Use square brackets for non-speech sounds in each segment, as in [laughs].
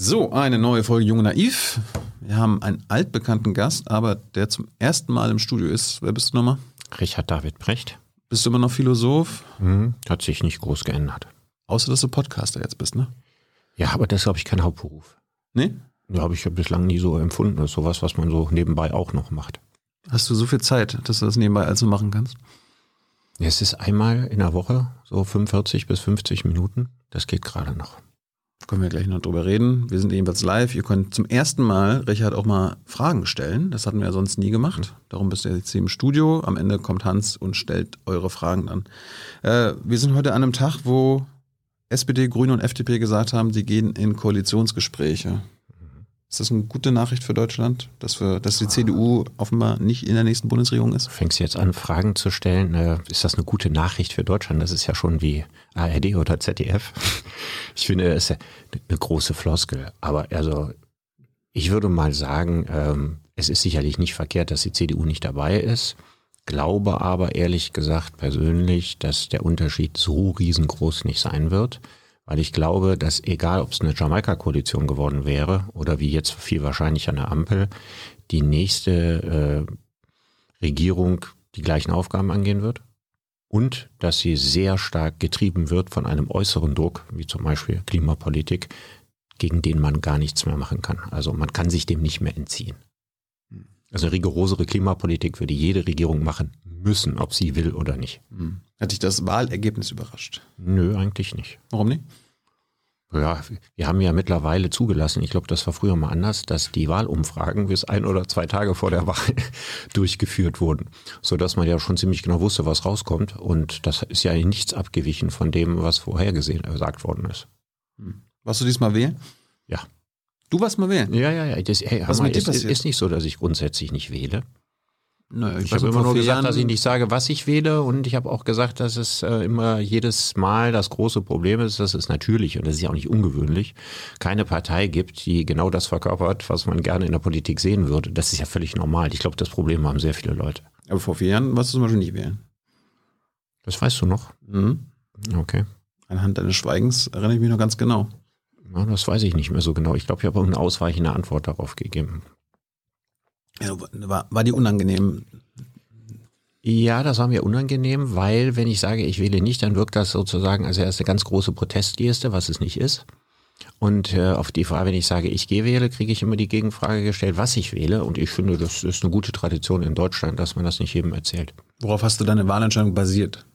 So, eine neue Folge Junge Naiv. Wir haben einen altbekannten Gast, aber der zum ersten Mal im Studio ist. Wer bist du nochmal? Richard David Brecht. Bist du immer noch Philosoph? Mhm. Hat sich nicht groß geändert. Außer, dass du Podcaster jetzt bist, ne? Ja, aber das ist, glaube ich, kein Hauptberuf. Nee? Ja, habe ich ja bislang nie so empfunden. Das ist sowas, was man so nebenbei auch noch macht. Hast du so viel Zeit, dass du das nebenbei also machen kannst? Ja, es ist einmal in der Woche, so 45 bis 50 Minuten. Das geht gerade noch. Können wir gleich noch drüber reden. Wir sind jedenfalls live. Ihr könnt zum ersten Mal, Richard, auch mal Fragen stellen. Das hatten wir ja sonst nie gemacht. Darum bist du jetzt hier im Studio. Am Ende kommt Hans und stellt eure Fragen an. Äh, wir sind heute an einem Tag, wo SPD, Grüne und FDP gesagt haben, sie gehen in Koalitionsgespräche. Ist das eine gute Nachricht für Deutschland, dass, wir, dass die CDU offenbar nicht in der nächsten Bundesregierung ist? Fängst du jetzt an, Fragen zu stellen? Äh, ist das eine gute Nachricht für Deutschland? Das ist ja schon wie ARD oder ZDF. [laughs] Ich finde, es ist eine große Floskel. Aber also, ich würde mal sagen, ähm, es ist sicherlich nicht verkehrt, dass die CDU nicht dabei ist. Glaube aber ehrlich gesagt persönlich, dass der Unterschied so riesengroß nicht sein wird weil ich glaube, dass egal, ob es eine Jamaika-Koalition geworden wäre oder wie jetzt viel wahrscheinlich der Ampel, die nächste äh, Regierung die gleichen Aufgaben angehen wird und dass sie sehr stark getrieben wird von einem äußeren Druck, wie zum Beispiel Klimapolitik, gegen den man gar nichts mehr machen kann. Also man kann sich dem nicht mehr entziehen. Also eine rigorosere Klimapolitik würde jede Regierung machen müssen, ob sie will oder nicht. Hm. Hat dich das Wahlergebnis überrascht? Nö, eigentlich nicht. Warum nicht? Ja, wir haben ja mittlerweile zugelassen, ich glaube, das war früher mal anders, dass die Wahlumfragen bis ein oder zwei Tage vor der Wahl [laughs] durchgeführt wurden, so dass man ja schon ziemlich genau wusste, was rauskommt. Und das ist ja nichts abgewichen von dem, was vorhergesehen äh, gesagt worden ist. Hm. Warst du diesmal wählen? Du warst mal wählen? Ja, ja, ja. Das, hey, was mal, ist, ist nicht so, dass ich grundsätzlich nicht wähle. Naja, ich, ich habe immer nur gesagt, Jahren dass ich nicht sage, was ich wähle und ich habe auch gesagt, dass es äh, immer jedes Mal das große Problem ist, dass es natürlich und das ist ja auch nicht ungewöhnlich, keine Partei gibt, die genau das verkörpert, was man gerne in der Politik sehen würde. Das ist ja völlig normal. Ich glaube, das Problem haben sehr viele Leute. Aber vor vier Jahren warst du zum Beispiel nicht wählen. Das weißt du noch? Mhm. Okay. Anhand deines Schweigens erinnere ich mich noch ganz genau. Ja, das weiß ich nicht mehr so genau. Ich glaube, ich habe eine ausweichende Antwort darauf gegeben. Ja, war, war die unangenehm? Ja, das war mir unangenehm, weil wenn ich sage, ich wähle nicht, dann wirkt das sozusagen als erste ganz große Protestgeste, was es nicht ist. Und äh, auf die Frage, wenn ich sage, ich gehe wähle, kriege ich immer die Gegenfrage gestellt, was ich wähle. Und ich finde, das ist eine gute Tradition in Deutschland, dass man das nicht jedem erzählt. Worauf hast du deine Wahlentscheidung basiert?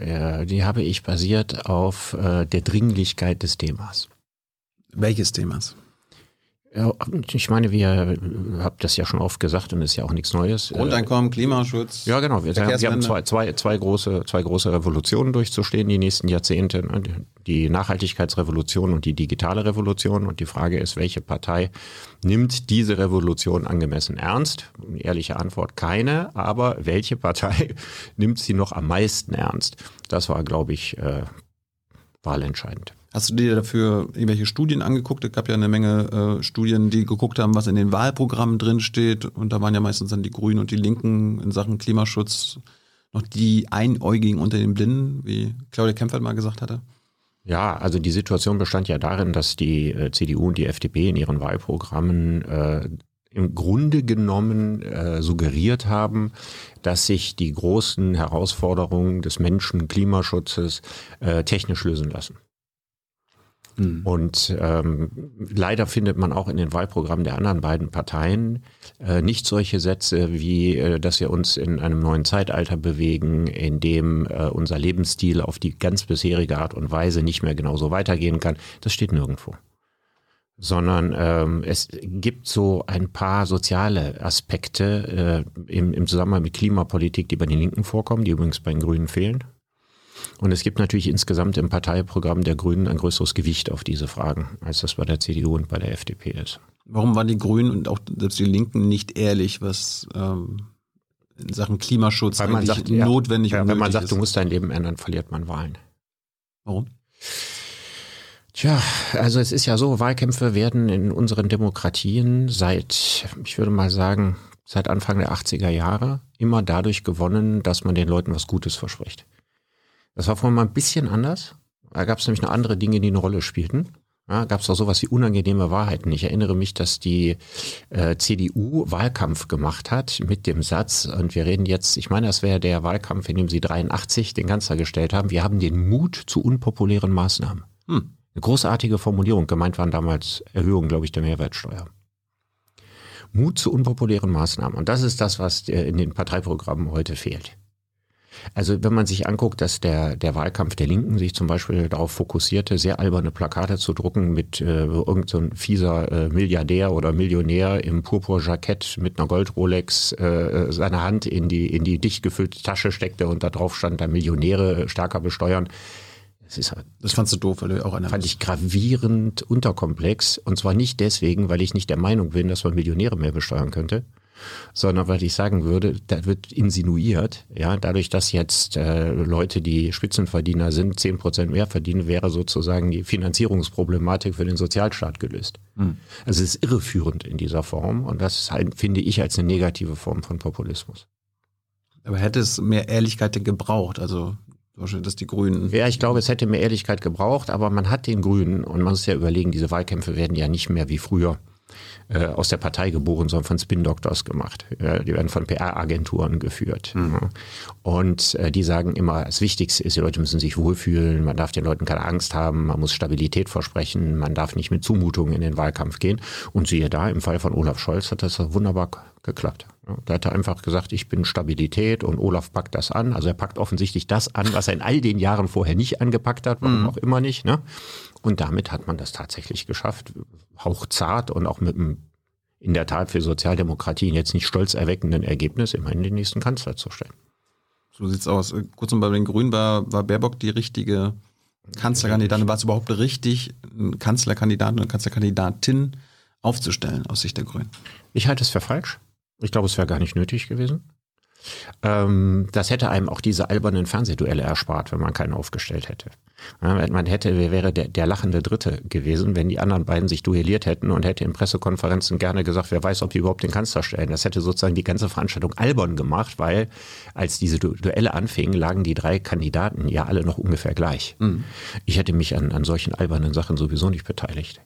Ja, die habe ich basiert auf äh, der Dringlichkeit des Themas. Welches Themas? Ja, ich meine, wir haben das ja schon oft gesagt und ist ja auch nichts Neues. Grundeinkommen, Klimaschutz. Ja, genau. Wir, wir haben zwei, zwei, zwei, große, zwei große Revolutionen durchzustehen die nächsten Jahrzehnte. Die Nachhaltigkeitsrevolution und die digitale Revolution. Und die Frage ist, welche Partei nimmt diese Revolution angemessen ernst? Ehrliche Antwort, keine. Aber welche Partei [laughs] nimmt sie noch am meisten ernst? Das war, glaube ich, äh, wahlentscheidend. Hast du dir dafür irgendwelche Studien angeguckt? Es gab ja eine Menge äh, Studien, die geguckt haben, was in den Wahlprogrammen drinsteht. Und da waren ja meistens dann die Grünen und die Linken in Sachen Klimaschutz noch die Einäugigen unter den Blinden, wie Claudia Kempfert mal gesagt hatte. Ja, also die Situation bestand ja darin, dass die äh, CDU und die FDP in ihren Wahlprogrammen äh, im Grunde genommen äh, suggeriert haben, dass sich die großen Herausforderungen des Menschen, Klimaschutzes äh, technisch lösen lassen. Mhm. Und ähm, leider findet man auch in den Wahlprogrammen der anderen beiden Parteien äh, nicht solche Sätze wie, äh, dass wir uns in einem neuen Zeitalter bewegen, in dem äh, unser Lebensstil auf die ganz bisherige Art und Weise nicht mehr genauso weitergehen kann. Das steht nirgendwo sondern ähm, es gibt so ein paar soziale Aspekte äh, im, im Zusammenhang mit Klimapolitik, die bei den Linken vorkommen, die übrigens bei den Grünen fehlen. Und es gibt natürlich insgesamt im Parteiprogramm der Grünen ein größeres Gewicht auf diese Fragen, als das bei der CDU und bei der FDP ist. Warum waren die Grünen und auch selbst die Linken nicht ehrlich, was ähm, in Sachen Klimaschutz Weil man sagt, notwendig ja, Wenn man sagt, ist? du musst dein Leben ändern, verliert man Wahlen. Warum? Tja, also es ist ja so, Wahlkämpfe werden in unseren Demokratien seit, ich würde mal sagen, seit Anfang der 80er Jahre immer dadurch gewonnen, dass man den Leuten was Gutes verspricht. Das war vorhin mal ein bisschen anders. Da gab es nämlich noch andere Dinge, die eine Rolle spielten. ja, gab es auch sowas wie unangenehme Wahrheiten. Ich erinnere mich, dass die äh, CDU Wahlkampf gemacht hat mit dem Satz, und wir reden jetzt, ich meine, das wäre der Wahlkampf, in dem sie 83 den Kanzler gestellt haben, wir haben den Mut zu unpopulären Maßnahmen. Hm. Eine großartige Formulierung. Gemeint waren damals Erhöhungen, glaube ich, der Mehrwertsteuer. Mut zu unpopulären Maßnahmen. Und das ist das, was äh, in den Parteiprogrammen heute fehlt. Also wenn man sich anguckt, dass der, der Wahlkampf der Linken sich zum Beispiel darauf fokussierte, sehr alberne Plakate zu drucken mit äh, irgendein so fieser äh, Milliardär oder Millionär im Purpur-Jackett mit einer Gold-Rolex äh, äh, seine Hand in die, in die dicht gefüllte Tasche steckte und da drauf stand, da Millionäre stärker besteuern. Das, ist, halt, das fandst du doof, weil du auch einer Fand ich gravierend unterkomplex. Und zwar nicht deswegen, weil ich nicht der Meinung bin, dass man Millionäre mehr besteuern könnte, sondern weil ich sagen würde, da wird insinuiert, ja, dadurch, dass jetzt äh, Leute, die Spitzenverdiener sind, zehn Prozent mehr verdienen, wäre sozusagen die Finanzierungsproblematik für den Sozialstaat gelöst. Mhm. Also es ist irreführend in dieser Form und das halt, finde ich als eine negative Form von Populismus. Aber hätte es mehr Ehrlichkeit gebraucht? Also dass die Grünen. Ja, ich glaube, es hätte mehr Ehrlichkeit gebraucht, aber man hat den Grünen, und man muss ja überlegen, diese Wahlkämpfe werden ja nicht mehr wie früher äh, aus der Partei geboren, sondern von Spin-Doctors gemacht. Die werden von PR-Agenturen geführt. Mhm. Ja. Und äh, die sagen immer, das Wichtigste ist, die Leute müssen sich wohlfühlen, man darf den Leuten keine Angst haben, man muss Stabilität versprechen, man darf nicht mit Zumutungen in den Wahlkampf gehen. Und siehe da, im Fall von Olaf Scholz hat das wunderbar geklappt. Ja, da hat er einfach gesagt, ich bin Stabilität und Olaf packt das an. Also er packt offensichtlich das an, was er in all den Jahren vorher nicht angepackt hat, warum mhm. auch immer nicht. Ne? Und damit hat man das tatsächlich geschafft, hauchzart und auch mit einem in der Tat für Sozialdemokratien jetzt nicht stolz erweckenden Ergebnis immerhin den nächsten Kanzler zu stellen. So sieht's aus. Kurz noch bei den Grünen war, war Baerbock die richtige Kanzlerkandidatin. War es überhaupt richtig, einen Kanzlerkandidaten oder Kanzlerkandidatin aufzustellen aus Sicht der Grünen? Ich halte es für falsch. Ich glaube, es wäre gar nicht nötig gewesen. Ähm, das hätte einem auch diese albernen Fernsehduelle erspart, wenn man keinen aufgestellt hätte. Man hätte, wäre der, der lachende Dritte gewesen, wenn die anderen beiden sich duelliert hätten und hätte in Pressekonferenzen gerne gesagt, wer weiß, ob wir überhaupt den Kanzler stellen. Das hätte sozusagen die ganze Veranstaltung albern gemacht, weil als diese Duelle anfingen, lagen die drei Kandidaten ja alle noch ungefähr gleich. Mhm. Ich hätte mich an, an solchen albernen Sachen sowieso nicht beteiligt.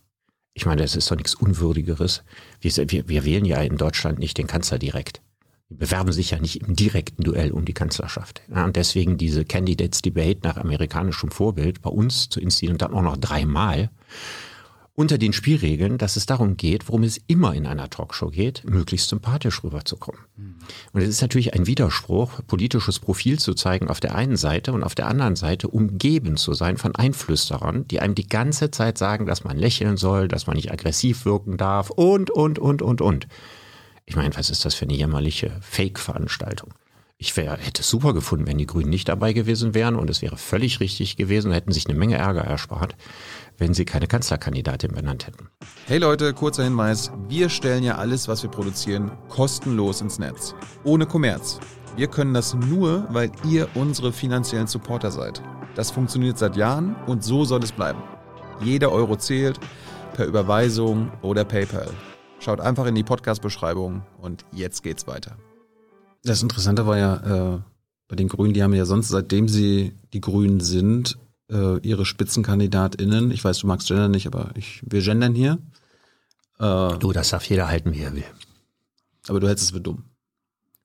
Ich meine, das ist doch nichts Unwürdigeres. Wir, wir, wir wählen ja in Deutschland nicht den Kanzler direkt. Die bewerben sich ja nicht im direkten Duell um die Kanzlerschaft. Ja, und deswegen diese Candidates Debate nach amerikanischem Vorbild bei uns zu inszenieren und dann auch noch dreimal unter den Spielregeln, dass es darum geht, worum es immer in einer Talkshow geht, möglichst sympathisch rüberzukommen. Mhm. Und es ist natürlich ein Widerspruch, politisches Profil zu zeigen auf der einen Seite und auf der anderen Seite umgeben zu sein von Einflüsterern, die einem die ganze Zeit sagen, dass man lächeln soll, dass man nicht aggressiv wirken darf und, und, und, und, und. Ich meine, was ist das für eine jämmerliche Fake-Veranstaltung? Ich wär, hätte es super gefunden, wenn die Grünen nicht dabei gewesen wären und es wäre völlig richtig gewesen, hätten sich eine Menge Ärger erspart, wenn sie keine Kanzlerkandidatin benannt hätten. Hey Leute, kurzer Hinweis. Wir stellen ja alles, was wir produzieren, kostenlos ins Netz. Ohne Kommerz. Wir können das nur, weil ihr unsere finanziellen Supporter seid. Das funktioniert seit Jahren und so soll es bleiben. Jeder Euro zählt, per Überweisung oder PayPal. Schaut einfach in die Podcast-Beschreibung und jetzt geht's weiter. Das Interessante war ja äh, bei den Grünen, die haben ja sonst, seitdem sie die Grünen sind, äh, ihre SpitzenkandidatInnen, ich weiß, du magst gendern nicht, aber ich, wir gendern hier. Äh, du, das darf jeder halten, wie er will. Aber du hältst es für dumm.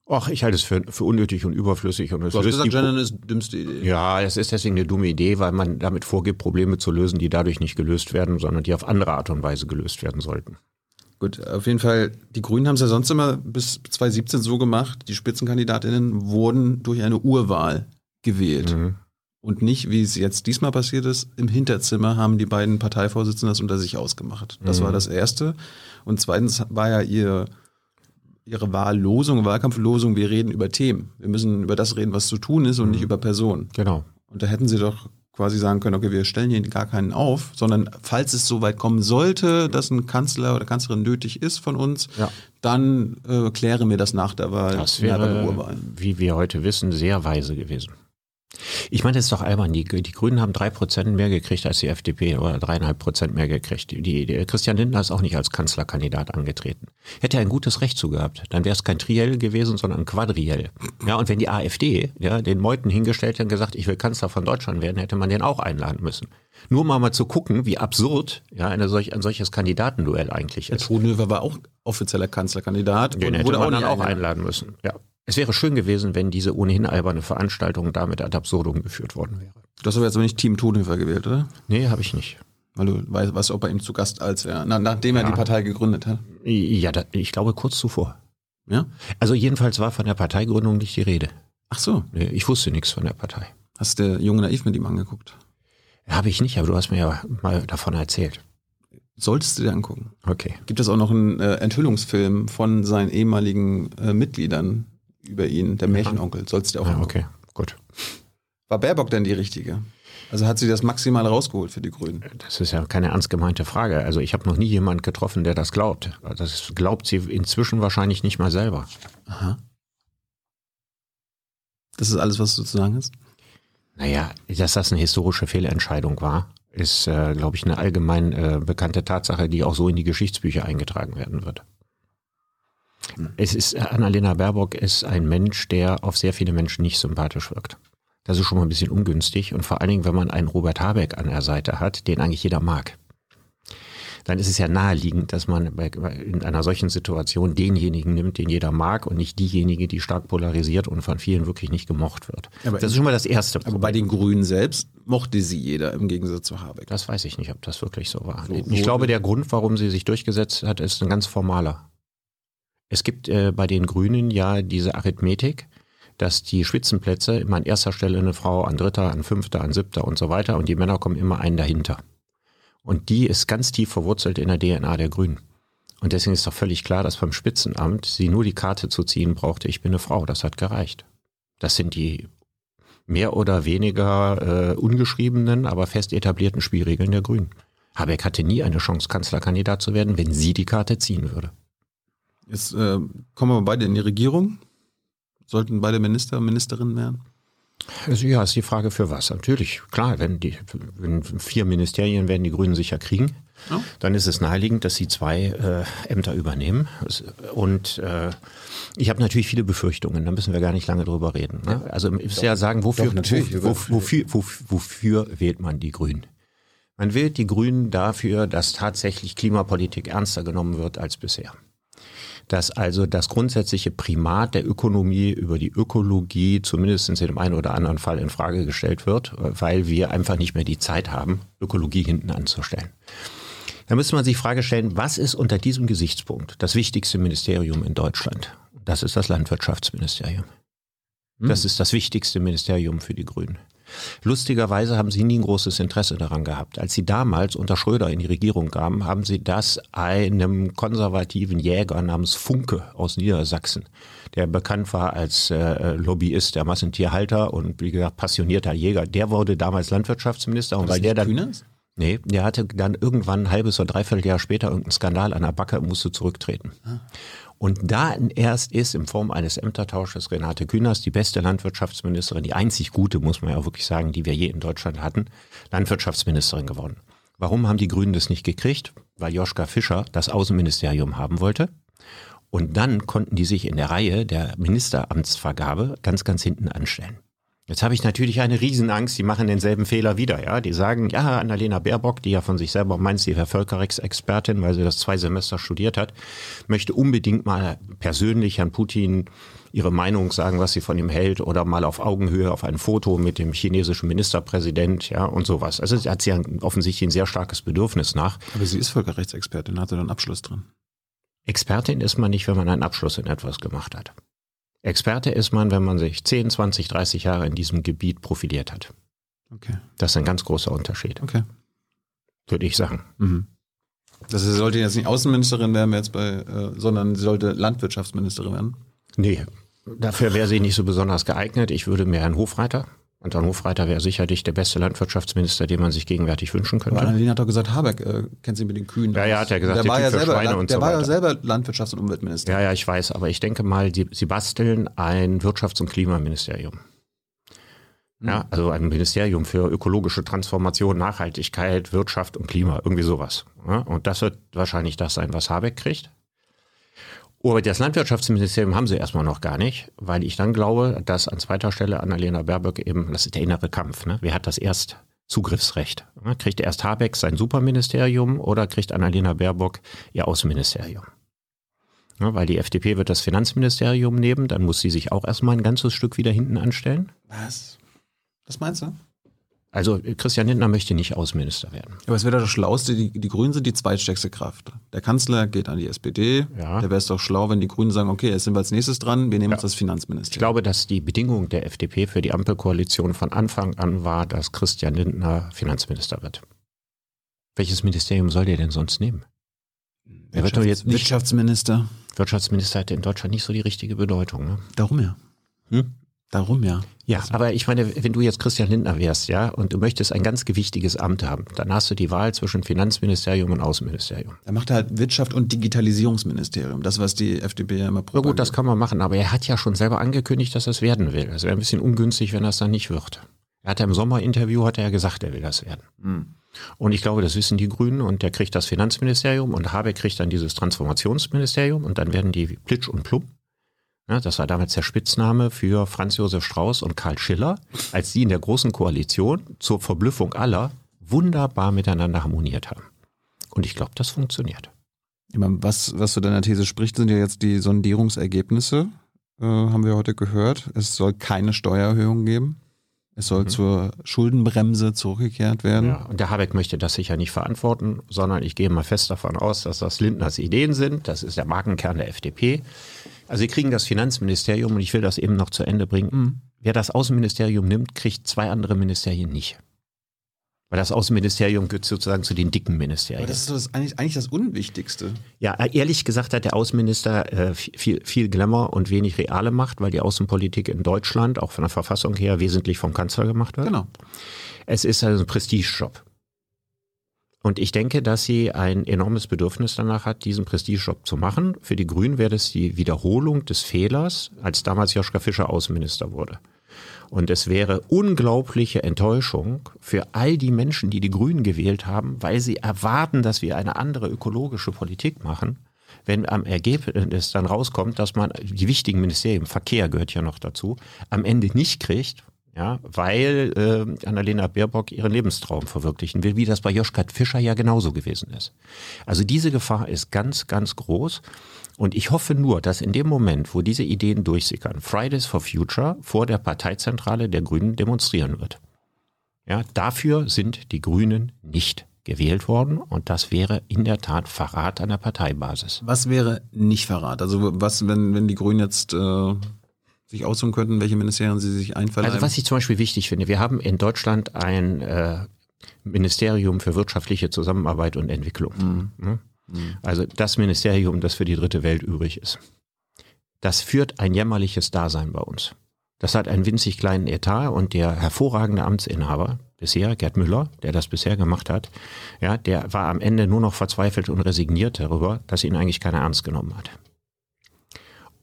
Ach, ich halte es für, für unnötig und überflüssig. Und du hast gesagt, Gendern ist die dümmste Idee. Ja, es ist deswegen eine dumme Idee, weil man damit vorgibt, Probleme zu lösen, die dadurch nicht gelöst werden, sondern die auf andere Art und Weise gelöst werden sollten. Gut, auf jeden Fall, die Grünen haben es ja sonst immer bis 2017 so gemacht, die Spitzenkandidatinnen wurden durch eine Urwahl gewählt. Mhm. Und nicht, wie es jetzt diesmal passiert ist, im Hinterzimmer haben die beiden Parteivorsitzenden das unter sich ausgemacht. Das mhm. war das Erste. Und zweitens war ja ihr, ihre Wahllosung, Wahlkampflosung, wir reden über Themen. Wir müssen über das reden, was zu tun ist und mhm. nicht über Personen. Genau. Und da hätten sie doch quasi sagen können, okay, wir stellen hier gar keinen auf, sondern falls es so weit kommen sollte, dass ein Kanzler oder Kanzlerin nötig ist von uns, ja. dann äh, klären wir das nach der Wahl. Das wäre, wie wir heute wissen, sehr weise gewesen. Ich meine, das ist doch albern. Die, die Grünen haben drei Prozent mehr gekriegt als die FDP oder dreieinhalb Prozent mehr gekriegt. Die, die, Christian Lindner ist auch nicht als Kanzlerkandidat angetreten. Hätte er ein gutes Recht zu gehabt. Dann wäre es kein Triell gewesen, sondern ein Quadriell. Ja, und wenn die AfD ja, den Meuten hingestellt hätte und gesagt, ich will Kanzler von Deutschland werden, hätte man den auch einladen müssen. Nur mal mal zu gucken, wie absurd ja, eine solch, ein solches Kandidatenduell eigentlich ist. Todenhöfer war auch offizieller Kanzlerkandidat. Den hätte man dann auch einladen müssen. Ja. Es wäre schön gewesen, wenn diese ohnehin alberne Veranstaltung damit ad absurdum geführt worden wäre. Du hast aber jetzt aber nicht Team Todenhöfer gewählt, oder? Nee, habe ich nicht. Weil du weißt, warst auch bei ihm zu Gast, als er, na, nachdem er ja. die Partei gegründet hat. Ja, da, ich glaube kurz zuvor. Ja? Also jedenfalls war von der Parteigründung nicht die Rede. Ach so. Nee, ich wusste nichts von der Partei. Hast du der junge Naiv mit ihm angeguckt? Habe ich nicht, aber du hast mir ja mal davon erzählt. Solltest du dir angucken. Okay. Gibt es auch noch einen äh, Enthüllungsfilm von seinen ehemaligen äh, Mitgliedern über ihn, der Märchenonkel? Sollst du dir auch ja. Okay, gut. War Baerbock denn die richtige? Also hat sie das maximal rausgeholt für die Grünen? Das ist ja keine ernst gemeinte Frage. Also ich habe noch nie jemanden getroffen, der das glaubt. Das glaubt sie inzwischen wahrscheinlich nicht mal selber. Aha. Das ist alles, was du zu sagen hast? Naja, dass das eine historische Fehlentscheidung war, ist, äh, glaube ich, eine allgemein äh, bekannte Tatsache, die auch so in die Geschichtsbücher eingetragen werden wird. Es ist, Annalena Baerbock ist ein Mensch, der auf sehr viele Menschen nicht sympathisch wirkt. Das ist schon mal ein bisschen ungünstig und vor allen Dingen, wenn man einen Robert Habeck an der Seite hat, den eigentlich jeder mag dann ist es ja naheliegend, dass man in einer solchen Situation denjenigen nimmt, den jeder mag und nicht diejenige, die stark polarisiert und von vielen wirklich nicht gemocht wird. Aber das ist schon mal das Erste. Aber bei den Grünen selbst mochte sie jeder im Gegensatz zu Habeck. Das weiß ich nicht, ob das wirklich so war. So, ich glaube, der Grund, warum sie sich durchgesetzt hat, ist ein ganz formaler. Es gibt äh, bei den Grünen ja diese Arithmetik, dass die Spitzenplätze immer an erster Stelle eine Frau, an dritter, an fünfter, an siebter und so weiter und die Männer kommen immer einen dahinter. Und die ist ganz tief verwurzelt in der DNA der Grünen. Und deswegen ist doch völlig klar, dass beim Spitzenamt sie nur die Karte zu ziehen brauchte, ich bin eine Frau. Das hat gereicht. Das sind die mehr oder weniger äh, ungeschriebenen, aber fest etablierten Spielregeln der Grünen. Habeck hatte nie eine Chance, Kanzlerkandidat zu werden, wenn sie die Karte ziehen würde. Jetzt äh, kommen wir beide in die Regierung. Sollten beide Minister und Ministerinnen werden? Also ja, ist die Frage für was. Natürlich, klar, wenn die wenn vier Ministerien werden die Grünen sicher kriegen. Ja. Dann ist es naheliegend, dass sie zwei äh, Ämter übernehmen. Und äh, ich habe natürlich viele Befürchtungen, da müssen wir gar nicht lange drüber reden. Ne? Also ich muss ja sagen, wofür, Doch, wo, wo, wofür, wofür, wofür wählt man die Grünen? Man wählt die Grünen dafür, dass tatsächlich Klimapolitik ernster genommen wird als bisher dass also das grundsätzliche Primat der Ökonomie über die Ökologie zumindest in dem einen oder anderen Fall in Frage gestellt wird, weil wir einfach nicht mehr die Zeit haben, Ökologie hinten anzustellen. Da müsste man sich die Frage stellen, was ist unter diesem Gesichtspunkt das wichtigste Ministerium in Deutschland? Das ist das Landwirtschaftsministerium. Das hm. ist das wichtigste Ministerium für die Grünen. Lustigerweise haben sie nie ein großes Interesse daran gehabt. Als sie damals unter Schröder in die Regierung kamen, haben sie das einem konservativen Jäger namens Funke aus Niedersachsen, der bekannt war als äh, Lobbyist der Massentierhalter und wie gesagt passionierter Jäger, der wurde damals Landwirtschaftsminister und weil der dann Kühners? Nee, der hatte dann irgendwann ein halbes oder dreiviertel Jahr später irgendeinen Skandal an der Backe und musste zurücktreten. Ah. Und da erst ist in Form eines Ämtertausches Renate Künast, die beste Landwirtschaftsministerin, die einzig gute, muss man ja wirklich sagen, die wir je in Deutschland hatten, Landwirtschaftsministerin geworden. Warum haben die Grünen das nicht gekriegt? Weil Joschka Fischer das Außenministerium haben wollte. Und dann konnten die sich in der Reihe der Ministeramtsvergabe ganz, ganz hinten anstellen. Jetzt habe ich natürlich eine Riesenangst, die machen denselben Fehler wieder, ja. Die sagen, ja, Annalena Baerbock, die ja von sich selber meint, sie wäre Völkerrechtsexpertin, weil sie das zwei Semester studiert hat, möchte unbedingt mal persönlich Herrn Putin ihre Meinung sagen, was sie von ihm hält, oder mal auf Augenhöhe auf ein Foto mit dem chinesischen Ministerpräsident, ja, und sowas. Also hat sie offensichtlich ein sehr starkes Bedürfnis nach. Aber sie ist Völkerrechtsexpertin, hat sie da einen Abschluss drin? Expertin ist man nicht, wenn man einen Abschluss in etwas gemacht hat. Experte ist man, wenn man sich 10, 20, 30 Jahre in diesem Gebiet profiliert hat. Okay. Das ist ein ganz großer Unterschied. Okay. Würde ich sagen. Mhm. Das sollte jetzt nicht Außenministerin werden, jetzt bei, äh, sondern sie sollte Landwirtschaftsministerin werden? Nee, dafür wäre sie nicht so besonders geeignet. Ich würde mir einen Hofreiter Anton Hofreiter wäre sicherlich der beste Landwirtschaftsminister, den man sich gegenwärtig wünschen könnte. Aber Annalena hat doch gesagt, Habeck äh, kennt sie mit den Kühen. Ja, ja, hat er gesagt, der, war ja, selber, Schweine und der so war ja selber Landwirtschafts- und Umweltminister. Ja, ja, ich weiß, aber ich denke mal, die, sie basteln ein Wirtschafts- und Klimaministerium. Ja, also ein Ministerium für ökologische Transformation, Nachhaltigkeit, Wirtschaft und Klima, irgendwie sowas. Ja, und das wird wahrscheinlich das sein, was Habeck kriegt. Aber das Landwirtschaftsministerium haben sie erstmal noch gar nicht, weil ich dann glaube, dass an zweiter Stelle Annalena Baerbock eben, das ist der innere Kampf, ne? wer hat das erst Zugriffsrecht? Ne? Kriegt erst Habeck sein Superministerium oder kriegt Annalena Baerbock ihr Außenministerium? Ne? Weil die FDP wird das Finanzministerium nehmen, dann muss sie sich auch erstmal ein ganzes Stück wieder hinten anstellen. Was? Was meinst du? Also Christian Lindner möchte nicht Außenminister werden. Aber es wäre doch das Schlauste, die, die Grünen sind die zweitstärkste Kraft. Der Kanzler geht an die SPD. Ja. Da wäre es doch schlau, wenn die Grünen sagen, okay, jetzt sind wir als nächstes dran, wir nehmen Ja. uns das Ich Finanzministerium. glaube, dass die Bedingung der FDP für die Ampelkoalition von Anfang an war, dass Christian Lindner Finanzminister wird. Welches Ministerium soll der denn sonst nehmen? Er wird doch jetzt nicht, Wirtschaftsminister. Wirtschaftsminister hat in Deutschland nicht so die richtige Bedeutung. Ne? Darum ja. Hm? Darum ja. Ja, aber ich meine, wenn du jetzt Christian Lindner wärst, ja, und du möchtest ein ganz gewichtiges Amt haben, dann hast du die Wahl zwischen Finanzministerium und Außenministerium. Er macht halt Wirtschaft und Digitalisierungsministerium. Das, was die FDP ja immer Na propagiert. gut, das kann man machen, aber er hat ja schon selber angekündigt, dass er es werden will. Es wäre ein bisschen ungünstig, wenn es dann nicht wird. Er hat ja im Sommerinterview hat er ja gesagt, er will das werden. Hm. Und ich glaube, das wissen die Grünen und der kriegt das Finanzministerium und Habeck kriegt dann dieses Transformationsministerium und dann werden die Plitsch und Plump. Ja, das war damals der Spitzname für Franz Josef Strauß und Karl Schiller, als die in der Großen Koalition zur Verblüffung aller wunderbar miteinander harmoniert haben. Und ich glaube, das funktioniert. Was, was zu deiner These spricht, sind ja jetzt die Sondierungsergebnisse, äh, haben wir heute gehört. Es soll keine Steuererhöhung geben. Es soll zur Schuldenbremse zurückgekehrt werden. Ja, und der Habeck möchte das sicher nicht verantworten, sondern ich gehe mal fest davon aus, dass das Lindners Ideen sind. Das ist der Markenkern der FDP. Also sie kriegen das Finanzministerium und ich will das eben noch zu Ende bringen. Wer das Außenministerium nimmt, kriegt zwei andere Ministerien nicht. Weil das Außenministerium gehört sozusagen zu den dicken Ministerien. Aber das ist das, eigentlich, eigentlich das Unwichtigste. Ja, ehrlich gesagt hat der Außenminister äh, viel, viel Glamour und wenig reale Macht, weil die Außenpolitik in Deutschland auch von der Verfassung her wesentlich vom Kanzler gemacht wird. Genau. Es ist also ein Prestigejob. Und ich denke, dass sie ein enormes Bedürfnis danach hat, diesen Prestigejob zu machen. Für die Grünen wäre das die Wiederholung des Fehlers, als damals Joschka Fischer Außenminister wurde. Und es wäre unglaubliche Enttäuschung für all die Menschen, die die Grünen gewählt haben, weil sie erwarten, dass wir eine andere ökologische Politik machen, wenn am Ergebnis dann rauskommt, dass man die wichtigen Ministerien, Verkehr gehört ja noch dazu, am Ende nicht kriegt, ja, weil äh, Annalena Baerbock ihren Lebenstraum verwirklichen will, wie das bei Joschka Fischer ja genauso gewesen ist. Also diese Gefahr ist ganz, ganz groß. Und ich hoffe nur, dass in dem Moment, wo diese Ideen durchsickern, Fridays for Future vor der Parteizentrale der Grünen demonstrieren wird. Ja, dafür sind die Grünen nicht gewählt worden und das wäre in der Tat Verrat an der Parteibasis. Was wäre nicht Verrat? Also was, wenn, wenn die Grünen jetzt äh, sich aussuchen könnten, welche Ministerien sie sich einverleiben? Also was ich zum Beispiel wichtig finde, wir haben in Deutschland ein äh, Ministerium für wirtschaftliche Zusammenarbeit und Entwicklung. Ne? Also das Ministerium, das für die dritte Welt übrig ist. Das führt ein jämmerliches Dasein bei uns. Das hat einen winzig kleinen Etat und der hervorragende Amtsinhaber bisher, Gerd Müller, der das bisher gemacht hat, ja, der war am Ende nur noch verzweifelt und resigniert darüber, dass ihn eigentlich keiner ernst genommen hat.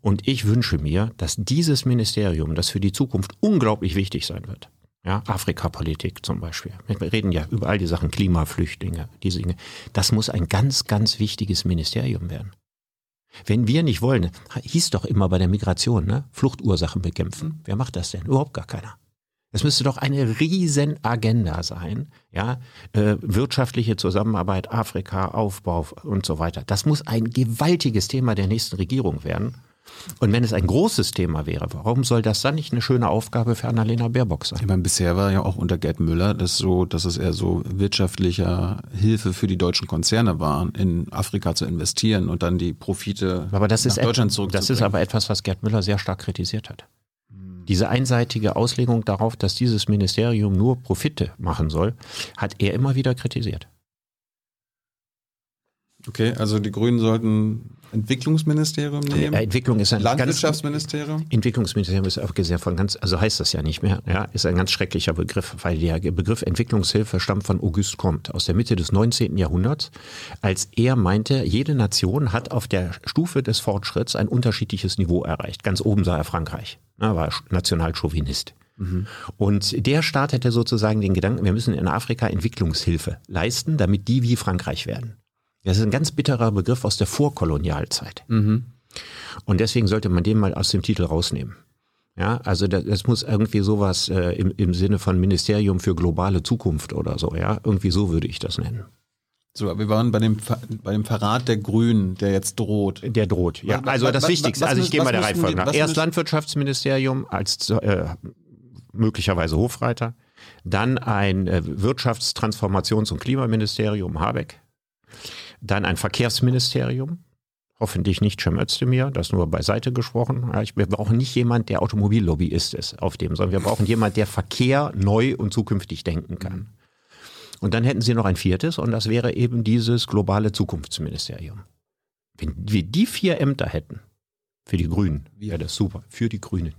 Und ich wünsche mir, dass dieses Ministerium, das für die Zukunft unglaublich wichtig sein wird, ja, Afrikapolitik zum Beispiel. Wir reden ja über all die Sachen, Klimaflüchtlinge, diese Dinge. Das muss ein ganz, ganz wichtiges Ministerium werden. Wenn wir nicht wollen, hieß doch immer bei der Migration, ne? Fluchtursachen bekämpfen. Wer macht das denn? Überhaupt gar keiner. Es müsste doch eine riesen Agenda sein, ja, äh, wirtschaftliche Zusammenarbeit, Afrika, Aufbau und so weiter. Das muss ein gewaltiges Thema der nächsten Regierung werden. Und wenn es ein großes Thema wäre, warum soll das dann nicht eine schöne Aufgabe für Annalena Baerbock sein? Ich meine, bisher war ja auch unter Gerd Müller das so, dass es eher so wirtschaftlicher Hilfe für die deutschen Konzerne war, in Afrika zu investieren und dann die Profite Aber das nach ist, Deutschland zurückzubringen. das ist aber etwas, was Gerd Müller sehr stark kritisiert hat. Diese einseitige Auslegung darauf, dass dieses Ministerium nur Profite machen soll, hat er immer wieder kritisiert. Okay, also die Grünen sollten Entwicklungsministerium nehmen, Entwicklung ist ein ganz, Landwirtschaftsministerium. Entwicklungsministerium ist abgesehen von ganz, also heißt das ja nicht mehr, ja, ist ein ganz schrecklicher Begriff, weil der Begriff Entwicklungshilfe stammt von Auguste Comte aus der Mitte des 19. Jahrhunderts, als er meinte, jede Nation hat auf der Stufe des Fortschritts ein unterschiedliches Niveau erreicht. Ganz oben sah er Frankreich, ne, war Nationalchauvinist. Und der startete sozusagen den Gedanken, wir müssen in Afrika Entwicklungshilfe leisten, damit die wie Frankreich werden. Das ist ein ganz bitterer Begriff aus der Vorkolonialzeit. Und deswegen sollte man den mal aus dem Titel rausnehmen. Ja, also das, das muss irgendwie sowas äh, im, im Sinne von Ministerium für globale Zukunft oder so, ja. Irgendwie so würde ich das nennen. So, wir waren bei dem, Ver- bei dem Verrat der Grünen, der jetzt droht. Der droht, ja. Was- Also was- das was- Wichtigste. Also ich gehe mal der Reihenfolge nach. Erst Landwirtschaftsministerium als äh, möglicherweise Hofreiter, dann ein äh, Wirtschaftstransformations- und Klimaministerium Habeck, dann ein Verkehrsministerium, hoffentlich nicht Cem Özdemir, das nur beiseite gesprochen. Wir brauchen nicht jemand, der Automobillobbyist ist auf dem, sondern wir brauchen jemand, der Verkehr neu und zukünftig denken kann. Und dann hätten sie noch ein viertes und das wäre eben dieses globale Zukunftsministerium. Wenn wir die vier Ämter hätten, für die Grünen, wäre das super. Für die Grünen.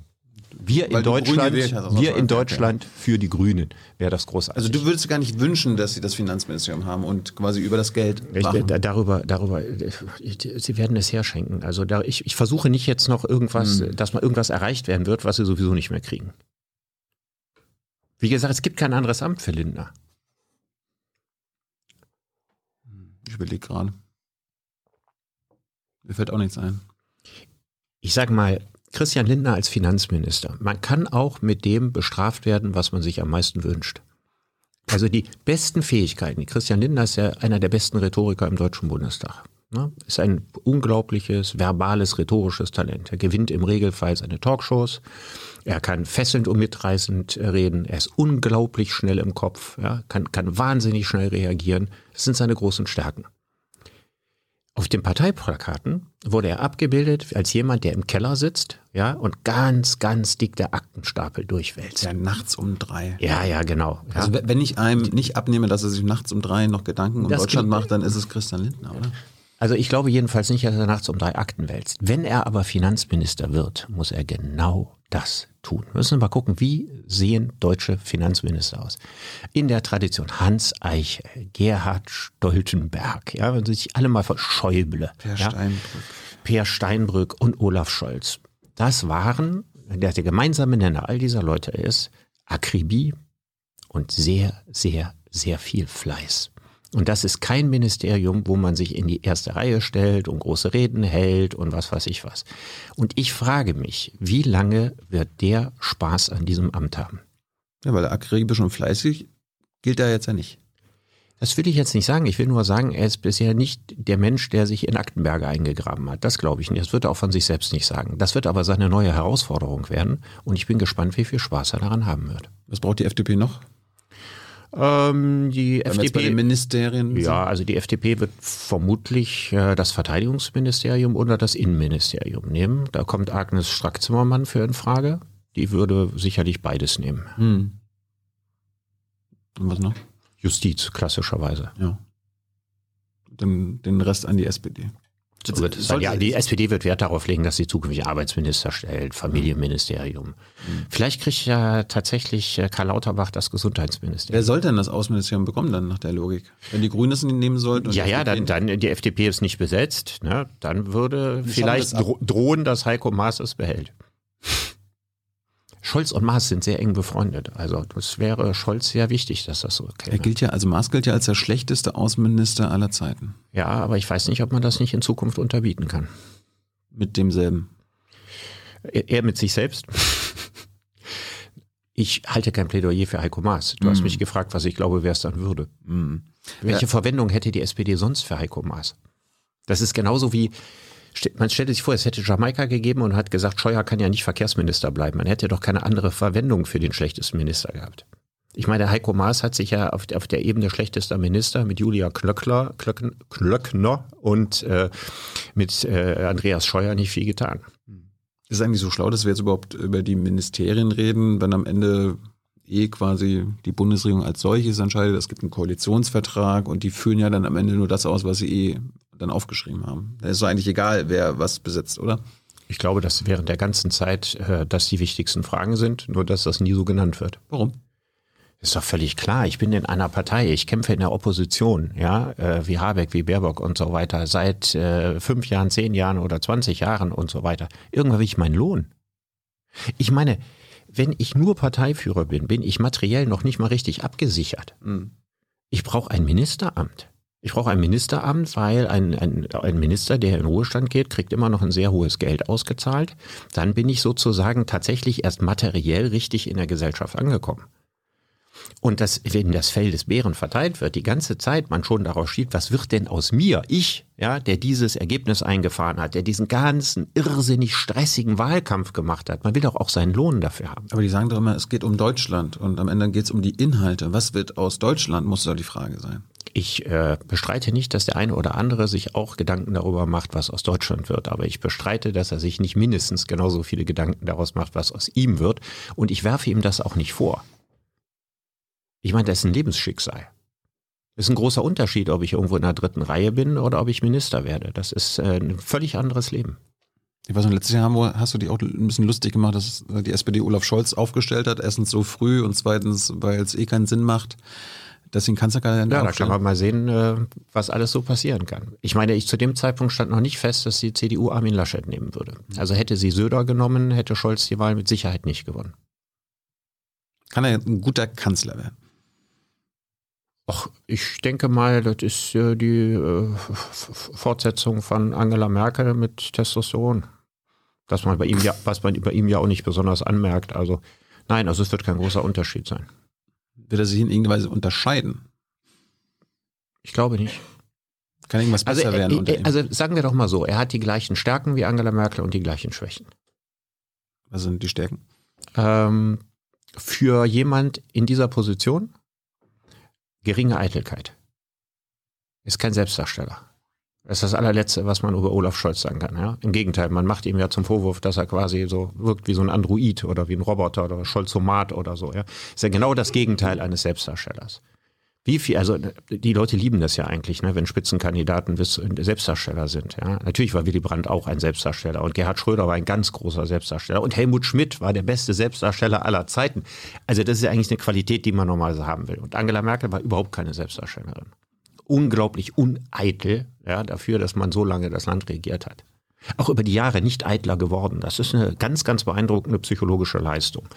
Wir Weil in Deutschland, wir in Deutschland für die Grünen wäre das großartig. Also du würdest gar nicht wünschen, dass sie das Finanzministerium haben und quasi über das Geld Ich, darüber, darüber, sie werden es herschenken. Also da, ich, ich versuche nicht jetzt noch irgendwas, Hm. dass mal irgendwas erreicht werden wird, was sie sowieso nicht mehr kriegen. Wie gesagt, es gibt kein anderes Amt für Lindner. Ich überlege gerade. Mir fällt auch nichts ein. Ich sage mal, Christian Lindner als Finanzminister, man kann auch mit dem bestraft werden, was man sich am meisten wünscht. Also die besten Fähigkeiten. Christian Lindner ist ja einer der besten Rhetoriker im Deutschen Bundestag. Ne? Ist ein unglaubliches, verbales, rhetorisches Talent. Er gewinnt im Regelfall seine Talkshows. Er kann fesselnd und mitreißend reden. Er ist unglaublich schnell im Kopf. Ja? Kann, kann wahnsinnig schnell reagieren. Das sind seine großen Stärken. Auf den Parteiplakaten wurde er abgebildet als jemand, der im Keller sitzt, ja, und ganz, ganz dick der Aktenstapel durchwälzt. Ja, nachts um drei. Ja, ja, genau. Ja. Also wenn ich einem nicht abnehme, dass er sich nachts um drei noch Gedanken um Das Deutschland macht, dann ist es Christian Lindner, oder? Also ich glaube jedenfalls nicht, dass er nachts um drei Akten wälzt. Wenn er aber Finanzminister wird, muss er genau das tun. Wir müssen mal gucken, wie sehen deutsche Finanzminister aus? In der Tradition Hans Eichel, Gerhard Stoltenberg, ja, wenn Sie sich alle mal Schäuble, Per ja, Steinbrück. Peer Steinbrück und Olaf Scholz. Das waren, der, der gemeinsame Nenner all dieser Leute ist Akribie und sehr, sehr, sehr viel Fleiß. Und das ist kein Ministerium, wo man sich in die erste Reihe stellt und große Reden hält und was weiß ich was. Und ich frage mich, wie lange wird der Spaß an diesem Amt haben? Ja, weil akribisch und fleißig gilt er jetzt ja nicht. Das will ich jetzt nicht sagen. Ich will nur sagen, er ist bisher nicht der Mensch, der sich in Aktenberge eingegraben hat. Das glaube ich nicht. Das wird er auch von sich selbst nicht sagen. Das wird aber seine neue Herausforderung werden. Und ich bin gespannt, wie viel Spaß er daran haben wird. Was braucht die FDP noch? Ähm, die Wenn jetzt bei den FDP. Ministerien. Ja, also die FDP wird vermutlich äh, das Verteidigungsministerium oder das Innenministerium nehmen. Da kommt Agnes Strack-Zimmermann für in Frage. Die würde sicherlich beides nehmen. Hm. Und was noch? Justiz, klassischerweise. Ja. Den, den Rest an die SPD. Ja, die SPD wird Wert darauf legen, dass sie zukünftig Arbeitsminister stellt, Familienministerium. Vielleicht kriegt ja tatsächlich äh, Karl Lauterbach das Gesundheitsministerium. Wer soll denn das Außenministerium bekommen dann nach der Logik? Wenn die Grünen es nehmen sollten? und Ja, ja, dann, dann die FDP ist nicht besetzt, ne? dann würde Wie vielleicht das dro drohen, dass Heiko Maas es behält. [laughs] Scholz und Maas sind sehr eng befreundet. Also das wäre Scholz sehr wichtig, dass das so Er käme. gilt ja, also Maas gilt ja als der schlechteste Außenminister aller Zeiten. Ja, aber ich weiß nicht, ob man das nicht in Zukunft unterbieten kann. Mit demselben. Er, er mit sich selbst. [laughs] Ich halte kein Plädoyer für Heiko Maas. Du hast mich gefragt, was ich glaube, wer es dann würde. Hm. Welche Verwendung hätte die SPD sonst für Heiko Maas? Das ist genauso wie, man stellte sich vor, es hätte Jamaika gegeben und hat gesagt, Scheuer kann ja nicht Verkehrsminister bleiben. Man hätte doch keine andere Verwendung für den schlechtesten Minister gehabt. Ich meine, Heiko Maas hat sich ja auf, auf der Ebene schlechtester Minister mit Julia Klöckler, Klöckn, Klöckner und äh, mit äh, Andreas Scheuer nicht viel getan. Ist eigentlich so schlau, dass wir jetzt überhaupt über die Ministerien reden, wenn am Ende eh quasi die Bundesregierung als solches entscheidet? Es gibt einen Koalitionsvertrag und die führen ja dann am Ende nur das aus, was sie eh dann aufgeschrieben haben. Da ist doch eigentlich egal, wer was besetzt, oder? Ich glaube, dass während der ganzen Zeit äh, das die wichtigsten Fragen sind, nur dass das nie so genannt wird. Warum? Ist doch völlig klar. Ich bin in einer Partei. Ich kämpfe in der Opposition, ja, äh, wie Habeck, wie Baerbock und so weiter, seit äh, fünf Jahren, zehn Jahren oder 20 Jahren und so weiter. Irgendwann will ich meinen Lohn. Ich meine, wenn ich nur Parteiführer bin, bin ich materiell noch nicht mal richtig abgesichert. Mhm. Ich brauche ein Ministeramt. Ich brauche ein Ministeramt, weil ein, ein, ein Minister, der in Ruhestand geht, kriegt immer noch ein sehr hohes Geld ausgezahlt. Dann bin ich sozusagen tatsächlich erst materiell richtig in der Gesellschaft angekommen. Und das, wenn das Fell des Bären verteilt wird, die ganze Zeit man schon darauf schiebt, was wird denn aus mir? Ich, ja, der dieses Ergebnis eingefahren hat, der diesen ganzen irrsinnig stressigen Wahlkampf gemacht hat. Man will doch auch seinen Lohn dafür haben. Aber die sagen doch immer, es geht um Deutschland und am Ende geht es um die Inhalte. Was wird aus Deutschland, muss doch die Frage sein. Ich äh, bestreite nicht, dass der eine oder andere sich auch Gedanken darüber macht, was aus Deutschland wird. Aber ich bestreite, dass er sich nicht mindestens genauso viele Gedanken daraus macht, was aus ihm wird. Und ich werfe ihm das auch nicht vor. Ich meine, das ist ein Lebensschicksal. Das ist ein großer Unterschied, ob ich irgendwo in der dritten Reihe bin oder ob ich Minister werde. Das ist äh, ein völlig anderes Leben. Ich weiß noch, letztes Jahr hast du dich auch ein bisschen lustig gemacht, dass die SPD Olaf Scholz aufgestellt hat. Erstens so früh und zweitens, weil es eh keinen Sinn macht, sie einen Kanzlerkandidaten Ja, da kann man mal sehen, äh, was alles so passieren kann. Ich meine, ich zu dem Zeitpunkt stand noch nicht fest, dass die CDU Armin Laschet nehmen würde. Also hätte sie Söder genommen, hätte Scholz die Wahl mit Sicherheit nicht gewonnen. Kann er ein guter Kanzler werden? Ach, ich denke mal, das ist äh, die äh, Fortsetzung von Angela Merkel mit Testosteron. Dass man bei ihm ja, was man bei ihm ja auch nicht besonders anmerkt. Also nein, also es wird kein großer Unterschied sein. Wird er sich in irgendeiner Weise unterscheiden? Ich glaube nicht. Kann irgendwas besser also, werden? Äh, also sagen wir doch mal so, er hat die gleichen Stärken wie Angela Merkel und die gleichen Schwächen. Was sind die Stärken? Ähm, für jemand in dieser Position geringe Eitelkeit. Ist kein Selbstdarsteller. Das ist das allerletzte, was man über Olaf Scholz sagen kann. Ja? Im Gegenteil, man macht ihm ja zum Vorwurf, dass er quasi so wirkt wie so ein Android oder wie ein Roboter oder Scholzomat oder so. Ja? Ist ja genau das Gegenteil eines Selbstdarstellers. Wie viel, also die Leute lieben das ja eigentlich, ne, wenn Spitzenkandidaten Selbstdarsteller sind. Ja. Natürlich war Willy Brandt auch ein Selbstdarsteller und Gerhard Schröder war ein ganz großer Selbstdarsteller und Helmut Schmidt war der beste Selbstdarsteller aller Zeiten. Also das ist ja eigentlich eine Qualität, die man normalerweise haben will. Und Angela Merkel war überhaupt keine Selbstdarstellerin. Unglaublich uneitel ja, dafür, dass man so lange das Land regiert hat. Auch über die Jahre nicht eitler geworden. Das ist eine ganz, ganz beeindruckende psychologische Leistung.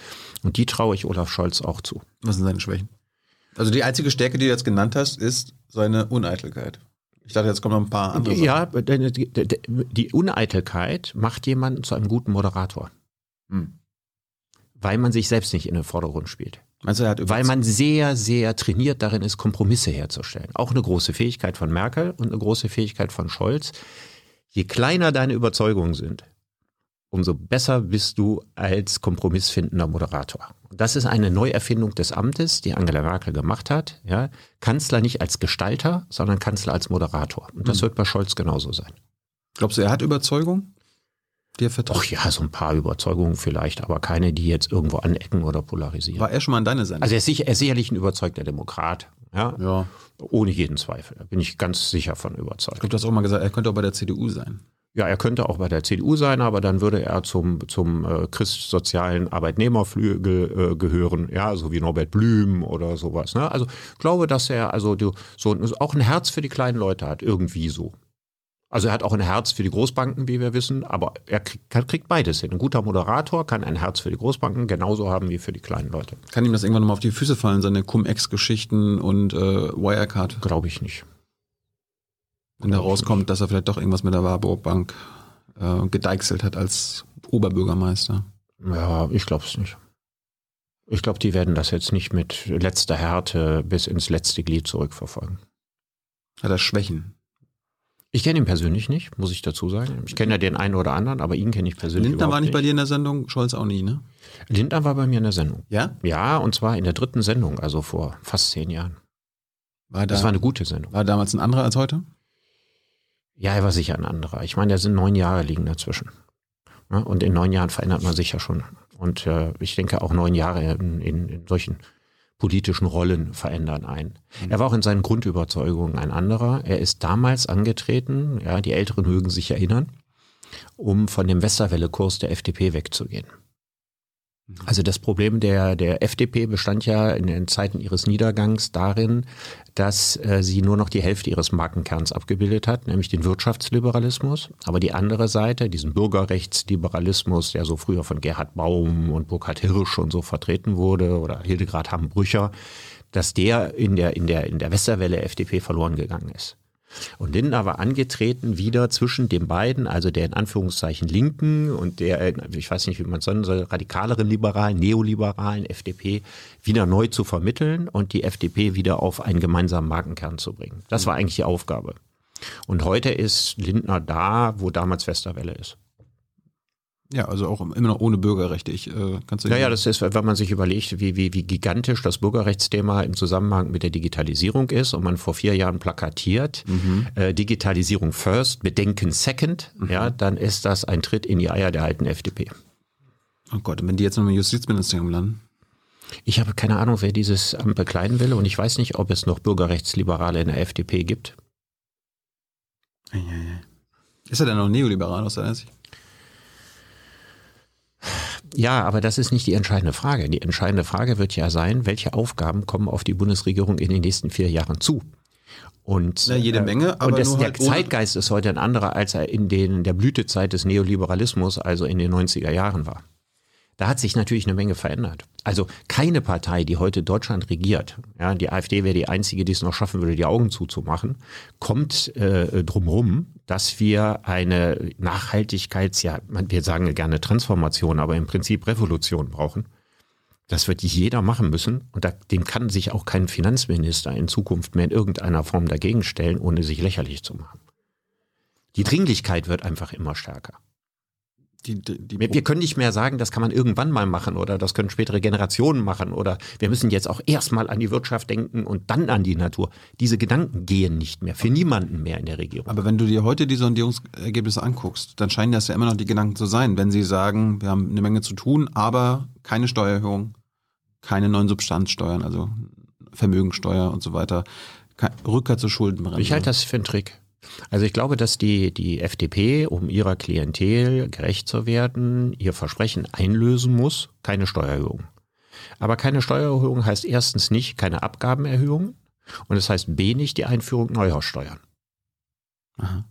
Und die traue ich Olaf Scholz auch zu. Was sind seine Schwächen? Also die einzige Stärke, die du jetzt genannt hast, ist seine Uneitelkeit. Ich dachte, jetzt kommen noch ein paar andere. Ja, die Uneitelkeit macht jemanden zu einem guten Moderator. Hm. Weil man sich selbst nicht in den Vordergrund spielt. Hat Weil man sehr, sehr trainiert darin ist, Kompromisse herzustellen. Auch eine große Fähigkeit von Merkel und eine große Fähigkeit von Scholz. Je kleiner deine Überzeugungen sind, umso besser bist du als kompromissfindender Moderator. Das ist eine Neuerfindung des Amtes, die Angela Merkel gemacht hat. Ja, Kanzler nicht als Gestalter, sondern Kanzler als Moderator. Und das mhm. wird bei Scholz genauso sein. Glaubst du, er hat Überzeugung? Vertritt? Ach ja, so ein paar Überzeugungen vielleicht, aber keine, die jetzt irgendwo anecken oder polarisieren. War er schon mal in deine Sendung? Also er ist, sicher, er ist sicherlich ein überzeugter Demokrat. Ja, ja. Ohne jeden Zweifel. Da bin ich ganz sicher von überzeugt. Ich glaube, du hast auch mal gesagt, er könnte auch bei der CDU sein. Ja, er könnte auch bei der CDU sein, aber dann würde er zum, zum äh, christsozialen Arbeitnehmerflügel äh, gehören, ja, so wie Norbert Blüm oder sowas. Ne? Also glaube, dass er also die, so auch ein Herz für die kleinen Leute hat, irgendwie so. Also er hat auch ein Herz für die Großbanken, wie wir wissen, aber er kriegt, kriegt beides hin. Ein guter Moderator kann ein Herz für die Großbanken genauso haben wie für die kleinen Leute. Kann ihm das irgendwann nochmal auf die Füße fallen, seine Cum-Ex-Geschichten und äh, Wirecard? Glaube ich nicht wenn da rauskommt, dass er vielleicht doch irgendwas mit der Warburg Bank äh, gedeichselt hat als Oberbürgermeister. Ja, ich glaube es nicht. Ich glaube, die werden das jetzt nicht mit letzter Härte bis ins letzte Glied zurückverfolgen. Hat er Schwächen? Ich kenne ihn persönlich nicht, muss ich dazu sagen. Ich kenne ja den einen oder anderen, aber ihn kenne ich persönlich Lindner war nicht, nicht bei dir in der Sendung, Scholz auch nie, ne? Lindner war bei mir in der Sendung. Ja? Ja, und zwar in der dritten Sendung, also vor fast zehn Jahren. War da, das war eine gute Sendung. War damals ein anderer als heute? Ja, er war sicher ein anderer. Ich meine, da sind neun Jahre liegen dazwischen. Und in neun Jahren verändert man sich ja schon. Und äh, ich denke auch neun Jahre in, in, in solchen politischen Rollen verändern ein. Er war auch in seinen Grundüberzeugungen ein anderer. Er ist damals angetreten, ja, die Älteren mögen sich erinnern, um von dem Westerwelle-Kurs der FDP wegzugehen. Also das Problem der, der FDP bestand ja in den Zeiten ihres Niedergangs darin, dass äh, sie nur noch die Hälfte ihres Markenkerns abgebildet hat, nämlich den Wirtschaftsliberalismus. Aber die andere Seite, diesen Bürgerrechtsliberalismus, der so früher von Gerhard Baum und Burkhard Hirsch und so vertreten wurde oder Hildegard Hamm-Brücher, dass der in der, in der, in der Westerwelle FDP verloren gegangen ist. Und Lindner war angetreten wieder zwischen den beiden, also der in Anführungszeichen Linken und der, ich weiß nicht, wie man es nennen soll, radikaleren Liberalen, neoliberalen FDP wieder neu zu vermitteln und die FDP wieder auf einen gemeinsamen Markenkern zu bringen. Das war eigentlich die Aufgabe. Und heute ist Lindner da, wo damals Westerwelle ist. Ja, also auch immer noch ohne Bürgerrechte. Ich, äh, kannst du ja, ja, das ist, wenn man sich überlegt, wie, wie, wie gigantisch das Bürgerrechtsthema im Zusammenhang mit der Digitalisierung ist und man vor vier Jahren plakatiert, mhm. äh, Digitalisierung first, Bedenken second, mhm. ja, dann ist das ein Tritt in die Eier der alten FDP. Oh Gott, und wenn die jetzt noch im Justizministerium landen? Ich habe keine Ahnung, wer dieses Amt bekleiden will und ich weiß nicht, ob es noch Bürgerrechtsliberale in der FDP gibt. Ist er denn noch neoliberal aus deiner Sicht? Ja, aber das ist nicht die entscheidende Frage. Die entscheidende Frage wird ja sein, welche Aufgaben kommen auf die Bundesregierung in den nächsten vier Jahren zu? Und, ja, jede äh, Menge, aber und das, der halt Zeitgeist ist heute ein anderer, als er in den, der Blütezeit des Neoliberalismus, also in den 90er Jahren war. Da hat sich natürlich eine Menge verändert. Also keine Partei, die heute Deutschland regiert, ja, die AfD wäre die einzige, die es noch schaffen würde, die Augen zuzumachen, kommt äh, drumherum, dass wir eine Nachhaltigkeits, ja, wir sagen gerne Transformation, aber im Prinzip Revolution brauchen. Das wird jeder machen müssen und da, dem kann sich auch kein Finanzminister in Zukunft mehr in irgendeiner Form dagegen stellen, ohne sich lächerlich zu machen. Die Dringlichkeit wird einfach immer stärker. Die, die wir, wir, können nicht mehr sagen, das kann man irgendwann mal machen oder das können spätere Generationen machen oder wir müssen jetzt auch erstmal an die Wirtschaft denken und dann an die Natur. Diese Gedanken gehen nicht mehr, für niemanden mehr in der Regierung. Aber wenn du dir heute die Sondierungsergebnisse anguckst, dann scheinen das ja immer noch die Gedanken zu sein, wenn sie sagen, wir haben eine Menge zu tun, aber keine Steuererhöhung, keine neuen Substanzsteuern, also Vermögensteuer und so weiter, Rückkehr zur Schuldenbremse. Ich halte das für einen Trick. Also ich glaube, dass die, die FDP, um ihrer Klientel gerecht zu werden, ihr Versprechen einlösen muss, keine Steuererhöhung. Aber keine Steuererhöhung heißt erstens nicht keine Abgabenerhöhung und es heißt B nicht die Einführung neuer Steuern. Aha.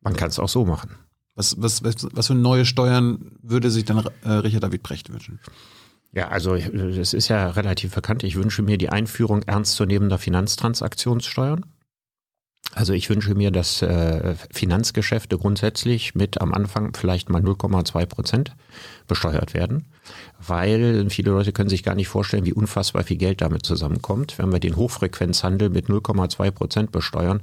Man kann es auch so machen. Was, was, was, was für neue Steuern würde sich dann äh, Richard David Brecht wünschen? Ja, also es ist ja relativ bekannt. Ich wünsche mir die Einführung ernstzunehmender Finanztransaktionssteuern. Also ich wünsche mir, dass äh, Finanzgeschäfte grundsätzlich mit am Anfang vielleicht mal 0,2 Prozent besteuert werden, weil viele Leute können sich gar nicht vorstellen, wie unfassbar viel Geld damit zusammenkommt. Wenn wir den Hochfrequenzhandel mit 0,2 Prozent besteuern,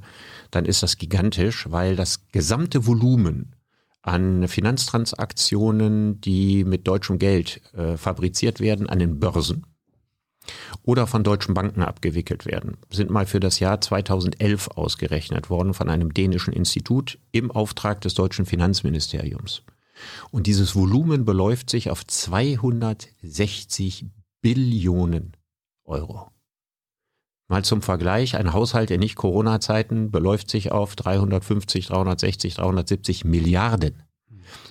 dann ist das gigantisch, weil das gesamte Volumen an Finanztransaktionen, die mit deutschem Geld äh, fabriziert werden, an den Börsen, oder von deutschen Banken abgewickelt werden, sind mal für das Jahr 2011 ausgerechnet worden von einem dänischen Institut im Auftrag des deutschen Finanzministeriums. Und dieses Volumen beläuft sich auf 260 Billionen Euro. Mal zum Vergleich, ein Haushalt in Nicht-Corona-Zeiten beläuft sich auf 350, 360, 370 Milliarden.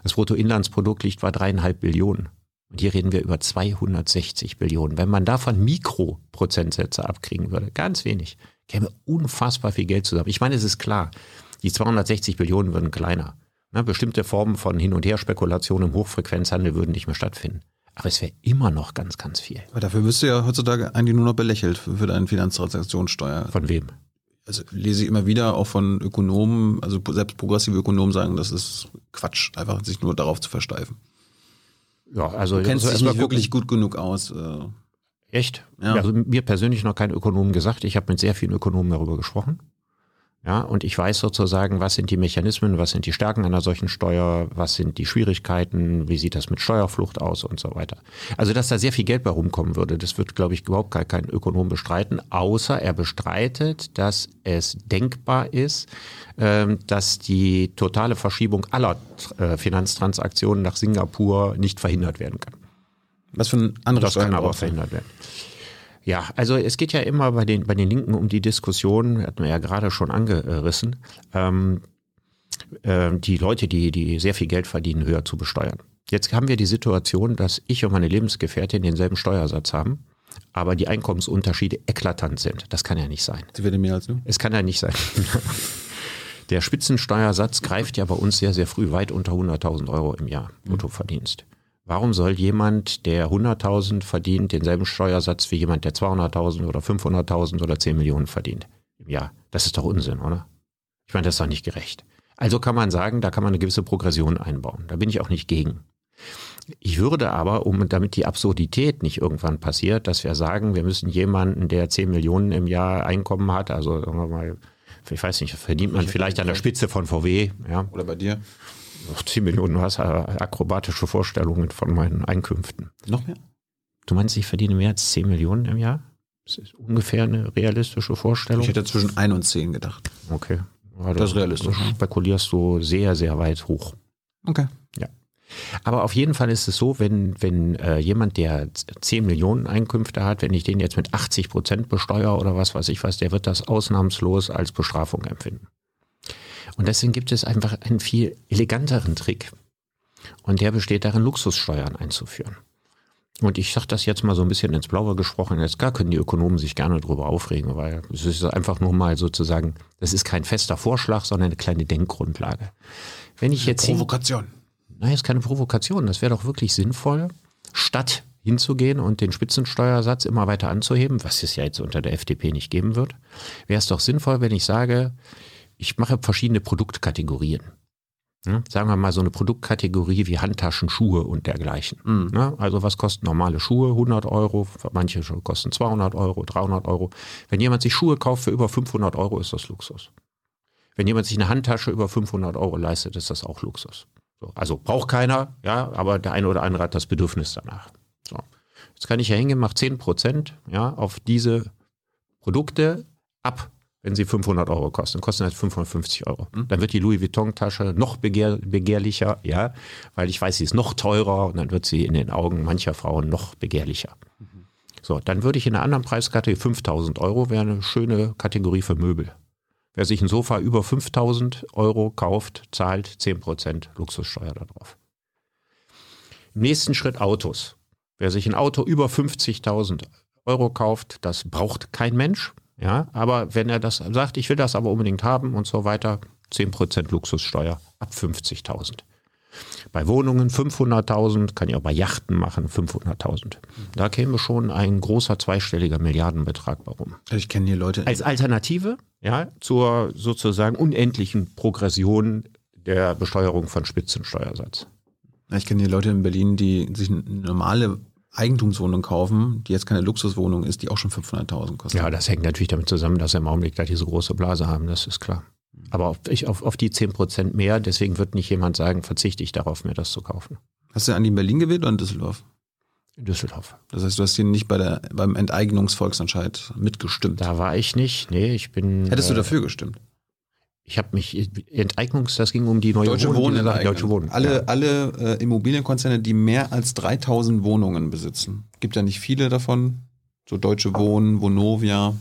Das Bruttoinlandsprodukt liegt bei dreieinhalb Billionen. Und hier reden wir über 260 Billionen. Wenn man davon Mikroprozentsätze abkriegen würde, ganz wenig, käme unfassbar viel Geld zusammen. Ich meine, es ist klar, die 260 Billionen würden kleiner. Ne, bestimmte Formen von Hin- und Her-Spekulation im Hochfrequenzhandel würden nicht mehr stattfinden. Aber es wäre immer noch ganz, ganz viel. Aber dafür wirst du ja heutzutage eigentlich nur noch belächelt für deine Finanztransaktionssteuer. Von wem? Also lese ich immer wieder auch von Ökonomen, also selbst progressive Ökonomen sagen, das ist Quatsch, einfach sich nur darauf zu versteifen. Ja, also du kennst dich nicht wirklich gut genug aus. Äh. Echt? Ja. Also mir persönlich noch kein Ökonom gesagt. Ich habe mit sehr vielen Ökonomen darüber gesprochen. Ja, und ich weiß sozusagen, was sind die Mechanismen, was sind die Stärken einer solchen Steuer, was sind die Schwierigkeiten, wie sieht das mit Steuerflucht aus und so weiter. Also, dass da sehr viel Geld bei rumkommen würde, das wird, glaube ich, überhaupt gar kein Ökonom bestreiten, außer er bestreitet, dass es denkbar ist, ähm, dass die totale Verschiebung aller äh, Finanztransaktionen nach Singapur nicht verhindert werden kann. Was für ein anderes Das kann aber verhindert werden. Ja, also es geht ja immer bei den, bei den Linken um die Diskussion, hatten wir ja gerade schon angerissen, ähm, äh, die Leute, die, die sehr viel Geld verdienen, höher zu besteuern. Jetzt haben wir die Situation, dass ich und meine Lebensgefährtin denselben Steuersatz haben, aber die Einkommensunterschiede eklatant sind. Das kann ja nicht sein. Sie werden mehr als du? Es kann ja nicht sein. Der Spitzensteuersatz greift ja bei uns sehr, sehr früh weit unter 100.000 Euro im Jahr Bruttoverdienst. Warum soll jemand, der 100.000 verdient, denselben Steuersatz wie jemand, der 200.000 oder 500.000 oder 10 Millionen verdient im Jahr? Das ist doch Unsinn, oder? Ich meine, das ist doch nicht gerecht. Also kann man sagen, da kann man eine gewisse Progression einbauen. Da bin ich auch nicht gegen. Ich würde aber, um damit die Absurdität nicht irgendwann passiert, dass wir sagen, wir müssen jemanden, der 10 Millionen im Jahr Einkommen hat, also sagen wir mal, ich weiß nicht, verdient man vielleicht an der Spitze von VW, ja. Oder bei dir? Noch 10 Millionen, du hast akrobatische Vorstellungen von meinen Einkünften. Noch mehr? Du meinst, ich verdiene mehr als 10 Millionen im Jahr? Das ist ungefähr eine realistische Vorstellung. Ich hätte zwischen 1 und 10 gedacht. Okay. Das ist realistisch. Da spekulierst du sehr, sehr weit hoch. Okay. Ja. Aber auf jeden Fall ist es so, wenn, wenn äh, jemand, der 10 Millionen Einkünfte hat, wenn ich den jetzt mit 80 Prozent besteuere oder was weiß ich was, der wird das ausnahmslos als Bestrafung empfinden. Und deswegen gibt es einfach einen viel eleganteren Trick. Und der besteht darin, Luxussteuern einzuführen. Und ich sage das jetzt mal so ein bisschen ins Blaue gesprochen, jetzt gar können die Ökonomen sich gerne darüber aufregen, weil es ist einfach nur mal sozusagen, das ist kein fester Vorschlag, sondern eine kleine Denkgrundlage. Wenn ich jetzt Provokation. Nein, ist keine Provokation. Das wäre doch wirklich sinnvoll, statt hinzugehen und den Spitzensteuersatz immer weiter anzuheben, was es ja jetzt unter der FDP nicht geben wird, wäre es doch sinnvoll, wenn ich sage, ich mache verschiedene Produktkategorien. Ja, sagen wir mal so eine Produktkategorie wie Handtaschen, Schuhe und dergleichen. Mhm. Ja, also was kosten normale Schuhe? 100 Euro, manche kosten 200 Euro, 300 Euro. Wenn jemand sich Schuhe kauft für über 500 Euro, ist das Luxus. Wenn jemand sich eine Handtasche über 500 Euro leistet, ist das auch Luxus. So, also braucht keiner, ja, aber der eine oder andere hat das Bedürfnis danach. So. Jetzt kann ich ja hingehen, mache 10 Prozent ja, auf diese Produkte ab wenn sie 500 Euro kosten, kosten halt 550 Euro. Mhm. Dann wird die Louis Vuitton-Tasche noch begehr, begehrlicher, ja, weil ich weiß, sie ist noch teurer und dann wird sie in den Augen mancher Frauen noch begehrlicher. Mhm. So, dann würde ich in einer anderen Preiskategorie 5000 Euro wäre eine schöne Kategorie für Möbel. Wer sich ein Sofa über 5000 Euro kauft, zahlt 10% Luxussteuer darauf. Im nächsten Schritt Autos. Wer sich ein Auto über 50.000 Euro kauft, das braucht kein Mensch. Ja, aber wenn er das sagt, ich will das aber unbedingt haben und so weiter, 10% Luxussteuer ab 50.000. Bei Wohnungen 500.000, kann ich auch bei Yachten machen, 500.000. Da käme schon ein großer zweistelliger Milliardenbetrag warum. Ich kenne hier Leute. Als Alternative ja, zur sozusagen unendlichen Progression der Besteuerung von Spitzensteuersatz. Ich kenne hier Leute in Berlin, die sich eine normale Eigentumswohnung kaufen, die jetzt keine Luxuswohnung ist, die auch schon 500.000 kostet. Ja, das hängt natürlich damit zusammen, dass wir im Augenblick da diese große Blase haben, das ist klar. Aber auf, ich, auf, auf die 10 Prozent mehr, deswegen wird nicht jemand sagen, verzichte ich darauf, mir das zu kaufen. Hast du an die in Berlin gewählt oder in Düsseldorf? In Düsseldorf. Das heißt, du hast hier nicht bei der, beim Enteignungsvolksentscheid mitgestimmt. Da war ich nicht, nee, ich bin. Hättest äh, du dafür gestimmt? Ich habe mich, Enteignungs, das ging um die neue Deutsche Wohnen. Wohnen Deutsche Wohnen. Alle, ja. alle äh, Immobilienkonzerne, die mehr als 3000 Wohnungen besitzen. Gibt ja nicht viele davon. So Deutsche Wohnen, Vonovia.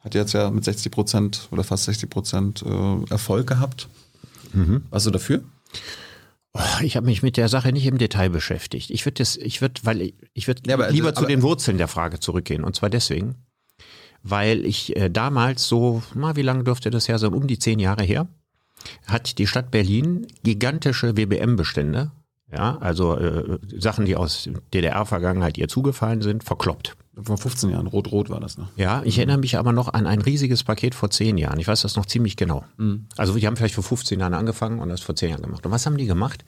Hat jetzt ja mit 60 Prozent oder fast 60 Prozent äh, Erfolg gehabt. Mhm. Warst du dafür? Oh, ich habe mich mit der Sache nicht im Detail beschäftigt. Ich würde das, ich würde, weil ich, ich würde ja, lieber also, zu den Wurzeln der Frage zurückgehen. Und zwar deswegen, weil ich äh, damals so, mal wie lange dürfte das her sein, um die zehn Jahre her, hat die Stadt Berlin gigantische WBM-Bestände, ja, also äh, Sachen, die aus DDR-Vergangenheit ihr zugefallen sind, verkloppt. Vor 15 Jahren, rot-rot war das noch. Ja, ich erinnere mich aber noch an ein riesiges Paket vor zehn Jahren. Ich weiß das noch ziemlich genau. Mhm. Also die haben vielleicht vor 15 Jahren angefangen und das vor zehn Jahren gemacht. Und was haben die gemacht?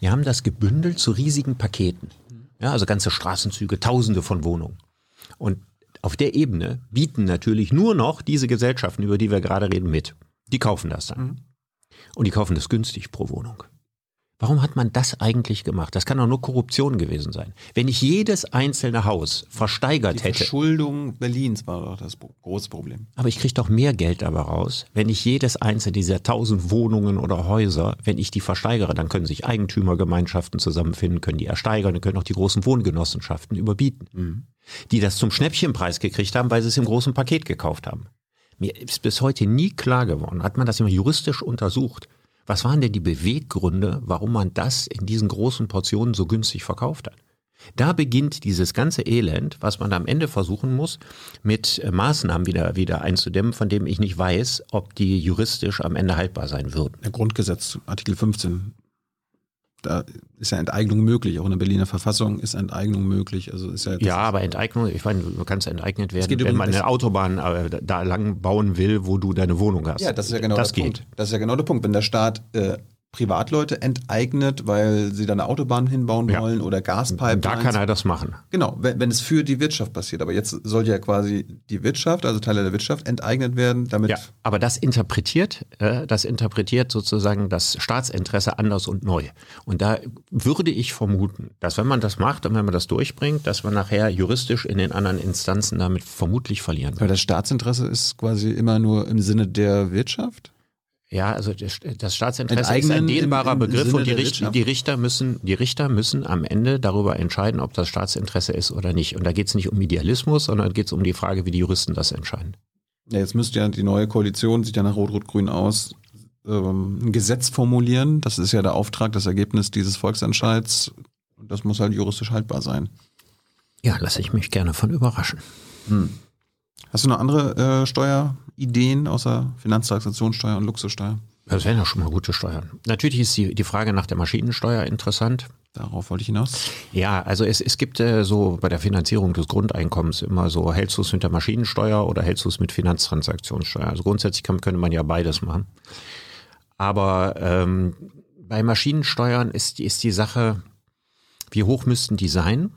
Die haben das gebündelt zu riesigen Paketen. Ja, also ganze Straßenzüge, tausende von Wohnungen. Und auf der Ebene bieten natürlich nur noch diese Gesellschaften, über die wir gerade reden, mit. Die kaufen das dann. Mhm. Und die kaufen das günstig pro Wohnung. Warum hat man das eigentlich gemacht? Das kann doch nur Korruption gewesen sein. Wenn ich jedes einzelne Haus versteigert die hätte. Verschuldung Berlins war doch das große Problem. Aber ich kriege doch mehr Geld dabei raus, wenn ich jedes einzelne dieser tausend Wohnungen oder Häuser, wenn ich die versteigere, dann können sich Eigentümergemeinschaften zusammenfinden, können die ersteigern, dann können auch die großen Wohngenossenschaften überbieten. Mhm. Die das zum Schnäppchenpreis gekriegt haben, weil sie es im großen Paket gekauft haben. Mir ist bis heute nie klar geworden, hat man das immer juristisch untersucht, Was waren denn die Beweggründe, warum man das in diesen großen Portionen so günstig verkauft hat? Da beginnt dieses ganze Elend, was man am Ende versuchen muss, mit äh, Maßnahmen wieder, wieder einzudämmen, von dem ich nicht weiß, ob die juristisch am Ende haltbar sein würden. Der Grundgesetz, Artikel 15, da ist ja Enteignung möglich. Auch in der Berliner Verfassung ist Enteignung möglich. Also ist ja, ja aber Enteignung, ich meine, du kannst enteignet werden, wenn man eine Autobahn äh, da lang bauen will, wo du deine Wohnung hast. Ja, das ist ja genau das der geht. Punkt. Das ist ja genau der Punkt. Wenn der Staat äh, Privatleute enteignet, weil sie da eine Autobahn hinbauen Ja. wollen oder Gaspipelines. Da kann er das machen. Genau, wenn, wenn es für die Wirtschaft passiert. Aber jetzt soll ja quasi die Wirtschaft, also Teile der Wirtschaft, enteignet werden, damit Ja, aber das interpretiert, äh, das interpretiert sozusagen das Staatsinteresse anders und neu. Und da würde ich vermuten, dass wenn man das macht und wenn man das durchbringt, dass man nachher juristisch in den anderen Instanzen damit vermutlich verlieren Aber wird. das Staatsinteresse ist quasi immer nur im Sinne der Wirtschaft? Ja, also das Staatsinteresse ist ein dehnbarer Begriff Sinne und die, Richt die Richter müssen, die Richter müssen am Ende darüber entscheiden, ob das Staatsinteresse ist oder nicht. Und da geht es nicht um Idealismus, sondern geht es um die Frage, wie die Juristen das entscheiden. Ja, jetzt müsste ja die neue Koalition, sieht ja nach Rot-Rot-Grün aus, ähm, ein Gesetz formulieren. Das ist ja der Auftrag, das Ergebnis dieses Volksentscheids. Und das muss halt juristisch haltbar sein. Ja, lasse ich mich gerne von überraschen. Hast du noch andere äh, Steuerideen außer Finanztransaktionssteuer und Luxussteuer? Das wären ja schon mal gute Steuern. Natürlich ist die, die Frage nach der Maschinensteuer interessant. Darauf wollte ich hinaus. Ja, also es, es gibt äh, so bei der Finanzierung des Grundeinkommens immer so, hältst du es mit der Maschinensteuer oder hältst du es mit Finanztransaktionssteuer? Also grundsätzlich kann, könnte man ja beides machen. Aber ähm, bei Maschinensteuern ist, ist die Sache, wie hoch müssten die sein?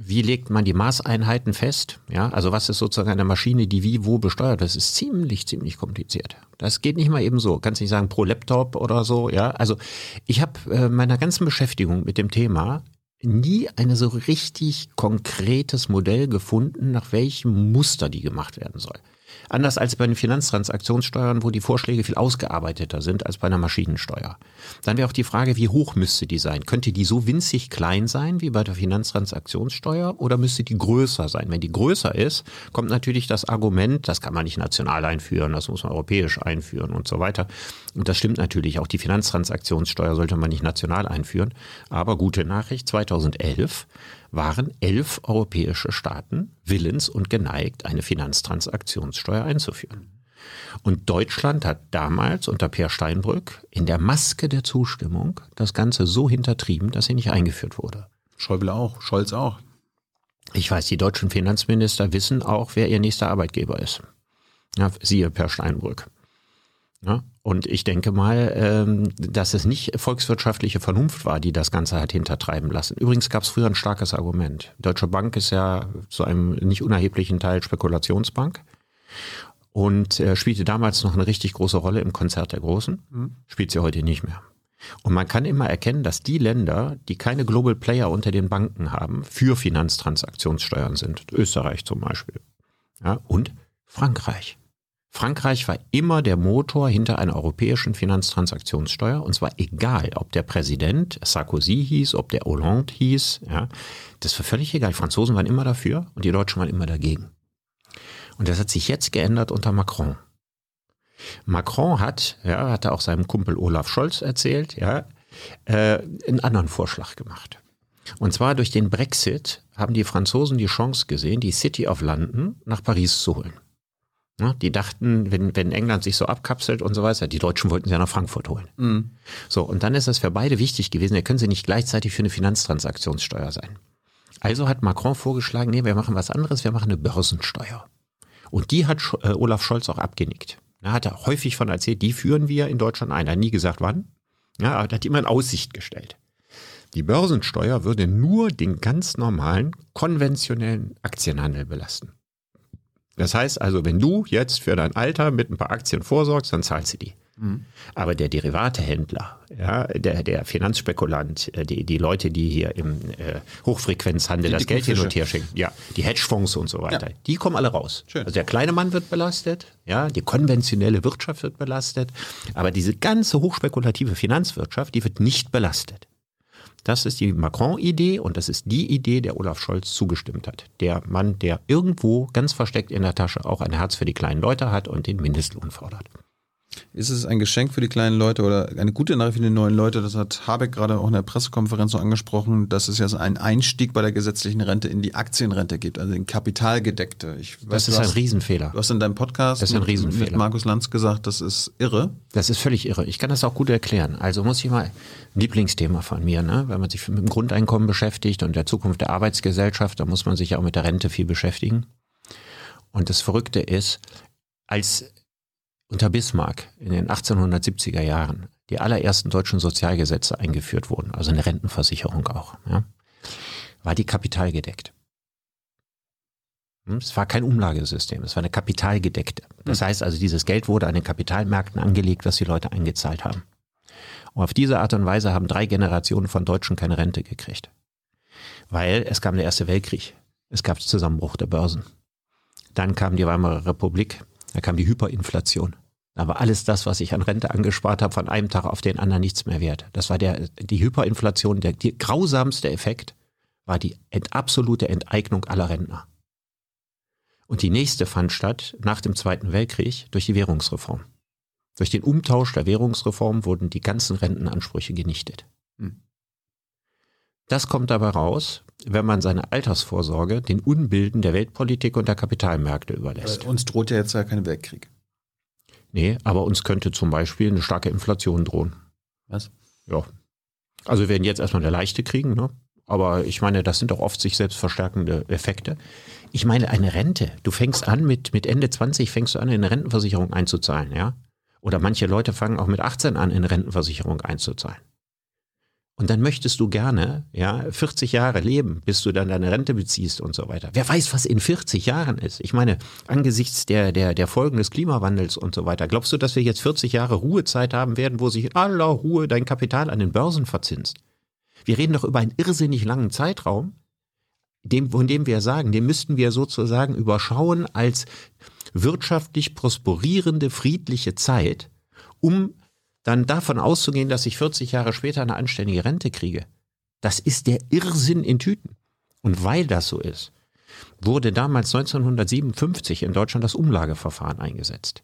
Wie legt man die Maßeinheiten fest? Ja, also was ist sozusagen eine Maschine, die wie wo besteuert? Das ist ziemlich, ziemlich kompliziert. Das geht nicht mal eben so. Kannst nicht sagen pro Laptop oder so. Ja, also ich habe äh, meiner ganzen Beschäftigung mit dem Thema nie eine so richtig konkretes Modell gefunden, nach welchem Muster die gemacht werden soll. Anders als bei den Finanztransaktionssteuern, wo die Vorschläge viel ausgearbeiteter sind als bei einer Maschinensteuer. Dann wäre auch die Frage, wie hoch müsste die sein? Könnte die so winzig klein sein wie bei der Finanztransaktionssteuer oder müsste die größer sein? Wenn die größer ist, kommt natürlich das Argument, das kann man nicht national einführen, das muss man europäisch einführen und so weiter. Und das stimmt natürlich. Auch die Finanztransaktionssteuer sollte man nicht national einführen. Aber gute Nachricht, 2011 waren elf europäische Staaten willens und geneigt, eine Finanztransaktionssteuer einzuführen. Und Deutschland hat damals unter Peer Steinbrück in der Maske der Zustimmung das Ganze so hintertrieben, dass sie nicht eingeführt wurde. Schäuble auch, Scholz auch. Ich weiß, die deutschen Finanzminister wissen auch, wer ihr nächster Arbeitgeber ist. Ja, siehe Per Steinbrück. Ja, und ich denke mal, ähm, dass es nicht volkswirtschaftliche Vernunft war, die das Ganze hat hintertreiben lassen. Übrigens gab es früher ein starkes Argument. Deutsche Bank ist ja zu einem nicht unerheblichen Teil Spekulationsbank und äh, spielte damals noch eine richtig große Rolle im Konzert der Großen, spielt sie heute nicht mehr. Und man kann immer erkennen, dass die Länder, die keine Global Player unter den Banken haben, für Finanztransaktionssteuern sind. Österreich zum Beispiel. Ja, und Frankreich. Frankreich war immer der Motor hinter einer europäischen Finanztransaktionssteuer und zwar egal, ob der Präsident Sarkozy hieß, ob der Hollande hieß, ja, das war völlig egal. Die Franzosen waren immer dafür und die Deutschen waren immer dagegen. Und das hat sich jetzt geändert unter Macron. Macron hat, ja, hatte auch seinem Kumpel Olaf Scholz erzählt, ja, äh, einen anderen Vorschlag gemacht. Und zwar durch den Brexit haben die Franzosen die Chance gesehen, die City of London nach Paris zu holen. Ja, die dachten, wenn, wenn England sich so abkapselt und so weiter, die Deutschen wollten sie ja nach Frankfurt holen. So, und dann ist es für beide wichtig gewesen, da können sie nicht gleichzeitig für eine Finanztransaktionssteuer sein. Also hat Macron vorgeschlagen, nee, wir machen was anderes, wir machen eine Börsensteuer. Und die hat äh, Olaf Scholz auch abgenickt. Da hat er häufig von erzählt, die führen wir in Deutschland ein. Er hat nie gesagt, wann. Ja, aber er hat immer in Aussicht gestellt. Die Börsensteuer würde nur den ganz normalen, konventionellen Aktienhandel belasten. Das heißt also, wenn du jetzt für dein Alter mit ein paar Aktien vorsorgst, dann zahlst du die. Aber der Derivatehändler, ja, der, der Finanzspekulant, äh, die, die Leute, die hier im äh, Hochfrequenzhandel Die das Geld hin und her schicken, ja, die Hedgefonds und so weiter, Ja. die kommen alle raus. Schön. Also der kleine Mann wird belastet, ja, die konventionelle Wirtschaft wird belastet, aber diese ganze hochspekulative Finanzwirtschaft, die wird nicht belastet. Das ist die Macron-Idee und das ist die Idee, der Olaf Scholz zugestimmt hat. Der Mann, der irgendwo ganz versteckt in der Tasche auch ein Herz für die kleinen Leute hat und den Mindestlohn fordert. Ist es ein Geschenk für die kleinen Leute oder eine gute Nachricht für die neuen Leute? Das hat Habeck gerade auch in der Pressekonferenz noch angesprochen, dass es ja so einen Einstieg bei der gesetzlichen Rente in die Aktienrente gibt, also in kapitalgedeckte. Ich weiß, das ist hast, ein Riesenfehler. Du hast in deinem Podcast das ist ein Riesenfehler. mit Markus Lanz gesagt, das ist irre. Das ist völlig irre. Ich kann das auch gut erklären. Also muss ich mal, Lieblingsthema von mir, ne? wenn man sich mit dem Grundeinkommen beschäftigt und der Zukunft der Arbeitsgesellschaft, da muss man sich ja auch mit der Rente viel beschäftigen. Und das Verrückte ist, als unter Bismarck in den 1870er Jahren die allerersten deutschen Sozialgesetze eingeführt wurden, also eine Rentenversicherung auch, ja, war die kapitalgedeckt. Hm, es war kein Umlagesystem, es war eine kapitalgedeckte. Das hm. heißt also, dieses Geld wurde an den Kapitalmärkten angelegt, was die Leute eingezahlt haben. Und auf diese Art und Weise haben drei Generationen von Deutschen keine Rente gekriegt. Weil es kam der Erste Weltkrieg, es gab Zusammenbruch der Börsen. Dann kam die Weimarer Republik, da kam die Hyperinflation. Da war alles das, was ich an Rente angespart habe, von einem Tag auf den anderen nichts mehr wert. Das war der, die Hyperinflation, der die grausamste Effekt war die ent, absolute Enteignung aller Rentner. Und die nächste fand statt nach dem Zweiten Weltkrieg durch die Währungsreform. Durch den Umtausch der Währungsreform wurden die ganzen Rentenansprüche genichtet. Hm. Das kommt dabei raus, wenn man seine Altersvorsorge den Unbilden der Weltpolitik und der Kapitalmärkte überlässt. Bei uns droht ja jetzt ja kein Weltkrieg. Nee, aber uns könnte zum Beispiel eine starke Inflation drohen. Was? Ja. Also wir werden jetzt erstmal eine leichte kriegen, ne? Aber ich meine, das sind doch oft sich selbst verstärkende Effekte. Ich meine, eine Rente. Du fängst an mit, mit Ende 20 fängst du an, in eine Rentenversicherung einzuzahlen, ja? Oder manche Leute fangen auch mit 18 an, in Rentenversicherung einzuzahlen. Und dann möchtest du gerne, ja, 40 Jahre leben, bis du dann deine Rente beziehst und so weiter. Wer weiß, was in 40 Jahren ist? Ich meine, angesichts der, der, der Folgen des Klimawandels und so weiter, glaubst du, dass wir jetzt 40 Jahre Ruhezeit haben werden, wo sich in aller Ruhe dein Kapital an den Börsen verzinst? Wir reden doch über einen irrsinnig langen Zeitraum, dem, von dem wir sagen, den müssten wir sozusagen überschauen als wirtschaftlich prosperierende, friedliche Zeit, um dann davon auszugehen, dass ich 40 Jahre später eine anständige Rente kriege, das ist der Irrsinn in Tüten. Und weil das so ist, wurde damals 1957 in Deutschland das Umlageverfahren eingesetzt.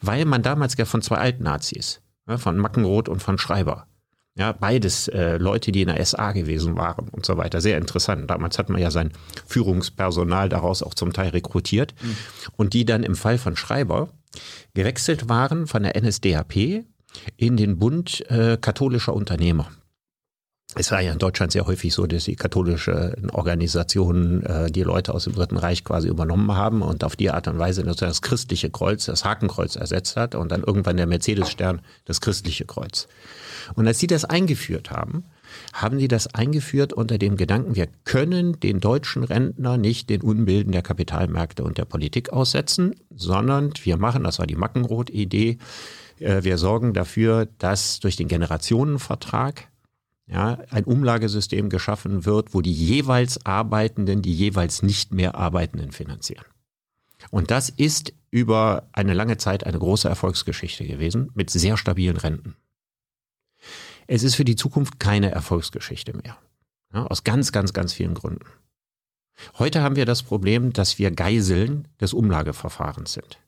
Weil man damals ja von zwei alten Nazis, von Mackenroth und von Schreiber, ja, beides äh, Leute, die in der SA gewesen waren und so weiter. Sehr interessant. Damals hat man ja sein Führungspersonal daraus auch zum Teil rekrutiert. Mhm. Und die dann im Fall von Schreiber gewechselt waren von der NSDAP in den Bund äh, katholischer Unternehmer. Es war ja in Deutschland sehr häufig so, dass die katholischen Organisationen äh, die Leute aus dem Dritten Reich quasi übernommen haben und auf die Art und Weise das christliche Kreuz, das Hakenkreuz ersetzt hat und dann irgendwann der Mercedes-Stern das christliche Kreuz. Und als sie das eingeführt haben, haben sie das eingeführt unter dem Gedanken, wir können den deutschen Rentner nicht den Unbilden der Kapitalmärkte und der Politik aussetzen, sondern wir machen, das war die Mackenroth-Idee, äh, wir sorgen dafür, dass durch den Generationenvertrag ja, ein Umlagesystem geschaffen wird, wo die jeweils Arbeitenden die jeweils nicht mehr Arbeitenden finanzieren. Und das ist über eine lange Zeit eine große Erfolgsgeschichte gewesen mit sehr stabilen Renten. Es ist für die Zukunft keine Erfolgsgeschichte mehr. Ja, aus ganz, ganz, ganz vielen Gründen. Heute haben wir das Problem, dass wir Geiseln des Umlageverfahrens sind.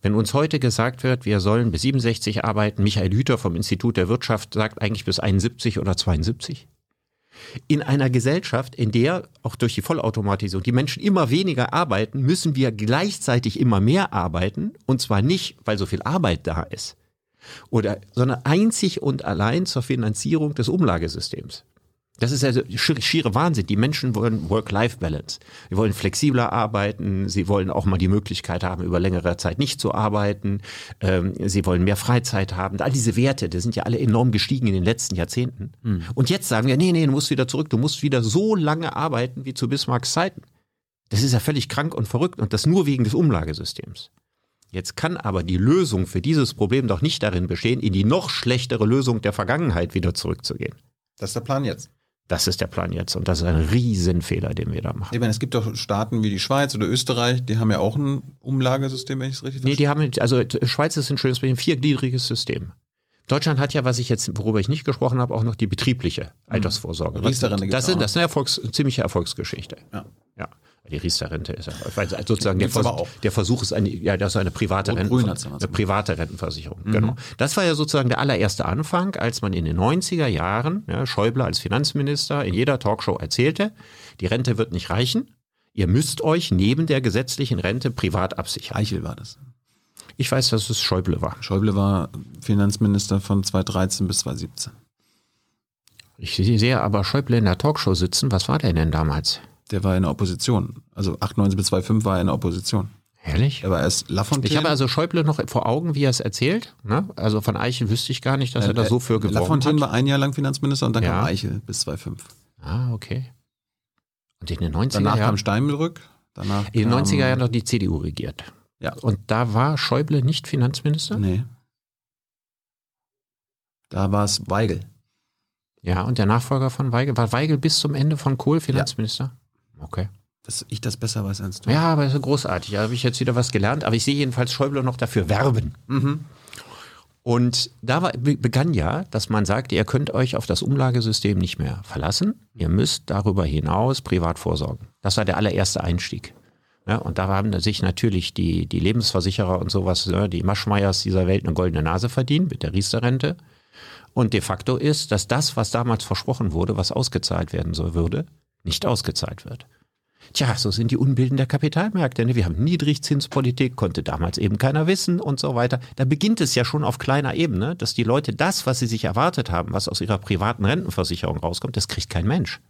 Wenn uns heute gesagt wird, wir sollen bis 67 arbeiten, Michael Hüter vom Institut der Wirtschaft sagt eigentlich bis 71 oder 72. In einer Gesellschaft, in der auch durch die Vollautomatisierung die Menschen immer weniger arbeiten, müssen wir gleichzeitig immer mehr arbeiten. Und zwar nicht, weil so viel Arbeit da ist, oder, sondern einzig und allein zur Finanzierung des Umlagesystems. Das ist also schiere Wahnsinn. Die Menschen wollen Work-Life-Balance. Sie wollen flexibler arbeiten. Sie wollen auch mal die Möglichkeit haben, über längere Zeit nicht zu arbeiten. Ähm, sie wollen mehr Freizeit haben. All diese Werte, die sind ja alle enorm gestiegen in den letzten Jahrzehnten. Mhm. Und jetzt sagen wir, nee, nee, du musst wieder zurück. Du musst wieder so lange arbeiten wie zu Bismarcks Zeiten. Das ist ja völlig krank und verrückt und das nur wegen des Umlagesystems. Jetzt kann aber die Lösung für dieses Problem doch nicht darin bestehen, in die noch schlechtere Lösung der Vergangenheit wieder zurückzugehen. Das ist der Plan jetzt. Das ist der Plan jetzt und das ist ein Riesenfehler, den wir da machen. Ich meine, es gibt doch Staaten wie die Schweiz oder Österreich, die haben ja auch ein Umlagesystem, wenn ich es richtig verstehe. Nee, die haben, also Schweiz ist ein schönes, ein viergliedriges System. Deutschland hat ja, was ich jetzt, worüber ich nicht gesprochen habe, auch noch die betriebliche Altersvorsorge. Mhm. Das, das, ist, das ist eine Erfolgs-, ziemliche Erfolgsgeschichte. Ja. ja. Die Riester-Rente ist ja weil sozusagen der, Vers der Versuch ist eine, ja, das ist eine private, Renten eine private Rentenversicherung. Genau. Das war ja sozusagen der allererste Anfang, als man in den 90er Jahren, ja, Schäuble als Finanzminister in jeder Talkshow erzählte, die Rente wird nicht reichen. Ihr müsst euch neben der gesetzlichen Rente privat absichern. Eichel war das. Ich weiß, dass es Schäuble war. Schäuble war Finanzminister von 2013 bis 2017. Ich sehe aber Schäuble in der Talkshow sitzen. Was war der denn damals? Der war in der Opposition. Also 98 bis 2005 war er in der Opposition. Herrlich. Er war erst Lafontaine. Ich habe also Schäuble noch vor Augen, wie er es erzählt. Ne? Also von Eichel wüsste ich gar nicht, dass er da so für Lafontaine hat. war ein Jahr lang Finanzminister und dann Ja. kam Eichel bis 2005. Ah, okay. Und in den 90er Danach kam Jahren, Steinbrück. Danach in den kam, 90er Jahren hat die CDU regiert. Ja. Und da war Schäuble nicht Finanzminister? Nee. Da war es Weigel. Ja, und der Nachfolger von Weigel, war Weigel bis zum Ende von Kohl Finanzminister? Okay. Dass ich das besser weiß als du. Ja, aber das ist großartig. Da habe ich jetzt wieder was gelernt. Aber ich sehe jedenfalls Schäuble noch dafür werben. Mhm. Und da war, be- begann ja, dass man sagt, ihr könnt euch auf das Umlagesystem nicht mehr verlassen. Ihr müsst darüber hinaus privat vorsorgen. Das war der allererste Einstieg. Ja, und da haben sich natürlich die, die Lebensversicherer und sowas, ne, die Maschmeyers dieser Welt eine goldene Nase verdient mit der Riester-Rente. Und de facto ist, dass das, was damals versprochen wurde, was ausgezahlt werden soll, würde, nicht ausgezahlt wird. Tja, so sind die Unbilden der Kapitalmärkte. Ne? Wir haben Niedrigzinspolitik, konnte damals eben keiner wissen und so weiter. Da beginnt es ja schon auf kleiner Ebene, dass die Leute das, was sie sich erwartet haben, was aus ihrer privaten Rentenversicherung rauskommt, das kriegt kein Mensch.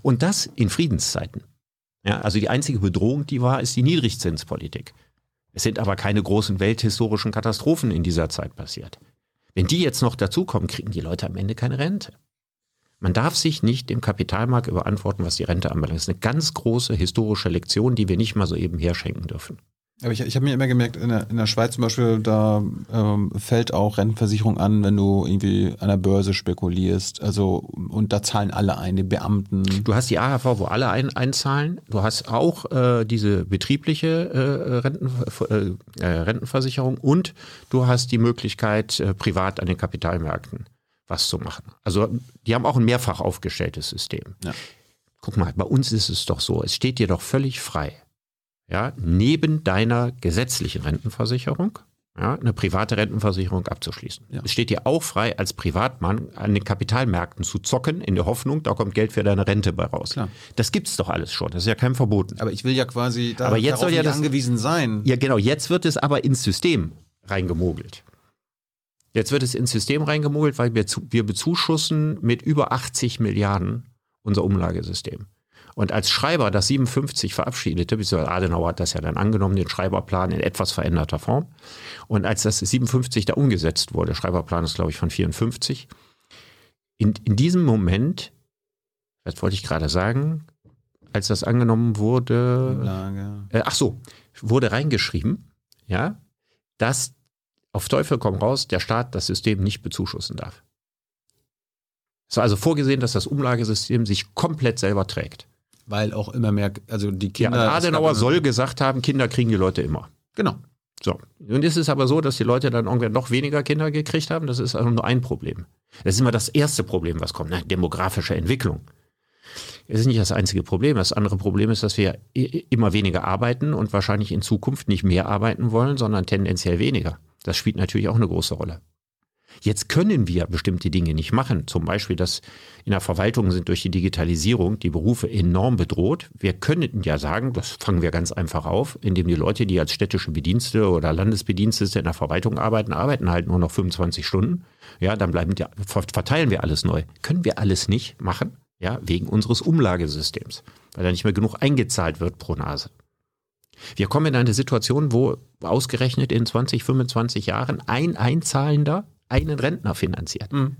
Und das in Friedenszeiten. Ja, also die einzige Bedrohung, die war, ist die Niedrigzinspolitik. Es sind aber keine großen welthistorischen Katastrophen in dieser Zeit passiert. Wenn die jetzt noch dazukommen, kriegen die Leute am Ende keine Rente. Man darf sich nicht dem Kapitalmarkt überantworten, was die Rente anbelangt. Das ist eine ganz große historische Lektion, die wir nicht mal so eben herschenken dürfen. Aber ich, ich habe mir immer gemerkt, in der, in der Schweiz zum Beispiel, da ähm, fällt auch Rentenversicherung an, wenn du irgendwie an der Börse spekulierst. Also, und da zahlen alle ein, die Beamten. Du hast die AHV, wo alle ein, einzahlen. Du hast auch äh, diese betriebliche äh, Renten, äh, Rentenversicherung und du hast die Möglichkeit, äh, privat an den Kapitalmärkten was zu machen. Also die haben auch ein mehrfach aufgestelltes System. Ja. Guck mal, bei uns ist es doch so, es steht dir doch völlig frei, ja, neben deiner gesetzlichen Rentenversicherung ja, eine private Rentenversicherung abzuschließen. Ja. Es steht dir auch frei, als Privatmann an den Kapitalmärkten zu zocken, in der Hoffnung, da kommt Geld für deine Rente bei raus. Klar. Das gibt's doch alles schon, das ist ja kein Verboten. Aber ich will ja quasi da, Aber jetzt darauf soll ja nicht das- angewiesen sein. Ja, genau, jetzt wird es aber ins System reingemogelt. Jetzt wird es ins System reingemogelt, weil wir, zu, wir bezuschussen mit über 80 Milliarden unser Umlagesystem. Und als Schreiber das 57 verabschiedete, beziehungsweise Adenauer hat das ja dann angenommen, den Schreiberplan in etwas veränderter Form. Und als das 57 da umgesetzt wurde, Schreiberplan ist, glaube ich, von 54, in, in diesem Moment, das wollte ich gerade sagen, als das angenommen wurde, äh, ach so, wurde reingeschrieben, ja, dass auf Teufel komm raus, der Staat das System nicht bezuschussen darf. Es war also vorgesehen, dass das Umlagesystem sich komplett selber trägt. Weil auch immer mehr, also die Ja, Kinder. Adenauer es gab- soll gesagt haben, Kinder kriegen die Leute immer. Genau. So. Nun ist es aber so, dass die Leute dann irgendwann noch weniger Kinder gekriegt haben. Das ist also nur ein Problem. Das ist immer das erste Problem, was kommt, ne? demografische Entwicklung. Das ist nicht das einzige Problem. Das andere Problem ist, dass wir immer weniger arbeiten und wahrscheinlich in Zukunft nicht mehr arbeiten wollen, sondern tendenziell weniger. Das spielt natürlich auch eine große Rolle. Jetzt können wir bestimmte Dinge nicht machen. Zum Beispiel, dass in der Verwaltung sind durch die Digitalisierung die Berufe enorm bedroht. Wir könnten ja sagen, das fangen wir ganz einfach auf, indem die Leute, die als städtische Bedienstete oder Landesbedienstete in der Verwaltung arbeiten, arbeiten halt nur noch 25 Stunden. Ja, dann bleiben die, ver- verteilen wir alles neu. Können wir alles nicht machen, ja, wegen unseres Umlagesystems, weil da nicht mehr genug eingezahlt wird pro Nase. Wir kommen in eine Situation, wo ausgerechnet in 20, 25 Jahren ein Einzahlender einen Rentner finanziert. Mhm.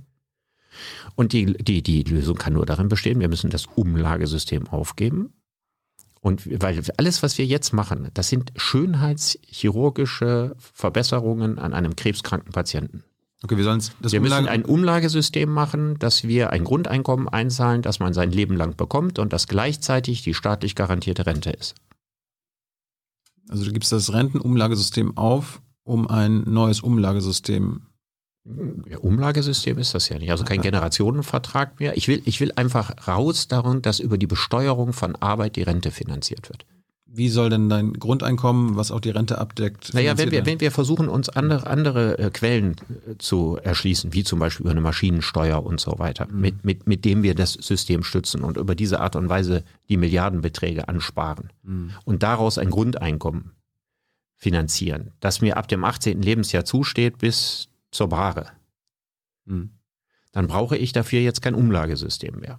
Und die, die, die Lösung kann nur darin bestehen, wir müssen das Umlagesystem aufgeben. Und weil alles, was wir jetzt machen, das sind schönheitschirurgische Verbesserungen an einem krebskranken Patienten. Okay, wir sollen das Wir müssen ein Umlagesystem machen, dass wir ein Grundeinkommen einzahlen, das man sein Leben lang bekommt und das gleichzeitig die staatlich garantierte Rente ist. Also du gibst das Rentenumlagesystem auf, um ein neues Umlagesystem. Ja, Umlagesystem ist das ja nicht. Also kein Generationenvertrag mehr. Ich will, ich will einfach raus darum, dass über die Besteuerung von Arbeit die Rente finanziert wird. Wie soll denn dein Grundeinkommen, was auch die Rente abdeckt? Naja, wenn wir, wenn wir versuchen, uns andere, andere äh, Quellen äh, zu erschließen, wie zum Beispiel über eine Maschinensteuer und so weiter, mhm. mit, mit, mit dem wir das System stützen und über diese Art und Weise die Milliardenbeträge ansparen mhm. und daraus ein Grundeinkommen finanzieren, das mir ab dem 18. Lebensjahr zusteht bis zur Bahre, mhm. dann brauche ich dafür jetzt kein Umlagesystem mehr.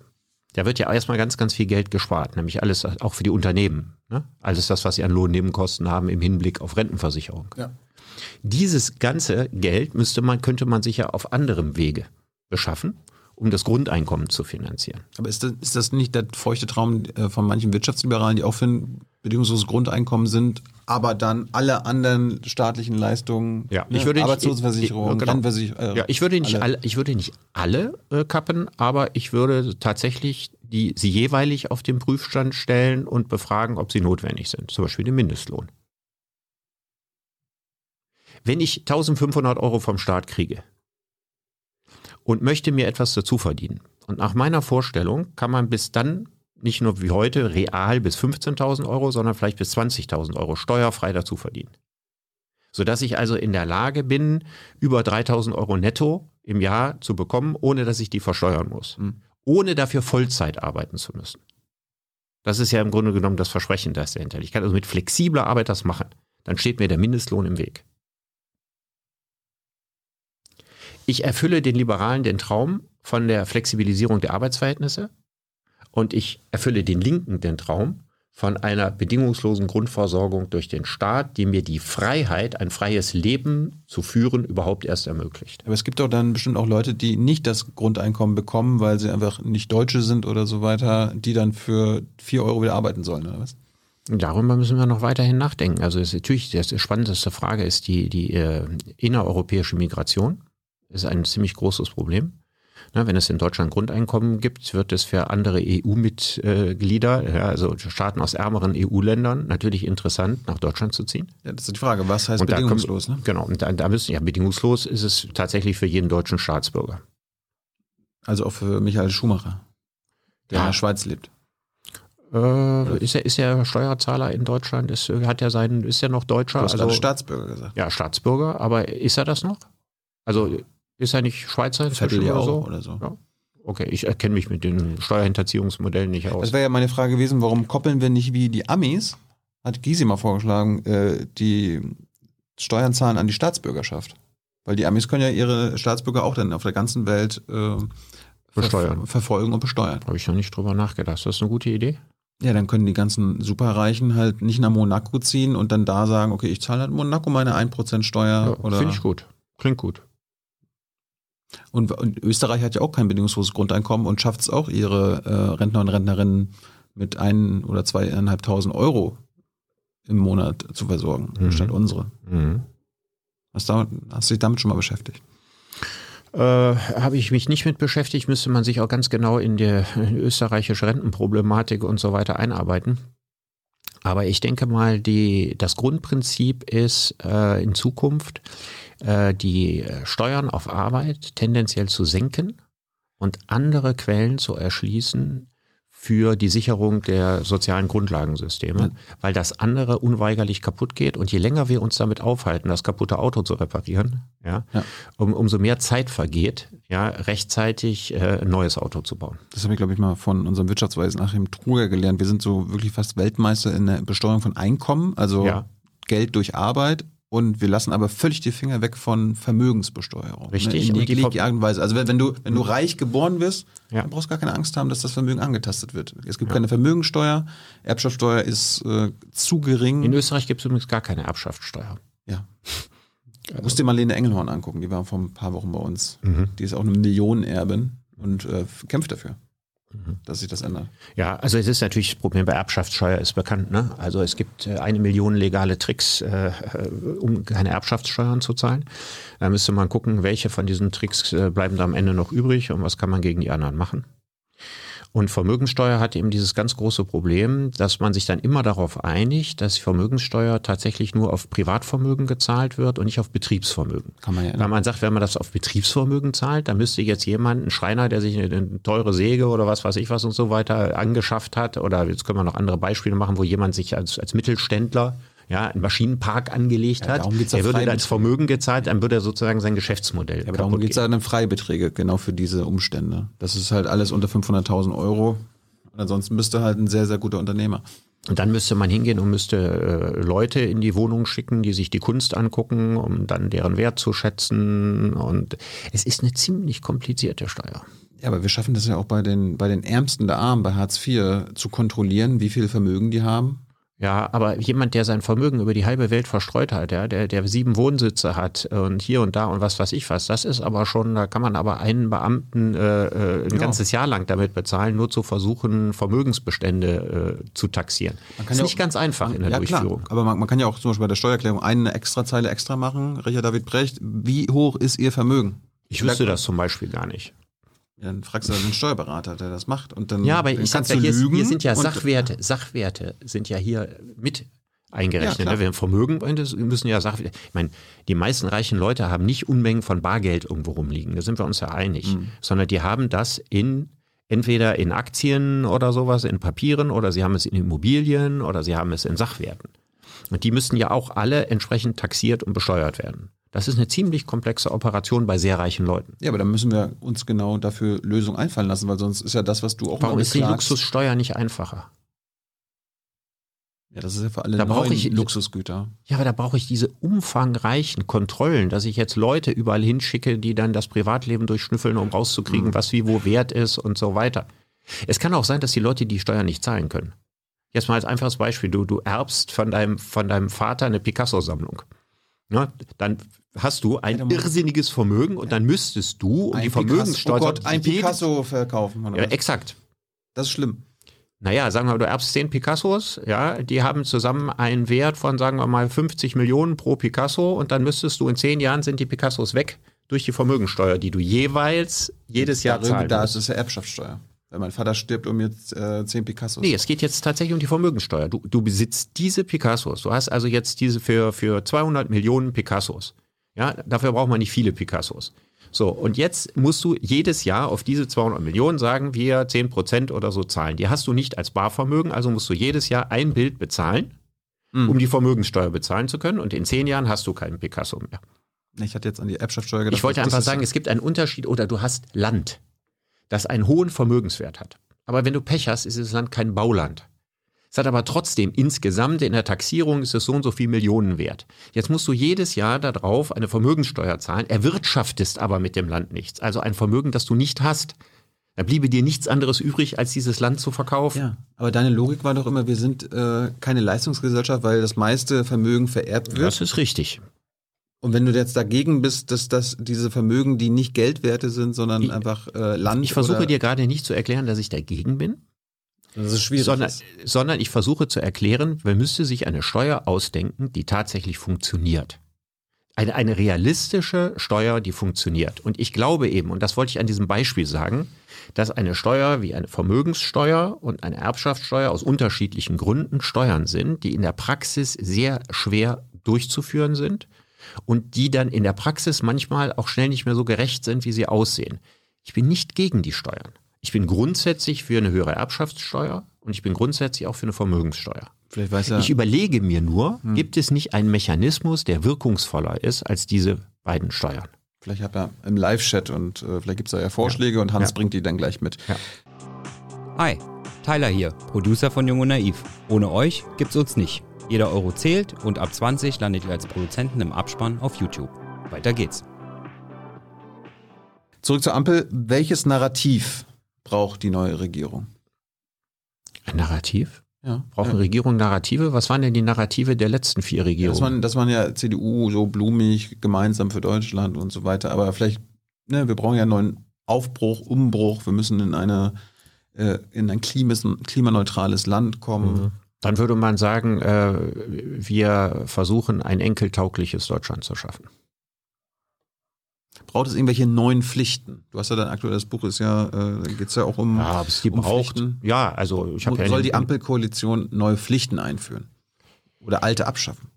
Da wird ja erstmal ganz, ganz viel Geld gespart, nämlich alles auch für die Unternehmen. Ne? Alles das, was sie an Lohnnebenkosten haben im Hinblick auf Rentenversicherung. Ja. Dieses ganze Geld müsste man, könnte man sich ja auf anderem Wege beschaffen, um das Grundeinkommen zu finanzieren. Aber ist das, ist das nicht der feuchte Traum äh, von manchen Wirtschaftsliberalen, die auch für ein bedingungsloses Grundeinkommen sind, aber dann alle anderen staatlichen Leistungen, ja, ich ne, würde nicht, Arbeitslosenversicherung, genau. Rentenversicherung, äh, ja, ich würde nicht alle, alle ich würde nicht alle äh, kappen, aber ich würde tatsächlich die sie jeweilig auf den Prüfstand stellen und befragen, ob sie notwendig sind. Zum Beispiel den Mindestlohn. Wenn ich 1500 Euro vom Staat kriege und möchte mir etwas dazu verdienen und nach meiner Vorstellung kann man bis dann nicht nur wie heute real bis 15.000 Euro, sondern vielleicht bis 20.000 Euro steuerfrei dazu verdienen. Sodass ich also in der Lage bin, über 3.000 Euro netto im Jahr zu bekommen, ohne dass ich die versteuern muss. Mhm. Ohne dafür Vollzeit arbeiten zu müssen. Das ist ja im Grunde genommen das Versprechen, das dahinter. Ich kann also mit flexibler Arbeit das machen. Dann steht mir der Mindestlohn im Weg. Ich erfülle den Liberalen den Traum von der Flexibilisierung der Arbeitsverhältnisse und ich erfülle den Linken den Traum von einer bedingungslosen Grundversorgung durch den Staat, die mir die Freiheit, ein freies Leben zu führen, überhaupt erst ermöglicht. Aber es gibt doch dann bestimmt auch Leute, die nicht das Grundeinkommen bekommen, weil sie einfach nicht Deutsche sind oder so weiter, die dann für vier Euro wieder arbeiten sollen, oder was? Darüber müssen wir noch weiterhin nachdenken. Also ist natürlich die spannendste Frage ist die, die äh, innereuropäische Migration. Das ist ein ziemlich großes Problem. Ne, wenn es in Deutschland Grundeinkommen gibt, wird es für andere EU-Mitglieder, ja, also Staaten aus ärmeren EU-Ländern, natürlich interessant, nach Deutschland zu ziehen. Ja, das ist die Frage, was heißt und bedingungslos? Kommt, ne? Genau, und da, da müssen, ja, bedingungslos ist es tatsächlich für jeden deutschen Staatsbürger. Also auch für Michael Schumacher, der ja. in der Schweiz lebt. Äh, ist er ist er Steuerzahler in Deutschland? Ist, hat er seinen, ist er noch Deutscher? Du hast also Staatsbürger gesagt. Ja, Staatsbürger, aber ist er das noch? Also ist er nicht Schweizer inzwischen oder so? Oder so. Ja. Okay, ich erkenne mich mit den Steuerhinterziehungsmodellen nicht aus. Das wäre ja meine Frage gewesen, warum koppeln wir nicht wie die Amis, hat Gysi mal vorgeschlagen, äh, die Steuern zahlen an die Staatsbürgerschaft. Weil die Amis können ja ihre Staatsbürger auch dann auf der ganzen Welt äh, besteuern. Ver verfolgen und besteuern. Habe ich noch nicht drüber nachgedacht. Ist das eine gute Idee? Ja, dann können die ganzen Superreichen halt nicht nach Monaco ziehen und dann da sagen, okay, ich zahle halt Monaco meine 1% Steuer. Ja, Finde ich gut. Klingt gut. Und, und, Österreich hat ja auch kein bedingungsloses Grundeinkommen und schafft es auch, ihre äh, Rentner und Rentnerinnen mit ein oder zweieinhalbtausend Euro im Monat zu versorgen, mhm. statt unsere. Mhm. Hast, du, hast du dich damit schon mal beschäftigt? Äh, Habe ich mich nicht mit beschäftigt, müsste man sich auch ganz genau in die österreichische Rentenproblematik und so weiter einarbeiten. Aber ich denke mal, die, das Grundprinzip ist äh, in Zukunft, äh, die Steuern auf Arbeit tendenziell zu senken und andere Quellen zu erschließen für die Sicherung der sozialen Grundlagensysteme, ja. weil das andere unweigerlich kaputt geht. Und je länger wir uns damit aufhalten, das kaputte Auto zu reparieren, ja, ja. Um, umso mehr Zeit vergeht, ja, rechtzeitig äh, ein neues Auto zu bauen. Das habe ich, glaube ich, mal von unserem Wirtschaftsweisen Achim Truger gelernt. Wir sind so wirklich fast Weltmeister in der Besteuerung von Einkommen, also ja. Geld durch Arbeit und wir lassen aber völlig die Finger weg von Vermögensbesteuerung. Ne, Richtig. Ne? In jegliche Art und Weise. Also wenn, wenn, du, wenn du reich geboren wirst, ja. dann brauchst du gar keine Angst haben, dass das Vermögen angetastet wird. Es gibt ja. keine Vermögensteuer, Erbschaftssteuer ist äh, zu gering. In Österreich gibt es übrigens gar keine Erbschaftssteuer. Ja. [laughs] Also. Musst dir mal Lene Engelhorn angucken, die war vor ein paar Wochen bei uns. Mhm. Die ist auch eine Millionenerbin und äh, kämpft dafür. Mhm. dass sich das ändert. Ja, also es ist natürlich das Problem bei Erbschaftssteuer ist bekannt. Ne? Also es gibt äh, eine Million legale Tricks, äh, um keine Erbschaftssteuern zu zahlen. Da müsste man gucken, welche von diesen Tricks äh, bleiben da am Ende noch übrig und was kann man gegen die anderen machen. Und Vermögenssteuer hat eben dieses ganz große Problem, dass man sich dann immer darauf einigt, dass Vermögenssteuer tatsächlich nur auf Privatvermögen gezahlt wird und nicht auf Betriebsvermögen. Kann man ja Weil man sagt, wenn man das auf Betriebsvermögen zahlt, dann müsste jetzt jemand, ein Schreiner, der sich eine, eine teure Säge oder was weiß ich was und so weiter angeschafft hat, oder jetzt können wir noch andere Beispiele machen, wo jemand sich als, als Mittelständler ja, einen Maschinenpark angelegt Ja, hat, er würde ins Vermögen gezahlt, dann würde er sozusagen sein Geschäftsmodell Ja, aber darum geht es ja dann Freibeträge, genau für diese Umstände. Das ist halt alles unter 500.000 Euro. Und ansonsten müsste halt ein sehr, sehr guter Unternehmer. Und dann müsste man hingehen und müsste äh, Leute in die Wohnung schicken, die sich die Kunst angucken, um dann deren Wert zu schätzen. Und es ist eine ziemlich komplizierte Steuer. Ja, aber wir schaffen das ja auch bei den, bei den Ärmsten der Armen, bei Hartz IV, zu kontrollieren, wie viel Vermögen die haben. Ja, aber jemand, der sein Vermögen über die halbe Welt verstreut hat, ja, der, der sieben Wohnsitze hat und hier und da und was weiß ich was, das ist aber schon, da kann man aber einen Beamten äh, äh, ein Ja. ganzes Jahr lang damit bezahlen, nur zu versuchen, Vermögensbestände äh, zu taxieren. kann ist ja nicht auch- ganz einfach in der ja, Durchführung. klar. Aber man, man kann ja auch zum Beispiel bei der Steuererklärung eine Extrazeile extra machen. Richard David Brecht, wie hoch ist Ihr Vermögen? Ich wüsste das zum Beispiel gar nicht. Dann fragst du einen Steuerberater, der das macht. Und dann, Ja, aber dann ich kannst ja, du hier, lügen. hier sind ja und- Sachwerte. Sachwerte sind ja hier mit eingerechnet. Ja, ne? Wenn Vermögen müssen ja Sachwerte. Ich meine, die meisten reichen Leute haben nicht Unmengen von Bargeld irgendwo rumliegen. Da sind wir uns ja einig. Mhm. Sondern die haben das in entweder in Aktien oder sowas, in Papieren oder sie haben es in Immobilien oder sie haben es in Sachwerten. Und die müssen ja auch alle entsprechend taxiert und besteuert werden. Das ist eine ziemlich komplexe Operation bei sehr reichen Leuten. Ja, aber dann müssen wir uns genau dafür Lösungen einfallen lassen, weil sonst ist ja das, was du auch Warum ist die Luxussteuer nicht einfacher? Ja, das ist ja für alle Da neuen ich- Luxusgüter. Ja, aber da brauche ich diese umfangreichen Kontrollen, dass ich jetzt Leute überall hinschicke, die dann das Privatleben durchschnüffeln, um rauszukriegen, was wie wo wert ist und so weiter. Es kann auch sein, dass die Leute die Steuern nicht zahlen können. Jetzt mal als einfaches Beispiel, du, du erbst von deinem, von deinem Vater eine Picasso-Sammlung. Ne? Dann hast du ein irrsinniges Vermögen und dann müsstest du um die Vermögenssteuer... Oh Gott, ein Picasso verkaufen. Oder Ja, exakt. das ist schlimm. Naja, sagen wir mal, du erbst zehn Picassos, ja, die haben zusammen einen Wert von, sagen wir mal, 50 Millionen pro Picasso und dann müsstest du in zehn Jahren sind die Picassos weg durch die Vermögensteuer, die du jeweils jedes Jahr Darüber, zahlen da musst. ist es ja Erbschaftssteuer. Wenn mein Vater stirbt um jetzt äh, zehn Picassos. Nee, es geht jetzt tatsächlich um die Vermögensteuer. Du, du besitzt diese Picassos. Du hast also jetzt diese für, für 200 Millionen Picassos. Ja, dafür braucht man nicht viele Picassos. So, und jetzt musst du jedes Jahr auf diese 200 Millionen sagen, wir 10 Prozent oder so zahlen. Die hast du nicht als Barvermögen, also musst du jedes Jahr ein Bild bezahlen, Mhm. um die Vermögensteuer bezahlen zu können. Und in zehn Jahren hast du keinen Picasso mehr. Ich hatte jetzt an die Erbschaftssteuer gedacht. Ich wollte einfach sagen, es gibt einen Unterschied oder du hast Land, das einen hohen Vermögenswert hat. Aber wenn du Pech hast, ist das Land kein Bauland. Es hat aber trotzdem insgesamt in der Taxierung ist es so und so viel Millionen wert. Jetzt musst du jedes Jahr darauf eine Vermögenssteuer zahlen, erwirtschaftest aber mit dem Land nichts. Also ein Vermögen, das du nicht hast. Da bliebe dir nichts anderes übrig, als dieses Land zu verkaufen. Ja, aber deine Logik war doch immer, wir sind äh, keine Leistungsgesellschaft, weil das meiste Vermögen vererbt wird. Das ist richtig. Und wenn du jetzt dagegen bist, dass, dass diese Vermögen, die nicht Geldwerte sind, sondern Ich- einfach äh, Land. Ich versuche dir gerade nicht zu erklären, dass ich dagegen bin. Das ist schwierig. sondern, sondern ich versuche zu erklären, man müsste sich eine Steuer ausdenken, die tatsächlich funktioniert. Eine, eine realistische Steuer, die funktioniert. Und ich glaube eben, und das wollte ich an diesem Beispiel sagen, dass eine Steuer wie eine Vermögenssteuer und eine Erbschaftssteuer aus unterschiedlichen Gründen Steuern sind, die in der Praxis sehr schwer durchzuführen sind und die dann in der Praxis manchmal auch schnell nicht mehr so gerecht sind, wie sie aussehen. Ich bin nicht gegen die Steuern. Ich bin grundsätzlich für eine höhere Erbschaftssteuer und ich bin grundsätzlich auch für eine Vermögenssteuer. Vielleicht weiß ja. Ich überlege mir nur, gibt es nicht einen Mechanismus, der wirkungsvoller ist als diese beiden Steuern? Vielleicht hab er im Live-Chat und äh, vielleicht gibt es da ja Vorschläge und Hans Ja. bringt die dann gleich mit. Hi, Tyler hier, Producer von Jung und Naiv. Ohne euch gibt's uns nicht. Jeder Euro zählt und ab 20 landet ihr als Produzenten im Abspann auf YouTube. Weiter geht's. Zurück zur Ampel. Welches Narrativ braucht die neue Regierung? Ein Narrativ? Ja. Braucht eine Regierung Narrative? Was waren denn die Narrative der letzten vier Ja, das, Regierungen? waren, das waren ja CDU so blumig, gemeinsam für Deutschland und so weiter. Aber vielleicht, ne, wir brauchen ja einen neuen Aufbruch, Umbruch. Wir müssen in eine äh, in ein klimas, klimaneutrales Land kommen. Dann würde man sagen, äh, wir versuchen ein enkeltaugliches Deutschland zu schaffen. Braucht es irgendwelche neuen Pflichten? Du hast ja dein aktuelles Buch, ist ja, äh, geht es ja auch um, Ja, es die um braucht. Pflichten. Ja, also ich habe ja Soll die Ampelkoalition neue Pflichten einführen? Oder alte abschaffen?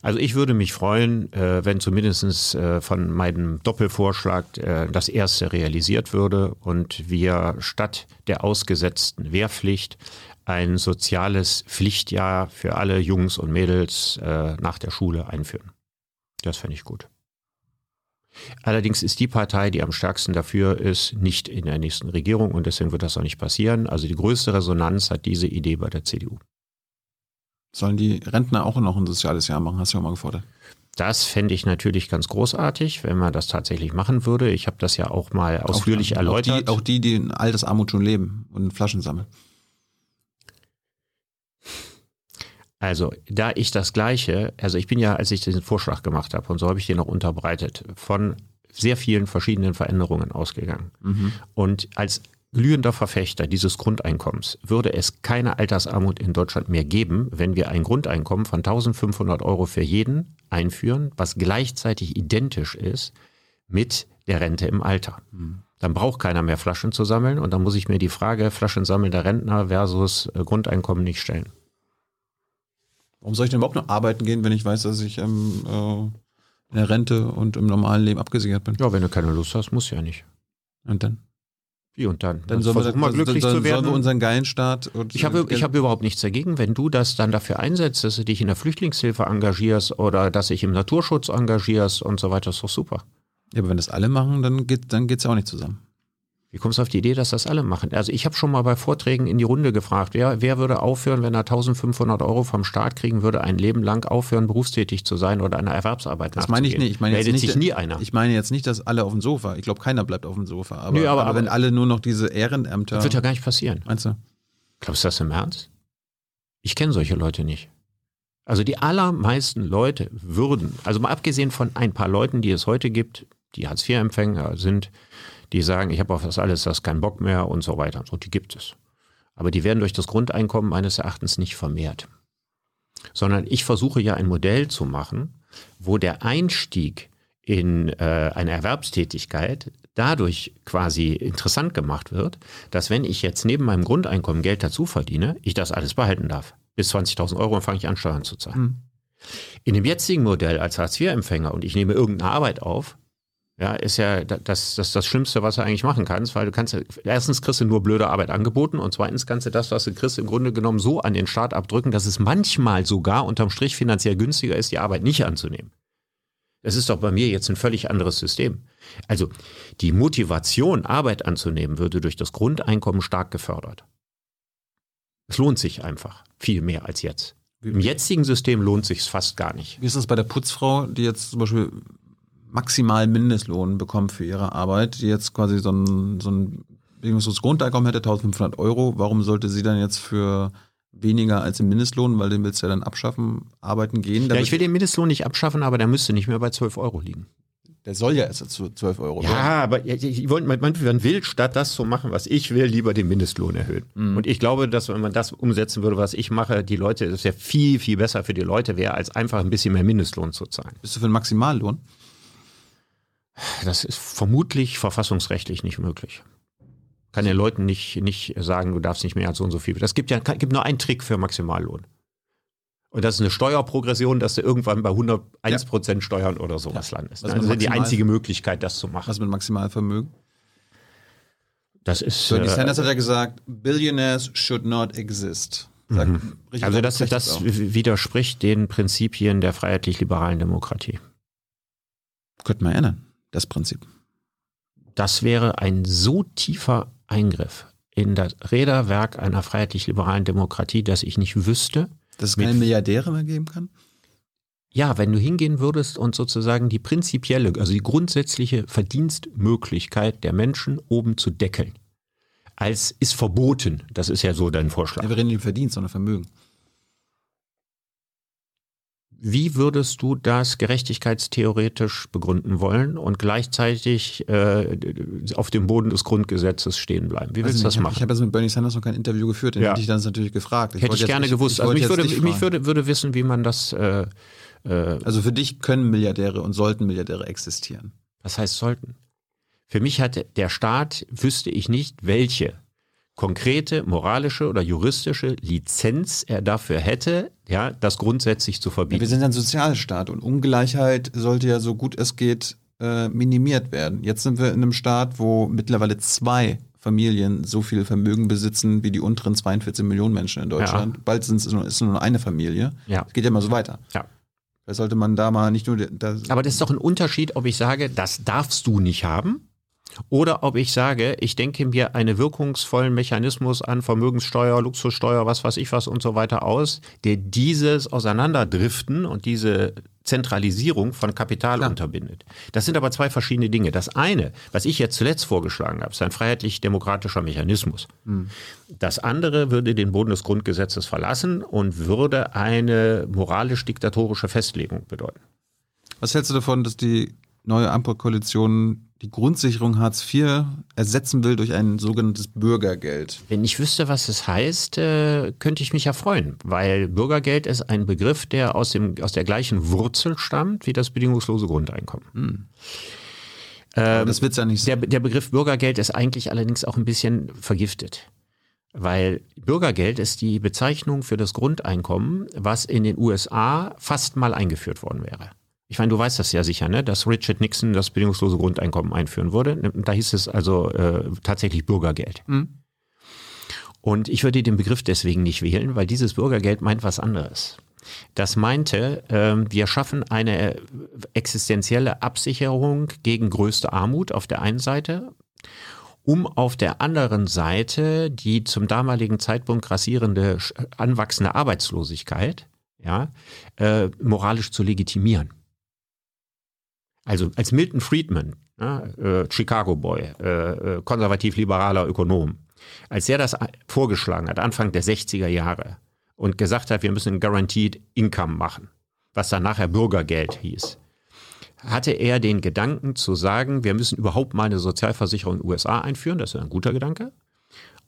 Also ich würde mich freuen, äh, wenn zumindest äh, von meinem Doppelvorschlag äh, das erste realisiert würde und wir statt der ausgesetzten Wehrpflicht ein soziales Pflichtjahr für alle Jungs und Mädels äh, nach der Schule einführen. Das fände ich gut. Allerdings ist die Partei, die am stärksten dafür ist, nicht in der nächsten Regierung und deswegen wird das auch nicht passieren. Also die größte Resonanz hat diese Idee bei der CDU. Sollen die Rentner auch noch ein soziales Jahr machen? Hast du ja mal gefordert. Das fände ich natürlich ganz großartig, wenn man das tatsächlich machen würde. Ich habe das ja auch mal ausführlich auch, erläutert. Auch die, auch die, die in Altersarmut schon leben und Flaschen sammeln. Also, da ich das Gleiche, also ich bin ja, als ich diesen Vorschlag gemacht habe, und so habe ich den auch unterbreitet, von sehr vielen verschiedenen Veränderungen ausgegangen. Und als glühender Verfechter dieses Grundeinkommens würde es keine Altersarmut in Deutschland mehr geben, wenn wir ein Grundeinkommen von 1500 Euro für jeden einführen, was gleichzeitig identisch ist mit der Rente im Alter. Dann braucht keiner mehr Flaschen zu sammeln und dann muss ich mir die Frage Flaschensammelnder Rentner versus äh, Grundeinkommen nicht stellen. Warum soll ich denn überhaupt noch arbeiten gehen, wenn ich weiß, dass ich ähm, äh, in der Rente und im normalen Leben abgesichert bin? Ja, wenn du keine Lust hast, muss ja nicht. Und dann? Wie und dann? Dann sollen wir, mal glücklich sollen, zu werden. Sollen wir unseren geilen Staat und ich habe, ich habe überhaupt nichts dagegen, wenn du das dann dafür einsetzt, dass du dich in der Flüchtlingshilfe engagierst oder dass dich im Naturschutz engagierst und so weiter, ist doch super. ja, aber wenn das alle machen, dann geht dann geht's ja auch nicht zusammen. Wie kommst du auf die Idee, dass das alle machen? Also ich habe schon mal bei Vorträgen in die Runde gefragt, wer, wer würde aufhören, wenn er 1500 Euro vom Staat kriegen würde, ein Leben lang aufhören, berufstätig zu sein oder einer Erwerbsarbeit Das meine ich nicht. Ich meine jetzt Meldet nicht, sich nie einer. Ich meine jetzt nicht, dass alle auf dem Sofa. Ich glaube, keiner bleibt auf dem Sofa. Aber, Nö, aber- aber, wenn alle nur noch diese Ehrenämter. das wird ja gar nicht passieren. meinst du? Glaubst du das im Ernst? Ich kenne solche Leute nicht. Also die allermeisten Leute würden, also mal abgesehen von ein paar Leuten, die es heute gibt, die Hartz-IV-Empfänger sind, die sagen, ich habe auf das alles das keinen Bock mehr und so weiter. So, die gibt es. Aber die werden durch das Grundeinkommen meines Erachtens nicht vermehrt. Sondern ich versuche ja ein Modell zu machen, wo der Einstieg in äh, eine Erwerbstätigkeit dadurch quasi interessant gemacht wird, dass wenn ich jetzt neben meinem Grundeinkommen Geld dazu verdiene, ich das alles behalten darf. Bis 20.000 Euro und fange ich an, Steuern zu zahlen. In dem jetzigen Modell als Hartz-IV-Empfänger und ich nehme irgendeine Arbeit auf, ja, ist ja da- das, das, das Schlimmste, was du eigentlich machen kannst, weil du kannst, erstens kriegst du nur blöde Arbeit angeboten und zweitens kannst du das, was du kriegst, im Grunde genommen so an den Staat abdrücken, dass es manchmal sogar unterm Strich finanziell günstiger ist, die Arbeit nicht anzunehmen. Das ist doch bei mir jetzt ein völlig anderes System. Also die Motivation, Arbeit anzunehmen, würde durch das Grundeinkommen stark gefördert. Es lohnt sich einfach viel mehr als jetzt. Im jetzigen System lohnt sich fast gar nicht. Wie ist das bei der Putzfrau, die jetzt zum Beispiel maximal Mindestlohn bekommt für ihre Arbeit, die jetzt quasi so ein, so ein bedingungsloses Grundeinkommen hätte, 1500 Euro. Warum sollte sie dann jetzt für weniger als den Mindestlohn, weil den willst du ja dann abschaffen, arbeiten gehen? Ja, ich will den Mindestlohn nicht abschaffen, aber der müsste nicht mehr bei 12 Euro liegen. der soll ja erst zu 12 Euro. Ja, aber ich, wollte, man, will, statt das zu machen, was ich will, lieber den Mindestlohn erhöhen. Und ich glaube, dass wenn man das umsetzen würde, was ich mache, die Leute, das ja viel, viel besser für die Leute wäre, als einfach ein bisschen mehr Mindestlohn zu zahlen. Bist du für einen Maximallohn? Das ist vermutlich verfassungsrechtlich nicht möglich. Kann den Leuten nicht, nicht sagen, du darfst nicht mehr als so und so viel. Das gibt ja gibt nur einen Trick für Maximallohn. Und das ist eine Steuerprogression, dass du irgendwann bei 101 Prozent Steuern oder sowas landest. Was Das mit ist die einzige Möglichkeit, das zu machen. Was mit Maximalvermögen? Das ist. Bernie äh, Sanders hat ja gesagt, Billionaires should not exist. Sagt richtig also das, das auch. widerspricht den Prinzipien der freiheitlich-liberalen Demokratie. könnte man ändern, das Prinzip. Das wäre ein so tiefer Eingriff in das Räderwerk einer freiheitlich-liberalen Demokratie, dass ich nicht wüsste, Dass es keine Milliardäre mehr geben kann? Ja, wenn du hingehen würdest und sozusagen die prinzipielle, also die grundsätzliche Verdienstmöglichkeit der Menschen oben zu deckeln, als ist verboten, das ist ja so dein Vorschlag. Ja, wir reden nicht über Verdienst, sondern Vermögen. Wie würdest du das gerechtigkeitstheoretisch begründen wollen und gleichzeitig äh, auf dem Boden des Grundgesetzes stehen bleiben? Wie willst du nicht, das ich hab- machen? Ich habe jetzt mit Bernie Sanders noch kein Interview geführt, den Ja. hätte ich dann natürlich gefragt. Hätte ich wollte jetzt- gerne gewusst. ich also mich, würde, mich würde, würde wissen, wie man das äh, Äh, also für dich können Milliardäre und sollten Milliardäre existieren. Was heißt sollten? Für mich hat der Staat, wüsste ich nicht, welche konkrete moralische oder juristische Lizenz er dafür hätte, ja, das grundsätzlich zu verbieten. Ja, wir sind ein Sozialstaat und Ungleichheit sollte ja so gut es geht äh, minimiert werden. Jetzt sind wir in einem Staat, wo mittlerweile zwei Familien so viel Vermögen besitzen wie die unteren 42 Millionen Menschen in Deutschland. Ja. Bald sind es nur, ist nur eine Familie. Ja. Es geht ja immer so weiter. Ja. Da sollte man da mal nicht nur. Das Aber das ist doch ein Unterschied, ob ich sage, das darfst du nicht haben oder ob ich sage, ich denke mir einen wirkungsvollen Mechanismus an Vermögenssteuer, Luxussteuer, was weiß ich was und so weiter aus, der dieses Auseinanderdriften und diese Zentralisierung von Kapital Klar. unterbindet. Das sind aber zwei verschiedene Dinge. Das eine, was ich jetzt zuletzt vorgeschlagen habe, ist ein freiheitlich-demokratischer Mechanismus. Hm. Das andere würde den Boden des Grundgesetzes verlassen und würde eine moralisch-diktatorische Festlegung bedeuten. Was hältst du davon, dass die neue Ampelkoalition die Grundsicherung Hartz IV ersetzen will durch ein sogenanntes Bürgergeld. Wenn ich wüsste, was es heißt, äh, könnte ich mich ja freuen, weil Bürgergeld ist ein Begriff, der aus, dem, aus der gleichen Wurzel stammt wie das bedingungslose Grundeinkommen. Hm. Ähm, das wird ja nicht so. Der, der Begriff Bürgergeld ist eigentlich allerdings auch ein bisschen vergiftet. Weil Bürgergeld ist die Bezeichnung für das Grundeinkommen, was in den USA fast mal eingeführt worden wäre. Ich meine, du weißt das ja sicher, ne? dass Richard Nixon das bedingungslose Grundeinkommen einführen würde. Da hieß es also äh, tatsächlich Bürgergeld. Mhm. Und ich würde den Begriff deswegen nicht wählen, weil dieses Bürgergeld meint was anderes. Das meinte, äh, wir schaffen eine existenzielle Absicherung gegen größte Armut auf der einen Seite, um auf der anderen Seite die zum damaligen Zeitpunkt grassierende, anwachsende Arbeitslosigkeit ja, äh, moralisch zu legitimieren. Also als Milton Friedman, ja, äh, Chicago Boy, äh, äh, konservativ-liberaler Ökonom, als er das vorgeschlagen hat, Anfang der 60er Jahre, und gesagt hat, wir müssen ein Guaranteed Income machen, was dann nachher Bürgergeld hieß, hatte er den Gedanken zu sagen, wir müssen überhaupt mal eine Sozialversicherung in den USA einführen, das ist ein guter Gedanke.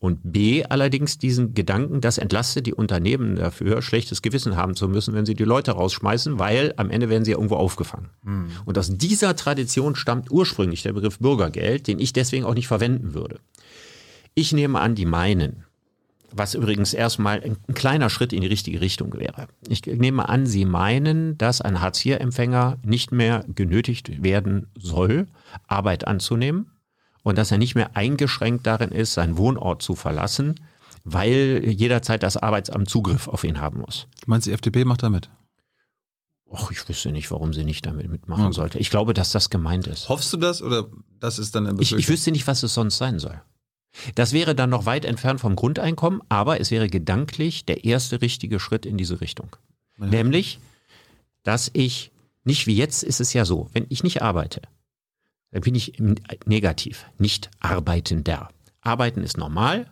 Und B allerdings diesen Gedanken, das entlastet die Unternehmen dafür, schlechtes Gewissen haben zu müssen, wenn sie die Leute rausschmeißen, weil am Ende werden sie ja irgendwo aufgefangen. Mhm. Und aus dieser Tradition stammt ursprünglich der Begriff Bürgergeld, den ich deswegen auch nicht verwenden würde. Ich nehme an, die meinen, was übrigens erstmal ein, ein kleiner Schritt in die richtige Richtung wäre. Ich nehme an, Sie meinen, dass ein Hartz-IV-Empfänger nicht mehr genötigt werden soll, Arbeit anzunehmen und dass er nicht mehr eingeschränkt darin ist, seinen Wohnort zu verlassen, weil jederzeit das Arbeitsamt Zugriff auf ihn haben muss. Du meinst, die FDP macht damit? Och, ich wüsste nicht, warum sie nicht damit mitmachen okay. sollte. Ich glaube, dass das gemeint ist. Hoffst du das oder das ist dann ein ich, ich wüsste nicht, was es sonst sein soll. Das wäre dann noch weit entfernt vom Grundeinkommen, aber es wäre gedanklich der erste richtige Schritt in diese Richtung. Ja. Nämlich, dass ich nicht wie jetzt ist es ja so, wenn ich nicht arbeite, dann bin ich negativ, nicht arbeitender. Arbeiten ist normal,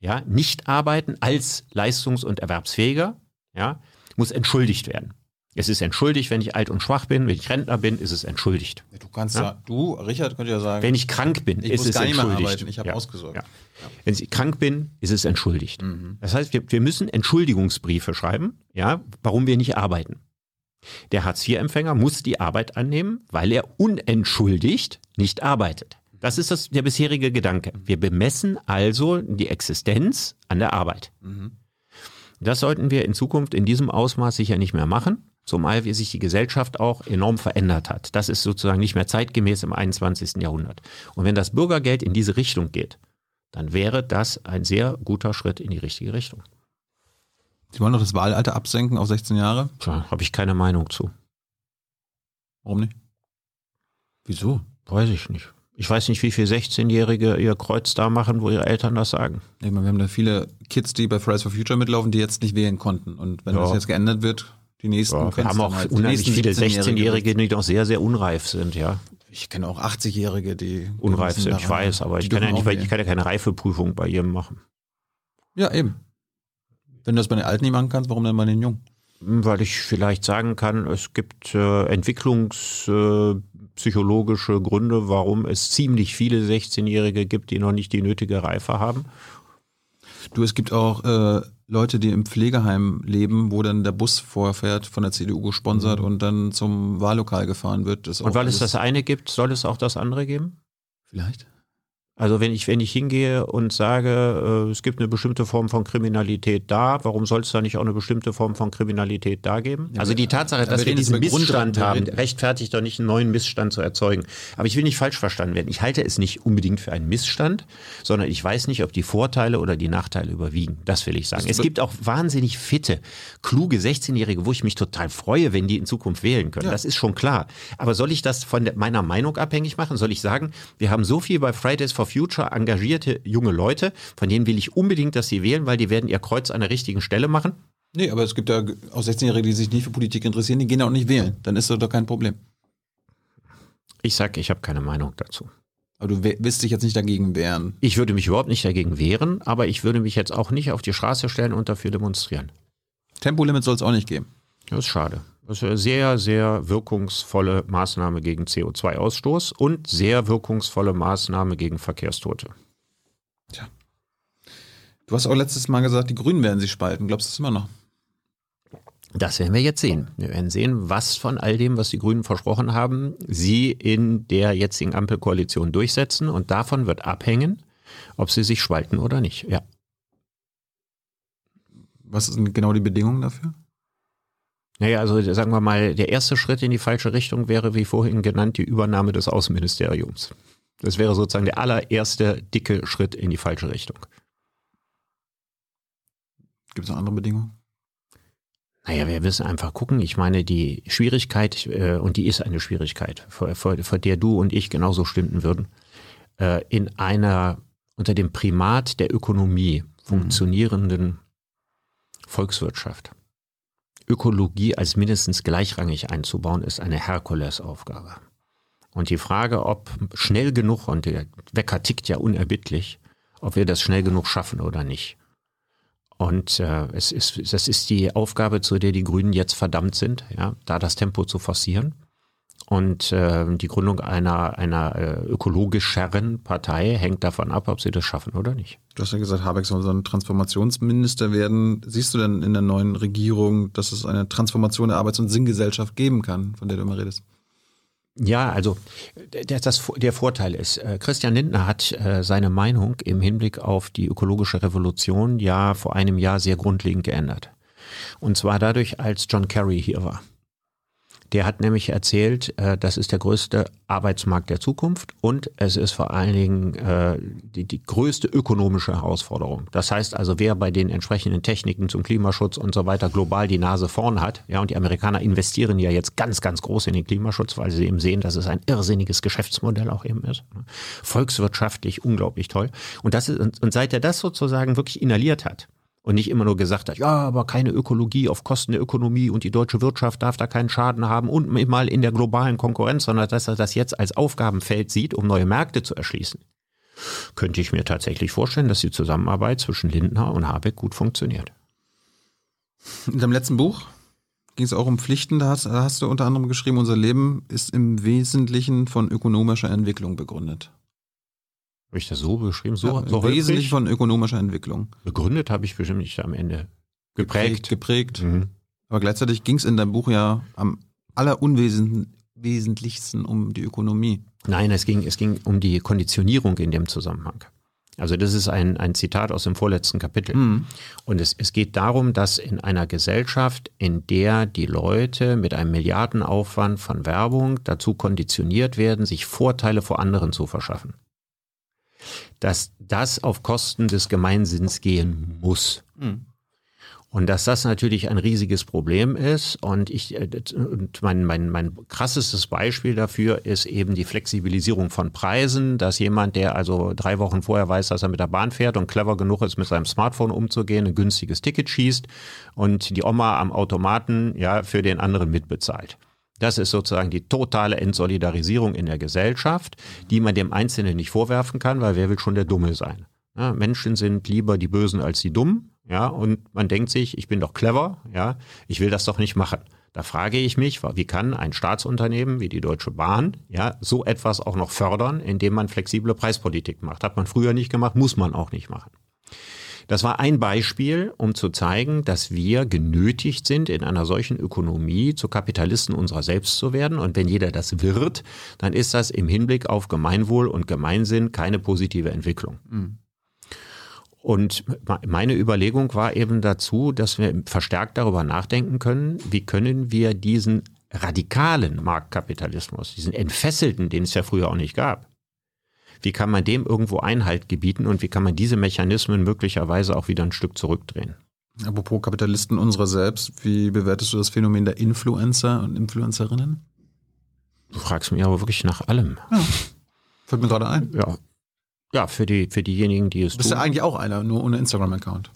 ja, nicht arbeiten als leistungs- und erwerbsfähiger, ja, muss entschuldigt werden. Es ist entschuldigt, wenn ich alt und schwach bin, wenn ich Rentner bin, ist es entschuldigt. Du kannst ja, du, Richard, könnt ja sagen. Wenn ich krank bin, ist es entschuldigt. ich habe ja. ausgesorgt. Ja. Wenn ich krank bin, ist es entschuldigt. Mhm. Das heißt, wir, wir müssen Entschuldigungsbriefe schreiben, ja, warum wir nicht arbeiten. Der Hartz-IV-Empfänger muss die Arbeit annehmen, weil er unentschuldigt nicht arbeitet. Das ist das, der bisherige Gedanke. Wir bemessen also die Existenz an der Arbeit. Mhm. Das sollten wir in Zukunft in diesem Ausmaß sicher nicht mehr machen, zumal wie sich die Gesellschaft auch enorm verändert hat. Das ist sozusagen nicht mehr zeitgemäß im 21. Jahrhundert. Und wenn das Bürgergeld in diese Richtung geht, dann wäre das ein sehr guter Schritt in die richtige Richtung. Sie wollen doch das Wahlalter absenken auf 16 Jahre? Tja, habe ich keine Meinung zu. Warum nicht? Wieso? Weiß ich nicht. Ich weiß nicht, wie viele 16-Jährige ihr Kreuz da machen, wo ihre Eltern das sagen. Ich meine, wir haben da viele Kids, die bei Fridays for Future mitlaufen, die jetzt nicht wählen konnten. Und wenn ja. das jetzt geändert wird, die nächsten ja, Wir haben auch halt, unheimlich viele 16-Jährige, die noch sehr, sehr unreif sind, ja. Ich kenne auch 80-Jährige, die unreif sind, ich weiß, aber ich kann, ja nicht, ich kann ja keine Reifeprüfung bei ihrem machen. Ja, eben. Wenn du das bei den Alten nicht machen kannst, warum dann bei den Jungen? Weil ich vielleicht sagen kann, es gibt äh, entwicklungspsychologische äh, Gründe, warum es ziemlich viele 16-Jährige gibt, die noch nicht die nötige Reife haben. Du, es gibt auch äh, Leute, die im Pflegeheim leben, wo dann der Bus vorfährt, von der CDU gesponsert Mhm. und dann zum Wahllokal gefahren wird. Und weil es das eine gibt, soll es auch das andere geben? Vielleicht. Also wenn ich, wenn ich hingehe und sage, äh, es gibt eine bestimmte Form von Kriminalität da, warum soll es da nicht auch eine bestimmte Form von Kriminalität da geben? Ja, also die Tatsache, ja, dass wir jetzt diesen Missstand haben, rechtfertigt doch nicht einen neuen Missstand zu erzeugen. Aber ich will nicht falsch verstanden werden. Ich halte es nicht unbedingt für einen Missstand, sondern ich weiß nicht, ob die Vorteile oder die Nachteile überwiegen. Das will ich sagen. Es gibt auch wahnsinnig fitte, kluge 16-Jährige, wo ich mich total freue, wenn die in Zukunft wählen können. Das ist schon klar. Aber soll ich das von meiner Meinung abhängig machen? Soll ich sagen, wir haben so viel bei Fridays for Future engagierte junge Leute, von denen will ich unbedingt, dass sie wählen, weil die werden ihr Kreuz an der richtigen Stelle machen? Nee, aber es gibt ja auch 16-Jährige, die sich nicht für Politik interessieren, die gehen auch nicht wählen. Dann ist das doch kein Problem. Ich sag, ich habe keine Meinung dazu. Aber du willst dich jetzt nicht dagegen wehren. Ich würde mich überhaupt nicht dagegen wehren, aber ich würde mich jetzt auch nicht auf die Straße stellen und dafür demonstrieren. Tempolimit soll es auch nicht geben. Das ist schade. Das ist eine sehr, sehr wirkungsvolle Maßnahme gegen CO2-Ausstoß und sehr wirkungsvolle Maßnahme gegen Verkehrstote. Du hast auch letztes Mal gesagt, die Grünen werden sich spalten. Glaubst du das immer noch? Das werden wir jetzt sehen. Wir werden sehen, was von all dem, was die Grünen versprochen haben, sie in der jetzigen Ampelkoalition durchsetzen. Und davon wird abhängen, ob sie sich spalten oder nicht. Ja. Was sind genau die Bedingungen dafür? Naja, also sagen wir mal, der erste Schritt in die falsche Richtung wäre, wie vorhin genannt, die Übernahme des Außenministeriums. Das wäre sozusagen der allererste dicke Schritt in die falsche Richtung. Gibt es noch andere Bedingungen? Naja, wir müssen einfach gucken. Ich meine, die Schwierigkeit, äh, und die ist eine Schwierigkeit, vor, vor, vor der du und ich genauso stünden würden, äh, in einer unter dem Primat der Ökonomie funktionierenden Volkswirtschaft. Ökologie als mindestens gleichrangig einzubauen, ist eine Herkulesaufgabe. Und die Frage, ob schnell genug, und der Wecker tickt ja unerbittlich, ob wir das schnell genug schaffen oder nicht. Und äh, es ist, das ist die Aufgabe, zu der die Grünen jetzt verdammt sind, ja, da das Tempo zu forcieren. Und äh, die Gründung einer, einer äh, ökologischeren Partei hängt davon ab, ob sie das schaffen oder nicht. Du hast ja gesagt, Habeck soll so ein Transformationsminister werden. Siehst du denn in der neuen Regierung, dass es eine Transformation der Arbeits- und Sinngesellschaft geben kann, von der du immer redest? Ja, also der, das, der Vorteil ist, äh, Christian Lindner hat äh, seine Meinung im Hinblick auf die ökologische Revolution ja vor einem Jahr sehr grundlegend geändert. Und zwar dadurch, als John Kerry hier war. Der hat nämlich erzählt, äh, das ist der größte Arbeitsmarkt der Zukunft und es ist vor allen Dingen äh, die, die größte ökonomische Herausforderung. Das heißt also, wer bei den entsprechenden Techniken zum Klimaschutz und so weiter global die Nase vorn hat, ja, und die Amerikaner investieren ja jetzt ganz, ganz groß in den Klimaschutz, weil sie eben sehen, dass es ein irrsinniges Geschäftsmodell auch eben ist. ne? Volkswirtschaftlich unglaublich toll. Und das ist, und, und seit er das sozusagen wirklich inhaliert hat, und nicht immer nur gesagt hat, ja, aber keine Ökologie auf Kosten der Ökonomie und die deutsche Wirtschaft darf da keinen Schaden haben und mal in der globalen Konkurrenz, sondern dass er das jetzt als Aufgabenfeld sieht, um neue Märkte zu erschließen. Könnte ich mir tatsächlich vorstellen, dass die Zusammenarbeit zwischen Lindner und Habeck gut funktioniert. In deinem letzten Buch ging es auch um Pflichten. Da hast, da hast du unter anderem geschrieben, unser Leben ist im Wesentlichen von ökonomischer Entwicklung begründet. Habe ich das so beschrieben? So, ja, so holprig? von ökonomischer Entwicklung. begründet habe ich bestimmt nicht am Ende. Geprägt. Geprägt. Mhm. Aber gleichzeitig ging es in deinem Buch ja am allerunwesentlichsten um die Ökonomie. Nein, es ging, es ging um die Konditionierung in dem Zusammenhang. Also das ist ein, ein Zitat aus dem vorletzten Kapitel. Mhm. Und es, es geht darum, dass in einer Gesellschaft, in der die Leute mit einem Milliardenaufwand von Werbung dazu konditioniert werden, sich Vorteile vor anderen zu verschaffen, dass das auf Kosten des Gemeinsinns gehen muss. Mhm. Und dass das natürlich ein riesiges Problem ist. Und ich, äh, und mein, mein, mein krassestes Beispiel dafür ist eben die Flexibilisierung von Preisen, dass jemand, der also drei Wochen vorher weiß, dass er mit der Bahn fährt und clever genug ist, mit seinem Smartphone umzugehen, ein günstiges Ticket schießt und die Oma am Automaten ja für den anderen mitbezahlt. Das ist sozusagen die totale Entsolidarisierung in der Gesellschaft, die man dem Einzelnen nicht vorwerfen kann, weil wer will schon der Dumme sein? Ja, Menschen sind lieber die Bösen als die Dummen, ja, und man denkt sich, ich bin doch clever, ja, ich will das doch nicht machen. Da frage ich mich, wie kann ein Staatsunternehmen wie die Deutsche Bahn ja so etwas auch noch fördern, indem man flexible Preispolitik macht? Hat man früher nicht gemacht, muss man auch nicht machen. Das war ein Beispiel, um zu zeigen, dass wir genötigt sind, in einer solchen Ökonomie zu Kapitalisten unserer selbst zu werden. Und wenn jeder das wird, dann ist das im Hinblick auf Gemeinwohl und Gemeinsinn keine positive Entwicklung. Mhm. Und meine Überlegung war eben dazu, dass wir verstärkt darüber nachdenken können, wie können wir diesen radikalen Marktkapitalismus, diesen entfesselten, den es ja früher auch nicht gab, wie kann man dem irgendwo Einhalt gebieten und wie kann man diese Mechanismen möglicherweise auch wieder ein Stück zurückdrehen? Apropos Kapitalisten unserer selbst, wie bewertest du das Phänomen der Influencer und Influencerinnen? Du fragst mich aber wirklich nach allem. Ja. Fällt mir gerade ein. Ja. Ja, für, die, für diejenigen, die es du bist tun. ja eigentlich auch einer, nur ohne Instagram-Account.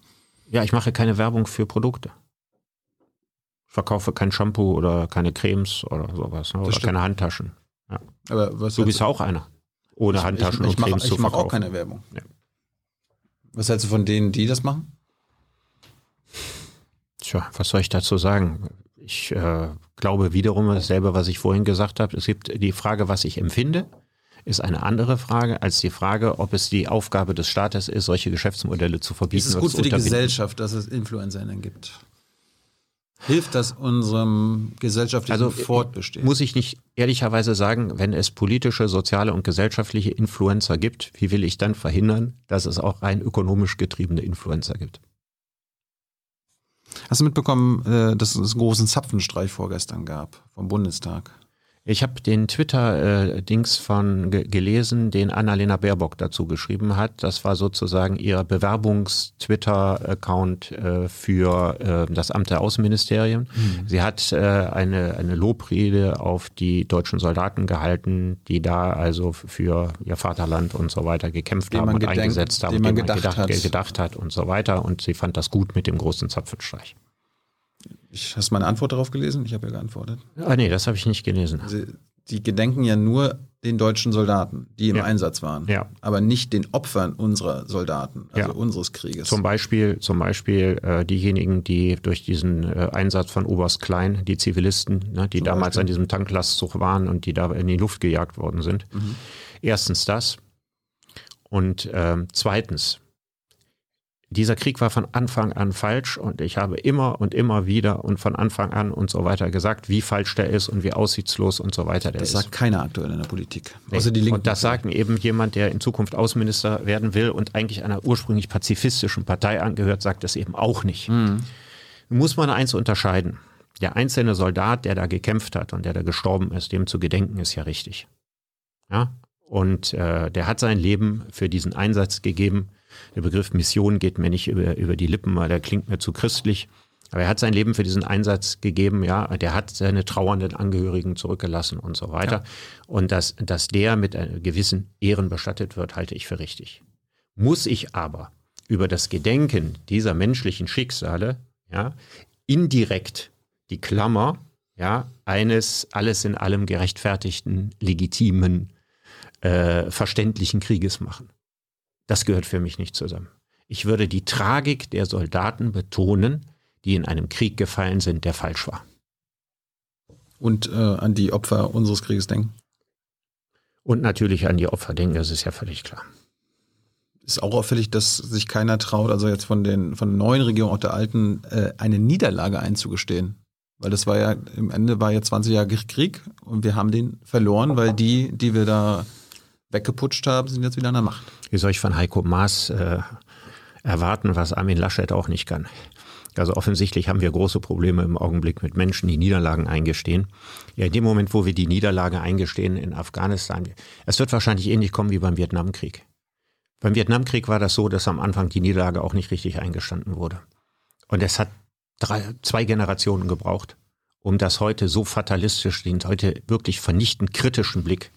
Ja, ich mache keine Werbung für Produkte. Ich verkaufe kein Shampoo oder keine Cremes oder sowas. Ne? Oder keine Handtaschen. Ja. Aber was du bist auch einer ohne Handtaschen ich, ich, ich und Cremes mach, zu verkaufen. Ich mache auch keine Werbung. Ja. Was hältst du von denen, die das machen? Tja, was soll ich dazu sagen? Ich äh, glaube wiederum dasselbe, was ich vorhin gesagt habe. Es gibt die Frage, was ich empfinde, ist eine andere Frage als die Frage, ob es die Aufgabe des Staates ist, solche Geschäftsmodelle zu verbieten. Ist es gut für die Gesellschaft, dass es InfluencerInnen gibt? Hilft das unserem gesellschaftlichen also, Fortbestehen? Muss ich nicht ehrlicherweise sagen, wenn es politische, soziale und gesellschaftliche Influencer gibt, wie will ich dann verhindern, dass es auch rein ökonomisch getriebene Influencer gibt? Hast du mitbekommen, äh, dass es einen großen Zapfenstreich vorgestern gab vom Bundestag? Ich habe den Twitter-Dings von gelesen, den Annalena Baerbock dazu geschrieben hat. Das war sozusagen ihr Bewerbungs-Twitter-Account äh, für äh, das Amt der Außenministerien. Mhm. Sie hat äh, eine, eine Lobrede auf die deutschen Soldaten gehalten, die da also für ihr Vaterland und so weiter gekämpft dem haben und gedenkt, eingesetzt haben, dem man, gedacht, gedacht, hat. gedacht hat und so weiter. Und sie fand das gut mit dem großen Zapfenstreich. Ich, hast du meine Antwort darauf gelesen? Ich habe ja geantwortet. Ah, nee, das habe ich nicht gelesen. Sie, die gedenken ja nur den deutschen Soldaten, die im ja. Einsatz waren, ja. aber nicht den Opfern unserer Soldaten, also ja. unseres Krieges. Zum Beispiel, zum Beispiel äh, diejenigen, die durch diesen äh, Einsatz von Oberst Klein, die Zivilisten, ne, die zum damals Beispiel. an diesem Tanklastzug waren und die da in die Luft gejagt worden sind. Mhm. Erstens das. Und äh, zweitens, dieser Krieg war von Anfang an falsch und ich habe immer und immer wieder und von Anfang an und so weiter gesagt, wie falsch der ist und wie aussichtslos und so weiter der das ist. Das sagt keiner aktuell in der Politik. Nee. Außer die Linken. Und das sagt eben jemand, der in Zukunft Außenminister werden will und eigentlich einer ursprünglich pazifistischen Partei angehört, sagt das eben auch nicht. Mhm. Muss man eins unterscheiden. Der einzelne Soldat, der da gekämpft hat und der da gestorben ist, dem zu gedenken, ist ja richtig. Ja? Und äh, der hat sein Leben für diesen Einsatz gegeben der Begriff Mission geht mir nicht über, über die Lippen, weil der klingt mir zu christlich. Aber er hat sein Leben für diesen Einsatz gegeben, ja. Der hat seine trauernden Angehörigen zurückgelassen und so weiter. Ja. Und dass, dass der mit gewissen Ehren bestattet wird, halte ich für richtig. Muss ich aber über das Gedenken dieser menschlichen Schicksale, ja, indirekt die Klammer, ja, eines alles in allem gerechtfertigten, legitimen, äh, verständlichen Krieges machen. Das gehört für mich nicht zusammen. Ich würde die Tragik der Soldaten betonen, die in einem Krieg gefallen sind, der falsch war. Und äh, an die Opfer unseres Krieges denken. Und natürlich an die Opfer denken, das ist ja völlig klar. Ist auch auffällig, dass sich keiner traut, also jetzt von den von der neuen Regierung, auch der alten, äh, eine Niederlage einzugestehen. Weil das war ja, im Ende war ja 20 Jahre Krieg und wir haben den verloren, weil die, die wir da weggeputscht haben, sind jetzt wieder an der Macht. Wie soll ich von Heiko Maas äh, erwarten, was Armin Laschet auch nicht kann? Also offensichtlich haben wir große Probleme im Augenblick mit Menschen, die Niederlagen eingestehen. Ja, in dem Moment, wo wir die Niederlage eingestehen in Afghanistan, es wird wahrscheinlich ähnlich kommen wie beim Vietnamkrieg. Beim Vietnamkrieg war das so, dass am Anfang die Niederlage auch nicht richtig eingestanden wurde. Und es hat drei, zwei Generationen gebraucht, um das heute so fatalistisch, den heute wirklich vernichtend kritischen Blick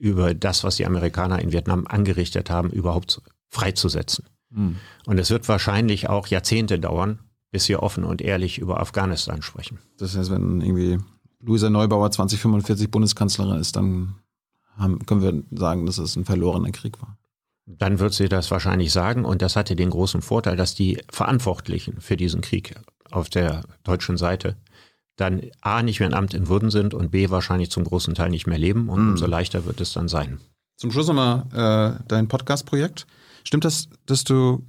über das, was die Amerikaner in Vietnam angerichtet haben, überhaupt freizusetzen. Mhm. Und es wird wahrscheinlich auch Jahrzehnte dauern, bis wir offen und ehrlich über Afghanistan sprechen. Das heißt, wenn irgendwie Luisa Neubauer 2045 Bundeskanzlerin ist, dann haben, können wir sagen, dass es ein verlorener Krieg war. Dann wird sie das wahrscheinlich sagen. Und das hatte den großen Vorteil, dass die Verantwortlichen für diesen Krieg auf der deutschen Seite dann A, nicht mehr ein Amt in Würden sind und B, wahrscheinlich zum großen Teil nicht mehr leben und mhm. umso leichter wird es dann sein. Zum Schluss nochmal äh, dein Podcast-Projekt. Stimmt das, dass du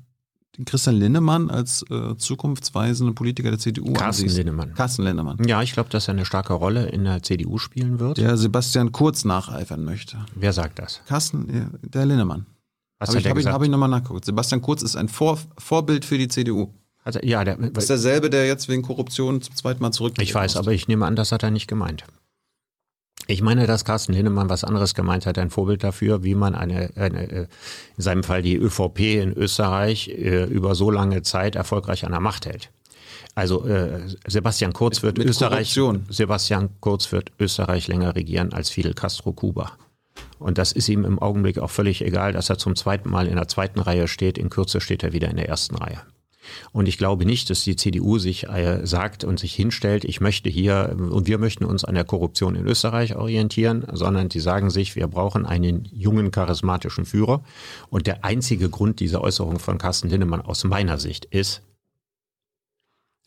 Christian Linnemann als äh, zukunftsweisende Politiker der CDU Carsten ansiehst. Linnemann. Carsten Linnemann. Ja, ich glaube, dass er eine starke Rolle in der CDU spielen wird. Der Sebastian Kurz nacheifern möchte. Wer sagt das? Carsten, der Linnemann. Was Habe ich, hab ich, hab ich nochmal nachgeguckt. Sebastian Kurz ist ein Vor Vorbild für die CDU. Also, ja, der, Das ist derselbe, der jetzt wegen Korruption zum zweiten Mal zurück. ich weiß, aber ich nehme an, das hat er nicht gemeint. Ich meine, dass Carsten Linnemann was anderes gemeint hat, ein Vorbild dafür, wie man eine, eine äh, in seinem Fall die ÖVP in Österreich äh, über so lange Zeit erfolgreich an der Macht hält. Also äh, Sebastian Kurz wird mit Österreich Korruption. Sebastian Kurz wird Österreich länger regieren als Fidel Castro Kuba. Und das ist ihm im Augenblick auch völlig egal, dass er zum zweiten Mal in der zweiten Reihe steht. In Kürze steht er wieder in der ersten Reihe. Und ich glaube nicht, dass die CDU sich äh, sagt und sich hinstellt, ich möchte hier und wir möchten uns an der Korruption in Österreich orientieren, sondern die sagen sich, wir brauchen einen jungen, charismatischen Führer. Und der einzige Grund dieser Äußerung von Carsten Linnemann aus meiner Sicht ist,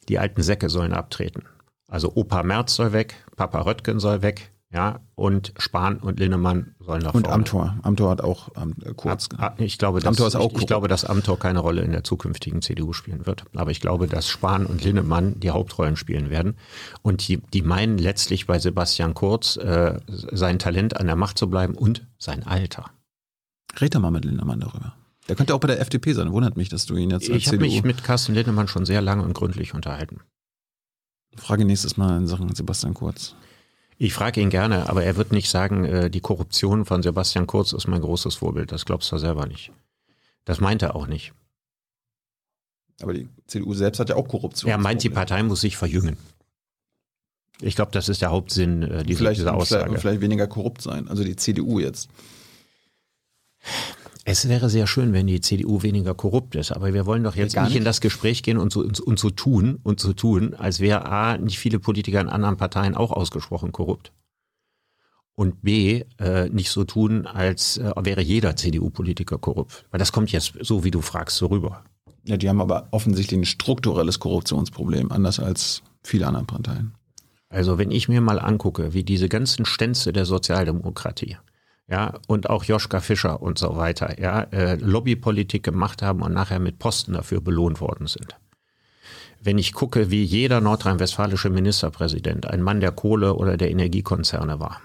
die alten Säcke sollen abtreten. Also Opa Merz soll weg, Papa Röttgen soll weg, ja, und Spahn und Linnemann sollen nach Und vorne. Amtor. Amtor hat auch ähm, Kurz. Ah, Ich glaube, dass, Amthor ist auch ich, ich glaube, dass Amthor keine Rolle in der zukünftigen CDU spielen wird. Aber ich glaube, dass Spahn und Linnemann die Hauptrollen spielen werden. Und die, die meinen letztlich bei Sebastian Kurz äh, sein Talent an der Macht zu bleiben und sein Alter. Red doch mal mit Lindemann darüber. Der könnte auch bei der FDP sein. Wundert mich, dass du ihn jetzt Ich habe mich mit Carsten Linnemann schon sehr lange und gründlich unterhalten. Frage nächstes Mal in Sachen Sebastian Kurz. Ich frage ihn gerne, aber er wird nicht sagen, äh, die Korruption von Sebastian Kurz ist mein großes Vorbild. Das glaubst du selber nicht. Das meint er auch nicht. Aber die CDU selbst hat ja auch Korruption. Er meint, die Partei muss sich verjüngen. Ich glaube, das ist der Hauptsinn äh, dieser, vielleicht, dieser vielleicht, Aussage. vielleicht weniger korrupt sein. Also die CDU jetzt. Es wäre sehr schön, wenn die CDU weniger korrupt ist, aber wir wollen doch jetzt gar nicht, in nicht. das Gespräch gehen und so, und, und so tun und so tun, als wäre A, nicht viele Politiker in anderen Parteien auch ausgesprochen korrupt. Und B, äh, nicht so tun, als äh, wäre jeder CDU-Politiker korrupt. Weil das kommt jetzt so, wie du fragst, so rüber. Ja, die haben aber offensichtlich ein strukturelles Korruptionsproblem, anders als viele andere Parteien. Also wenn ich mir mal angucke, wie diese ganzen Stänze der Sozialdemokratie, ja, und auch Joschka Fischer und so weiter, ja, äh, Lobbypolitik gemacht haben und nachher mit Posten dafür belohnt worden sind. Wenn ich gucke, wie jeder nordrhein-westfälische Ministerpräsident ein Mann der Kohle oder der Energiekonzerne war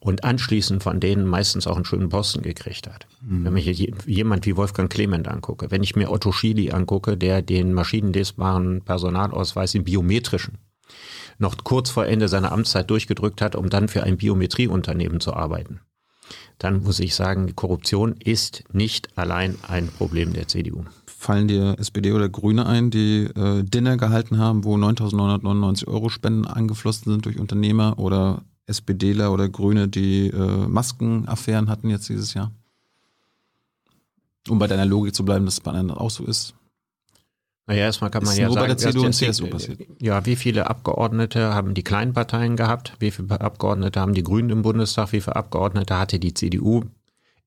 und anschließend von denen meistens auch einen schönen Posten gekriegt hat. Wenn ich je- jemand wie Wolfgang Clement angucke, wenn ich mir Otto Schily angucke, der den maschinenlesbaren Personalausweis im biometrischen noch kurz vor Ende seiner Amtszeit durchgedrückt hat, um dann für ein Biometrieunternehmen zu arbeiten, dann muss ich sagen, Korruption ist nicht allein ein Problem der CDU. Fallen dir SPD oder Grüne ein, die äh, Dinner gehalten haben, wo 9.999 Euro Spenden angeflossen sind durch Unternehmer oder SPDler oder Grüne, die äh, Maskenaffären hatten jetzt dieses Jahr? Um bei deiner Logik zu bleiben, dass es bei anderen auch so ist. Naja, erstmal kann man ja nur bei sagen, der CDU und CSU passiert. Ja, wie viele Abgeordnete haben die kleinen Parteien gehabt? Wie viele Abgeordnete haben die Grünen im Bundestag? Wie viele Abgeordnete hatte die CDU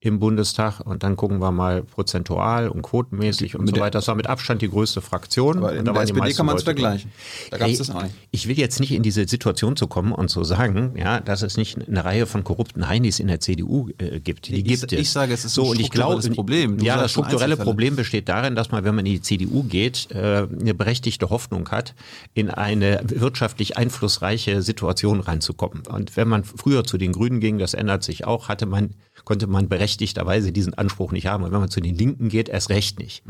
im Bundestag? Und dann gucken wir mal prozentual und quotenmäßig und so weiter. Das war mit Abstand die größte Fraktion. Aber und in da der SPD kann man es vergleichen. Da gab es das auch nicht. Ich will jetzt nicht in diese Situation zu kommen und zu sagen, ja, dass es nicht eine Reihe von korrupten Heinis in der CDU äh, gibt. Die Ich- gibt es. ich sage, es ist so ein und ich glaube, strukturelles Problem. Du ja, das strukturelle. Problem besteht darin, dass man, wenn man in die CDU geht, äh, eine berechtigte Hoffnung hat, in eine wirtschaftlich einflussreiche Situation reinzukommen. Und wenn man früher zu den Grünen ging, das ändert sich auch, hatte man, konnte man berechtigterweise diesen Anspruch nicht haben. Und wenn man zu den Linken geht, erst recht nicht.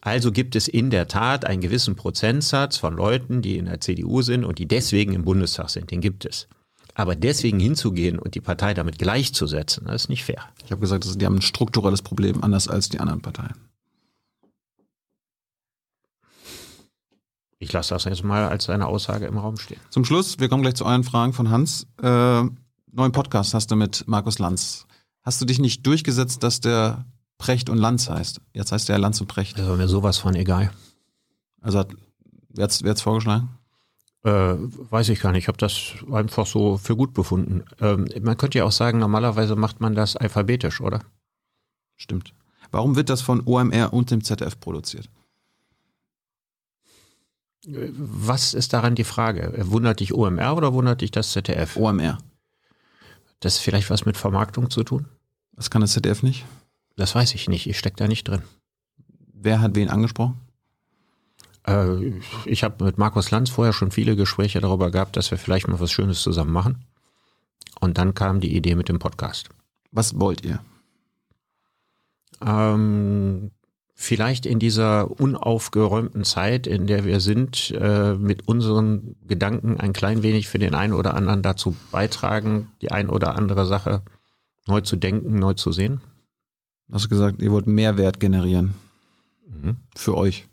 Also gibt es in der Tat einen gewissen Prozentsatz von Leuten, die in der CDU sind und die deswegen im Bundestag sind. Den gibt es. Aber deswegen hinzugehen und die Partei damit gleichzusetzen, das ist nicht fair. Ich habe gesagt, die haben ein strukturelles Problem, anders als die anderen Parteien. Ich lasse das jetzt mal als eine Aussage im Raum stehen. Zum Schluss, wir kommen gleich zu euren Fragen von Hans. Äh, neuen Podcast hast du mit Markus Lanz. Hast du dich nicht durchgesetzt, dass der Precht und Lanz heißt? Jetzt heißt der ja Lanz und Precht. Das war mir sowas von egal. Also hat, wer hat's, wer hat's vorgeschlagen? Äh, weiß ich gar nicht. Ich habe das einfach so für gut befunden. Ähm, man könnte ja auch sagen, normalerweise macht man das alphabetisch, oder? Stimmt. Warum wird das von OMR und dem ZDF produziert? Was ist daran die Frage? Wundert dich OMR oder wundert dich das ZDF? OMR. Das ist vielleicht was mit Vermarktung zu tun? Das kann das ZDF nicht? Das weiß ich nicht. Ich stecke da nicht drin. Wer hat wen angesprochen? Äh, ich habe mit Markus Lanz vorher schon viele Gespräche darüber gehabt, dass wir vielleicht mal was Schönes zusammen machen. Und dann kam die Idee mit dem Podcast. Was wollt ihr? Ähm, vielleicht in dieser unaufgeräumten Zeit, in der wir sind, äh, mit unseren Gedanken ein klein wenig für den einen oder anderen dazu beitragen, die ein oder andere Sache neu zu denken, neu zu sehen. Hast du gesagt, ihr wollt Mehrwert generieren. Mhm. Für euch.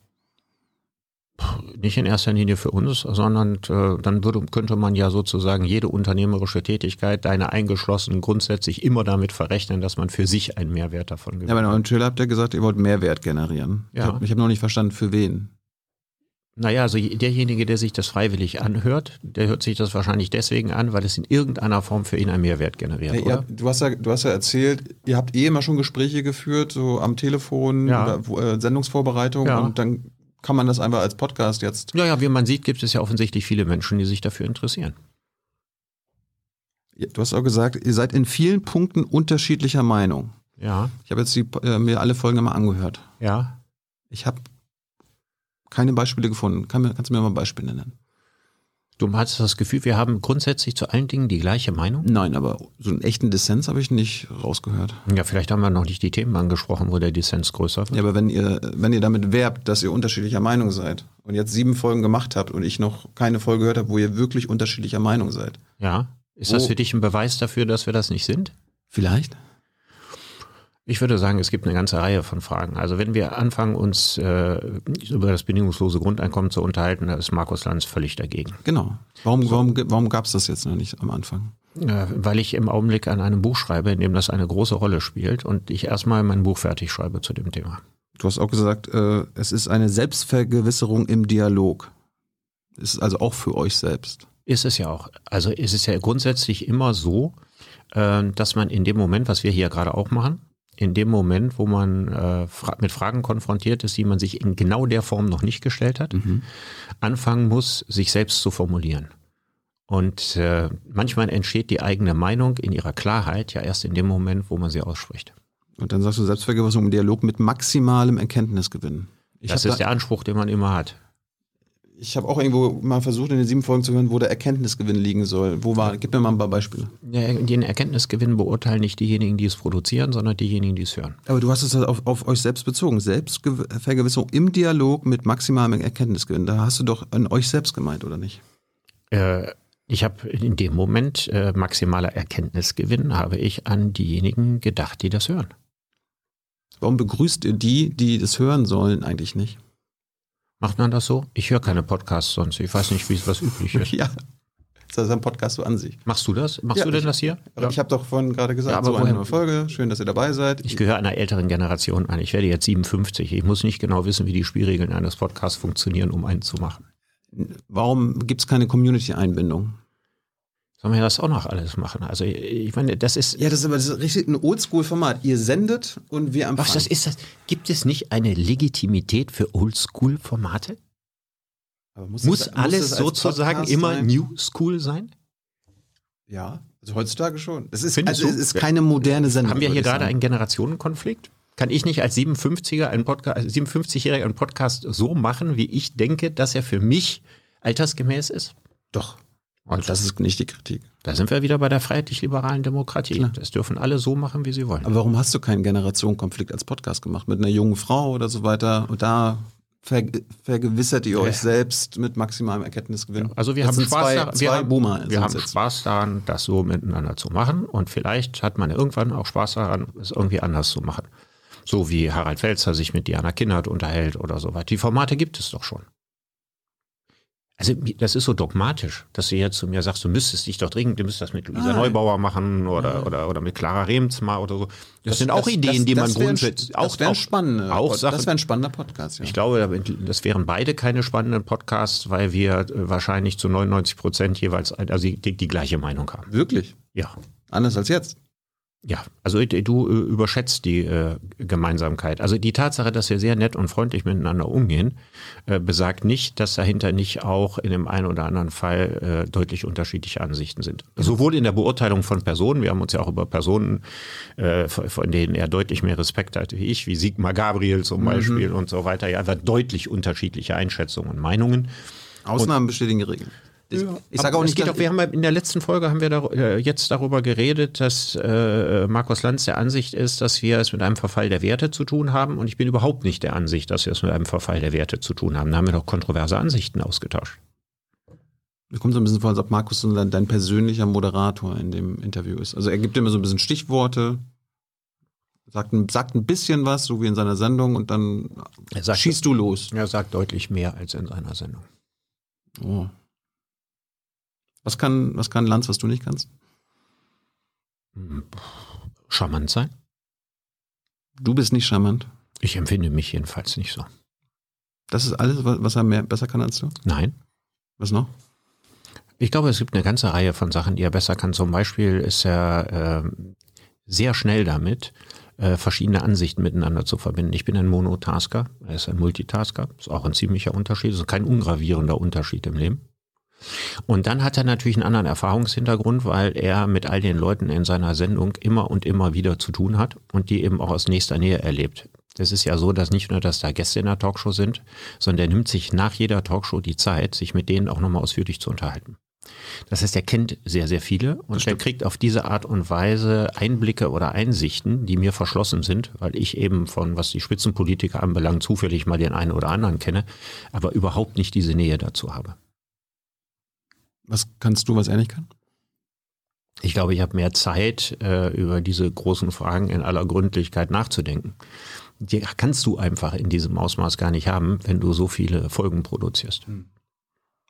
Nicht in erster Linie für uns, sondern äh, dann würde, könnte man ja sozusagen jede unternehmerische Tätigkeit, deine eingeschlossen, grundsätzlich immer damit verrechnen, dass man für sich einen Mehrwert davon gewinnt. Ja, bei eurem Trailer habt ihr gesagt, ihr wollt Mehrwert generieren. Ja. Ich habe hab noch nicht verstanden, für wen. Naja, also derjenige, der sich das freiwillig anhört, der hört sich das wahrscheinlich deswegen an, weil es in irgendeiner Form für ihn einen Mehrwert generiert, Ja, habt- du, hast ja, du hast ja erzählt, ihr habt eh immer schon Gespräche geführt, so am Telefon Ja. oder äh, Sendungsvorbereitung Ja. und dann kann man das einfach als Podcast jetzt. Ja, ja, wie man sieht, gibt es ja offensichtlich viele Menschen, die sich dafür interessieren. Ja, Du hast auch gesagt, ihr seid in vielen Punkten unterschiedlicher Meinung. Ja, Ich habe jetzt die, äh, mir alle Folgen mal angehört. ja. Ich habe keine Beispiele gefunden. Kann kannst du mir mal Beispiele nennen? Du hast das Gefühl, wir haben grundsätzlich zu allen Dingen die gleiche Meinung? Nein, aber so einen echten Dissens habe ich nicht rausgehört. Ja, vielleicht haben wir noch nicht die Themen angesprochen, wo der Dissens größer wird. Ja, aber wenn ihr, wenn ihr damit werbt, dass ihr unterschiedlicher Meinung seid und jetzt sieben Folgen gemacht habt und ich noch keine Folge gehört habe, wo ihr wirklich unterschiedlicher Meinung seid. Ja. Ist das für dich ein Beweis dafür, dass wir das nicht sind? Vielleicht? Ich würde sagen, es gibt eine ganze Reihe von Fragen. Also wenn wir anfangen, uns äh, über das bedingungslose Grundeinkommen zu unterhalten, da ist Markus Lanz völlig dagegen. Genau. Warum, warum, warum gab es das jetzt noch nicht am Anfang? Weil ich im Augenblick an einem Buch schreibe, in dem das eine große Rolle spielt und ich erstmal mein Buch fertig schreibe zu dem Thema. Du hast auch gesagt, äh, es ist eine Selbstvergewisserung im Dialog. Ist also auch für euch selbst. Ist es ja auch. Also ist es ja grundsätzlich immer so, äh, dass man in dem Moment, was wir hier gerade auch machen, in dem Moment, wo man äh, fra mit Fragen konfrontiert ist, die man sich in genau der Form noch nicht gestellt hat, anfangen muss, sich selbst zu formulieren. Und äh, manchmal entsteht die eigene Meinung in ihrer Klarheit ja erst in dem Moment, wo man sie ausspricht. Und dann sagst du Selbstvergewisserung im Dialog mit maximalem Erkenntnisgewinn. Ich das ist der Anspruch, den man immer hat. Ich hab auch irgendwo mal versucht, in den sieben Folgen zu hören, wo der Erkenntnisgewinn liegen soll. Wo war? Gib mir mal ein paar Beispiele. Ja, Den Erkenntnisgewinn beurteilen nicht diejenigen, die es produzieren, sondern diejenigen, die es hören. Aber du hast es halt auf, auf euch selbst bezogen. Selbstvergewisserung im Dialog mit maximalem Erkenntnisgewinn. Da hast du doch an euch selbst gemeint, oder nicht? Äh, ich habe in dem Moment äh, maximaler Erkenntnisgewinn, habe ich an diejenigen gedacht, die das hören. Warum begrüßt ihr die, die das hören sollen, eigentlich nicht? Macht man das so? Ich höre keine Podcasts sonst. Ich weiß nicht, wie es was üblich [laughs] ist. Ja. Das ist ein Podcast so an sich. Machst du das? Machst Ja, du denn ich- das hier? Aber ich habe doch vorhin gerade gesagt, Ja, aber so eine neue Folge. Schön, dass ihr dabei seid. Ich gehöre einer älteren Generation an. Ich werde jetzt 57. Ich muss nicht genau wissen, wie die Spielregeln eines Podcasts funktionieren, um einen zu machen. Warum gibt es keine Community-Einbindung? Sollen wir das auch noch alles machen? Also ich meine, das ist. Ja, das ist aber das ist richtig ein Oldschool-Format. Ihr sendet und wir empfangen. Was das ist das? Gibt es nicht eine Legitimität für Oldschool-Formate? Aber Muss das- alles das als sozusagen Podcast immer sein? New School sein? Ja, also heutzutage schon. Es ist, Findest also es ist keine moderne Sendung. Haben wir hier gerade sagen. einen Generationenkonflikt? Kann ich nicht als 57er einen Podcast, als 57-Jähriger einen Podcast so machen, wie ich denke, dass er für mich altersgemäß ist? Doch. Und das ist nicht die Kritik. Da sind wir wieder bei der freiheitlich-liberalen Demokratie. Klar. Das dürfen alle so machen, wie sie wollen. Aber warum hast du keinen Generationenkonflikt als Podcast gemacht? Mit einer jungen Frau oder so weiter? Und da ver vergewissert ihr euch Ja. selbst mit maximalem Erkenntnisgewinn. Also wir Das haben Spaß zwei, daran, zwei wir haben, Boomer. wir haben. Spaß daran, das so miteinander zu machen und vielleicht hat man irgendwann auch Spaß daran, es irgendwie anders zu machen. So wie Harald Welzer sich mit Diana Kinnert unterhält oder so weiter. Die Formate gibt es doch schon. Also das ist so dogmatisch, dass du jetzt zu mir sagst, du müsstest dich doch dringend, du müsstest das mit Luisa Nein. Neubauer machen oder, oder, oder mit Clara Remsmar oder so. Das, sind auch das- Ideen, das- die man das grundsätzlich Das wären auch, spannende. auch das Sachen- wäre ein spannender Podcast. Ja. ich glaube, das wären beide keine spannenden Podcasts, weil wir äh, wahrscheinlich zu 99 Prozent jeweils also die, die gleiche Meinung haben. Wirklich. Ja. Anders als jetzt. Ja, also du äh, überschätzt die äh, Gemeinsamkeit. Also die Tatsache, dass wir sehr nett und freundlich miteinander umgehen, äh, besagt nicht, dass dahinter nicht auch in dem einen oder anderen Fall äh, deutlich unterschiedliche Ansichten sind. Sowohl in der Beurteilung von Personen, wir haben uns ja auch über Personen, äh, von denen er deutlich mehr Respekt hat wie ich, wie Sigmar Gabriel zum mhm. Beispiel und so weiter, ja, einfach deutlich unterschiedliche Einschätzungen und Meinungen. Ausnahmen bestätigen Regeln. Ich, ja, ich sage auch nicht, geht auch, wir haben in der letzten Folge haben wir da, äh, jetzt darüber geredet, dass äh, Markus Lanz der Ansicht ist, dass wir es mit einem Verfall der Werte zu tun haben. Und ich bin überhaupt nicht der Ansicht, dass wir es mit einem Verfall der Werte zu tun haben. Da haben wir doch kontroverse Ansichten ausgetauscht. Mir kommt so ein bisschen vor, als ob Markus dein, dein persönlicher Moderator in dem Interview ist. Also er gibt immer so ein bisschen Stichworte, sagt ein, sagt ein bisschen was, so wie in seiner Sendung, und dann sagt, schießt du los. Er sagt deutlich mehr als in seiner Sendung. Oh. Was kann, was kann Lanz, was du nicht kannst? Charmant sein. Du bist nicht charmant. Ich empfinde mich jedenfalls nicht so. Das ist alles, was er mehr, besser kann als du? Nein. Was noch? Ich glaube, es gibt eine ganze Reihe von Sachen, die er besser kann. Zum Beispiel ist er äh, sehr schnell damit, äh, verschiedene Ansichten miteinander zu verbinden. Ich bin ein Monotasker, er ist ein Multitasker. Ist auch ein ziemlicher Unterschied, ist kein ungravierender Unterschied im Leben. Und dann hat er natürlich einen anderen Erfahrungshintergrund, weil er mit all den Leuten in seiner Sendung immer und immer wieder zu tun hat und die eben auch aus nächster Nähe erlebt. Das ist ja so, dass nicht nur, dass da Gäste in der Talkshow sind, sondern er nimmt sich nach jeder Talkshow die Zeit, sich mit denen auch nochmal ausführlich zu unterhalten. Das heißt, er kennt sehr, sehr viele und er kriegt auf diese Art und Weise Einblicke oder Einsichten, die mir verschlossen sind, weil ich eben von, was die Spitzenpolitiker anbelangt, zufällig mal den einen oder anderen kenne, aber überhaupt nicht diese Nähe dazu habe. Was kannst du, was er nicht kann? Ich glaube, ich habe mehr Zeit, äh, über diese großen Fragen in aller Gründlichkeit nachzudenken. Die kannst du einfach in diesem Ausmaß gar nicht haben, wenn du so viele Folgen produzierst. Hm.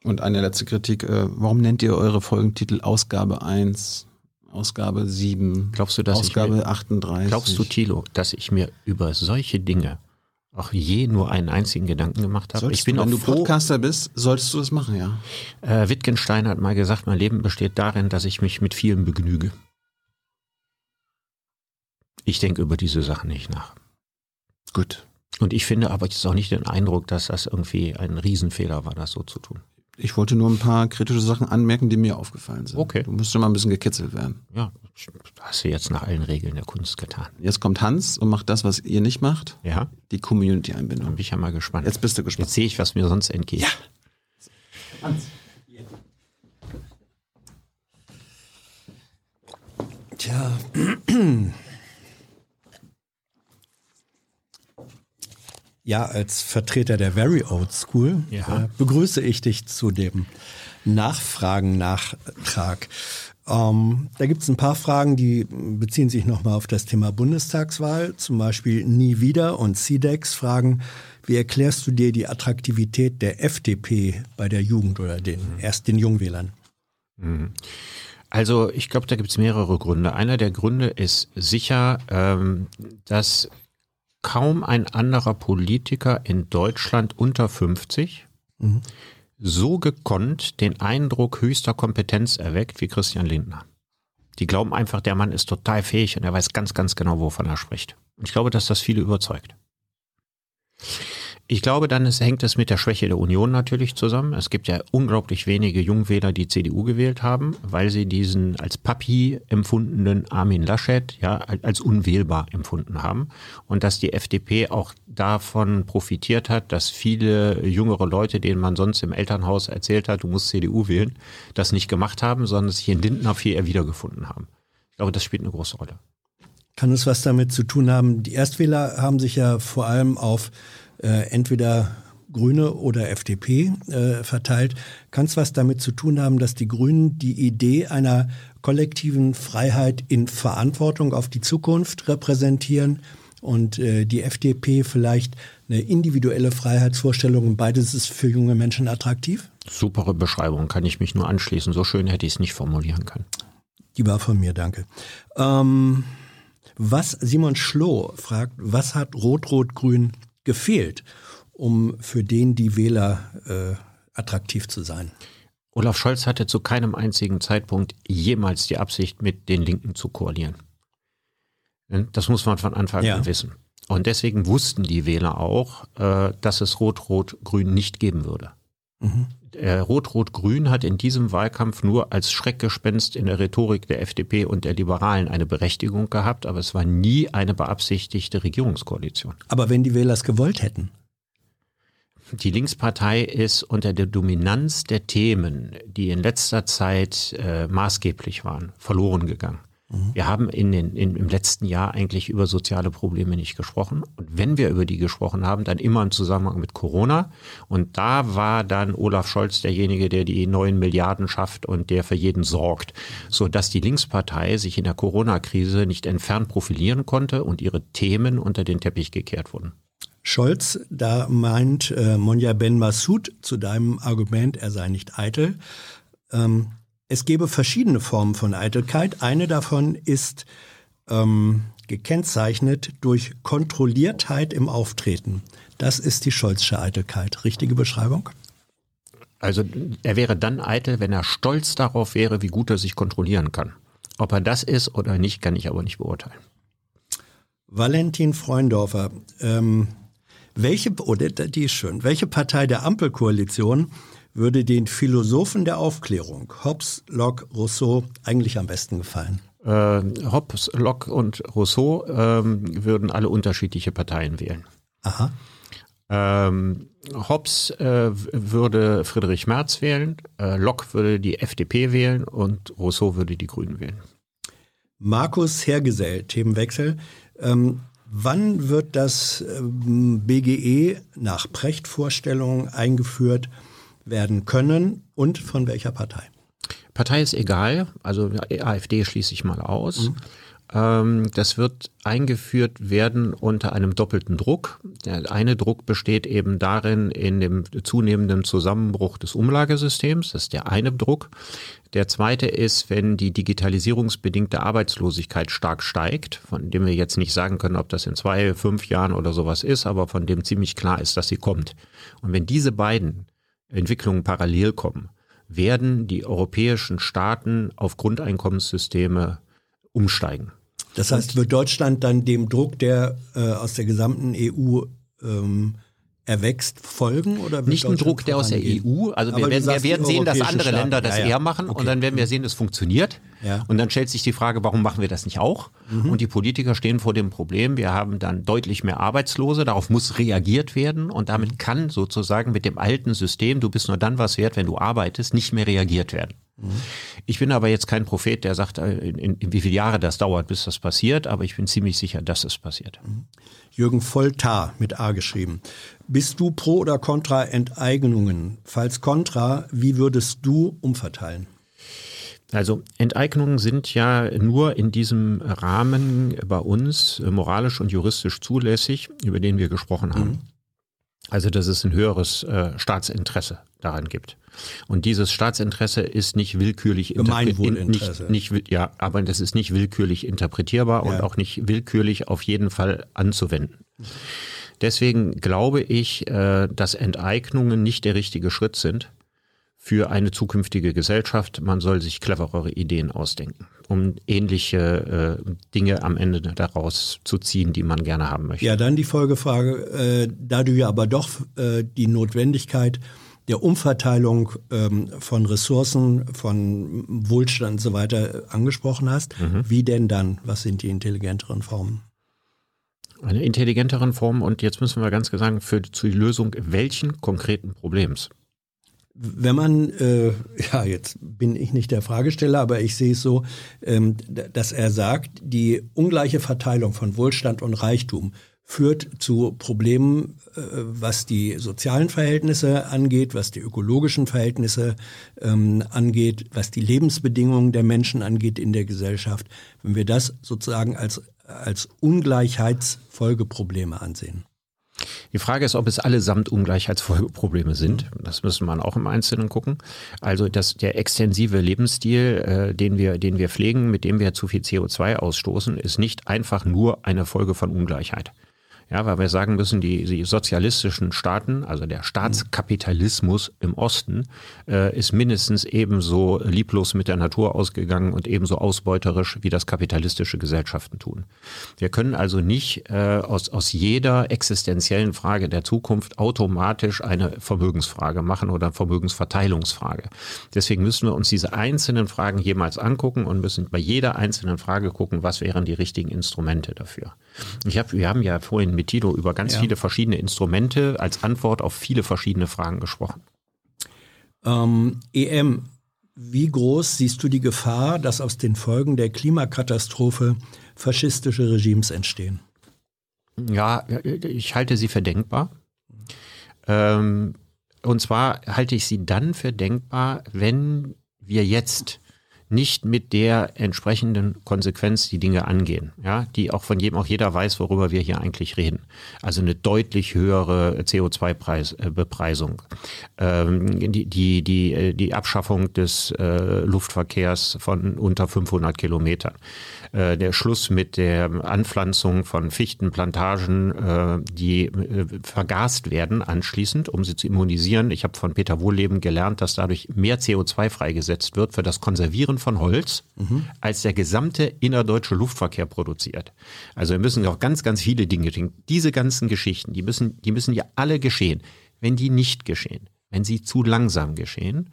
Und eine letzte Kritik, äh, warum nennt ihr eure Folgentitel Ausgabe 1, Ausgabe 7, glaubst du, dass Ausgabe ich mir, 38? Glaubst du, Thilo, dass ich mir über solche Dinge auch je nur einen einzigen Gedanken gemacht habe. Solltest ich bin du, wenn du froh, Podcaster bist, solltest du das machen, ja. Äh, Wittgenstein hat mal gesagt, mein Leben besteht darin, dass ich mich mit vielem begnüge. Ich denke über diese Sachen nicht nach. Gut. Und ich finde aber jetzt auch nicht den Eindruck, dass das irgendwie ein Riesenfehler war, das so zu tun. Ich wollte nur ein paar kritische Sachen anmerken, die mir aufgefallen sind. Okay. Du musst schon mal ein bisschen gekitzelt werden. Ja, hast du jetzt nach allen Regeln der Kunst getan. Jetzt kommt Hans und macht das, was ihr nicht macht. Ja. Die Community-Einbindung. Bin ich ja mal gespannt. Jetzt bist du gespannt. Jetzt sehe ich, was mir sonst entgeht. Ja. Hans. Tja. [clears throat] Ja, als Vertreter der Very Old School ja. äh, begrüße ich dich zu dem Nachfragen-Nachtrag. Ähm, da gibt es ein paar Fragen, die beziehen sich nochmal auf das Thema Bundestagswahl, zum Beispiel Nie wieder und CDEX fragen, wie erklärst du dir die Attraktivität der FDP bei der Jugend oder den mhm. erst den Jungwählern? Mhm. Also ich glaube, da gibt es mehrere Gründe. Einer der Gründe ist sicher, ähm, dass kaum ein anderer Politiker in Deutschland unter 50 mhm. so gekonnt den Eindruck höchster Kompetenz erweckt wie Christian Lindner. Die glauben einfach, der Mann ist total fähig und er weiß ganz, ganz genau, wovon er spricht. Und ich glaube, dass das viele überzeugt. Ich glaube, dann ist, hängt es mit der Schwäche der Union natürlich zusammen. Es gibt ja unglaublich wenige Jungwähler, die CDU gewählt haben, weil sie diesen als Papi empfundenen Armin Laschet ja als unwählbar empfunden haben und dass die FDP auch davon profitiert hat, dass viele jüngere Leute, denen man sonst im Elternhaus erzählt hat, du musst CDU wählen, das nicht gemacht haben, sondern sich in Lindner viel eher wiedergefunden haben. Ich glaube, das spielt eine große Rolle. Kann es was damit zu tun haben? Die Erstwähler haben sich ja vor allem auf äh, entweder Grüne oder FDP äh, verteilt. Kann es was damit zu tun haben, dass die Grünen die Idee einer kollektiven Freiheit in Verantwortung auf die Zukunft repräsentieren und äh, die FDP vielleicht eine individuelle Freiheitsvorstellung? Beides ist für junge Menschen attraktiv? Supere Beschreibung, kann ich mich nur anschließen. So schön hätte ich es nicht formulieren können. Die war von mir, danke. Ähm, was Simon Schloh fragt, was hat Rot-Rot-Grün gefehlt, um für den die Wähler äh, attraktiv zu sein. Olaf Scholz hatte zu keinem einzigen Zeitpunkt jemals die Absicht, mit den Linken zu koalieren. Das muss man von Anfang ja. an wissen. Und deswegen wussten die Wähler auch, äh, dass es Rot-Rot-Grün nicht geben würde. Mhm. Rot-Rot-Grün hat in diesem Wahlkampf nur als Schreckgespenst in der Rhetorik der FDP und der Liberalen eine Berechtigung gehabt, aber es war nie eine beabsichtigte Regierungskoalition. Aber wenn die Wähler es gewollt hätten? Die Linkspartei ist unter der Dominanz der Themen, die in letzter Zeit äh, maßgeblich waren, verloren gegangen. Mhm. Wir haben in den, in, im letzten Jahr eigentlich über soziale Probleme nicht gesprochen. Und wenn wir über die gesprochen haben, dann immer im Zusammenhang mit Corona. Und da war dann Olaf Scholz derjenige, der die neuen Milliarden schafft und der für jeden sorgt, sodass die Linkspartei sich in der Corona-Krise nicht entfernt profilieren konnte und ihre Themen unter den Teppich gekehrt wurden. Scholz, da meint äh, Monja Ben Massoud zu deinem Argument, er sei nicht eitel. Ähm, es gäbe verschiedene Formen von Eitelkeit. Eine davon ist ähm, gekennzeichnet durch Kontrolliertheit im Auftreten. Das ist die Scholzsche Eitelkeit. Richtige Beschreibung? Also er wäre dann eitel, wenn er stolz darauf wäre, wie gut er sich kontrollieren kann. Ob er das ist oder nicht, kann ich aber nicht beurteilen. Valentin Freundorfer, ähm, welche, oder die ist schön, welche Partei der Ampelkoalition würde den Philosophen der Aufklärung, Hobbes, Locke, Rousseau, eigentlich am besten gefallen? Äh, Hobbes, Locke und Rousseau ähm, würden alle unterschiedliche Parteien wählen. Aha. Ähm, Hobbes äh, würde Friedrich Merz wählen, äh, Locke würde die FDP wählen und Rousseau würde die Grünen wählen. Markus Hergesell, Themenwechsel. Ähm, Wann wird das ähm, BGE nach Precht-Vorstellungen eingeführt werden können und von welcher Partei? Partei ist egal, also AfD schließe ich mal aus. Mhm. Ähm, das wird eingeführt werden unter einem doppelten Druck. Der eine Druck besteht eben darin, in dem zunehmenden Zusammenbruch des Umlagesystems. Das ist der eine Druck. Der zweite ist, wenn die digitalisierungsbedingte Arbeitslosigkeit stark steigt, von dem wir jetzt nicht sagen können, ob das in zwei, fünf Jahren oder sowas ist, aber von dem ziemlich klar ist, dass sie kommt. Und wenn diese beiden Entwicklungen parallel kommen, werden die europäischen Staaten auf Grundeinkommenssysteme umsteigen. Das heißt, wird Deutschland dann dem Druck, der äh, aus der gesamten EU ähm, erwächst, folgen? Oder Nicht ein Druck, der aus der EU. Also wir werden, wir werden sehen, dass andere Staaten. Länder das ja, ja. eher machen okay. und dann werden wir sehen, es funktioniert. Ja. Und dann stellt sich die Frage, warum machen wir das nicht auch? Mhm. Und die Politiker stehen vor dem Problem, wir haben dann deutlich mehr Arbeitslose, darauf muss reagiert werden und damit mhm. kann sozusagen mit dem alten System, du bist nur dann was wert, wenn du arbeitest, nicht mehr reagiert werden. Mhm. Ich bin aber jetzt kein Prophet, der sagt, äh, in, in, in, wie viele Jahre das dauert, bis das passiert, aber ich bin ziemlich sicher, dass es passiert. Jürgen Volltar mit A geschrieben. Bist du pro oder contra Enteignungen? Falls contra, wie würdest du umverteilen? Also Enteignungen sind ja nur in diesem Rahmen bei uns moralisch und juristisch zulässig, über den wir gesprochen haben. Mhm. Also dass es ein höheres äh, Staatsinteresse daran gibt. Und dieses Staatsinteresse ist nicht willkürlich Gemeinwohlinteresse. Nicht, nicht, ja, aber das ist nicht willkürlich interpretierbar ja. und auch nicht willkürlich auf jeden Fall anzuwenden. Deswegen glaube ich, äh, dass Enteignungen nicht der richtige Schritt sind für eine zukünftige Gesellschaft. Man soll sich cleverere Ideen ausdenken, um ähnliche äh, Dinge am Ende daraus zu ziehen, die man gerne haben möchte. Ja, dann die Folgefrage, äh, da du ja aber doch äh, die Notwendigkeit der Umverteilung ähm, von Ressourcen, von Wohlstand und so weiter angesprochen hast. Mhm. Wie denn dann? Was sind die intelligenteren Formen? Eine intelligenteren Form und jetzt müssen wir ganz sagen, für die Lösung welchen konkreten Problems? Wenn man, äh, ja, jetzt bin ich nicht der Fragesteller, aber ich sehe es so, ähm, dass er sagt, die ungleiche Verteilung von Wohlstand und Reichtum führt zu Problemen, äh, was die sozialen Verhältnisse angeht, was die ökologischen Verhältnisse ähm, angeht, was die Lebensbedingungen der Menschen angeht in der Gesellschaft, wenn wir das sozusagen als, als Ungleichheitsfolgeprobleme ansehen. Die Frage ist, ob es allesamt Ungleichheitsfolgeprobleme sind. Das müsste man auch im Einzelnen gucken. Also dass der extensive Lebensstil, äh, den wir, den wir pflegen, mit dem wir zu viel CO2 ausstoßen, ist nicht einfach nur eine Folge von Ungleichheit. Ja, weil wir sagen müssen, die, die sozialistischen Staaten, also der Staatskapitalismus im Osten, äh, ist mindestens ebenso lieblos mit der Natur ausgegangen und ebenso ausbeuterisch, wie das kapitalistische Gesellschaften tun. Wir können also nicht äh, aus, aus jeder existenziellen Frage der Zukunft automatisch eine Vermögensfrage machen oder Vermögensverteilungsfrage. Deswegen müssen wir uns diese einzelnen Fragen jemals angucken und müssen bei jeder einzelnen Frage gucken, was wären die richtigen Instrumente dafür. Ich hab, wir haben ja vorhin mit Tito über ganz ja. viele verschiedene Instrumente als Antwort auf viele verschiedene Fragen gesprochen. Ähm, EM, wie groß siehst du die Gefahr, dass aus den Folgen der Klimakatastrophe faschistische Regimes entstehen? Ja, ich halte sie für denkbar. Ähm, und zwar halte ich sie dann für denkbar, wenn wir jetzt nicht mit der entsprechenden Konsequenz die Dinge angehen, ja, die auch von jedem auch jeder weiß, worüber wir hier eigentlich reden. Also eine deutlich höhere CO2-Bepreisung, äh, ähm, die, die, die, äh, die Abschaffung des äh, Luftverkehrs von unter 500 Kilometern, äh, der Schluss mit der Anpflanzung von Fichtenplantagen, äh, die äh, vergast werden anschließend, um sie zu immunisieren. Ich habe von Peter Wohlleben gelernt, dass dadurch mehr CO2 freigesetzt wird für das Konservieren von Holz, mhm. als der gesamte innerdeutsche Luftverkehr produziert. Also wir müssen auch ganz, ganz viele Dinge denken. Diese ganzen Geschichten, die müssen, die müssen ja alle geschehen. Wenn die nicht geschehen, wenn sie zu langsam geschehen,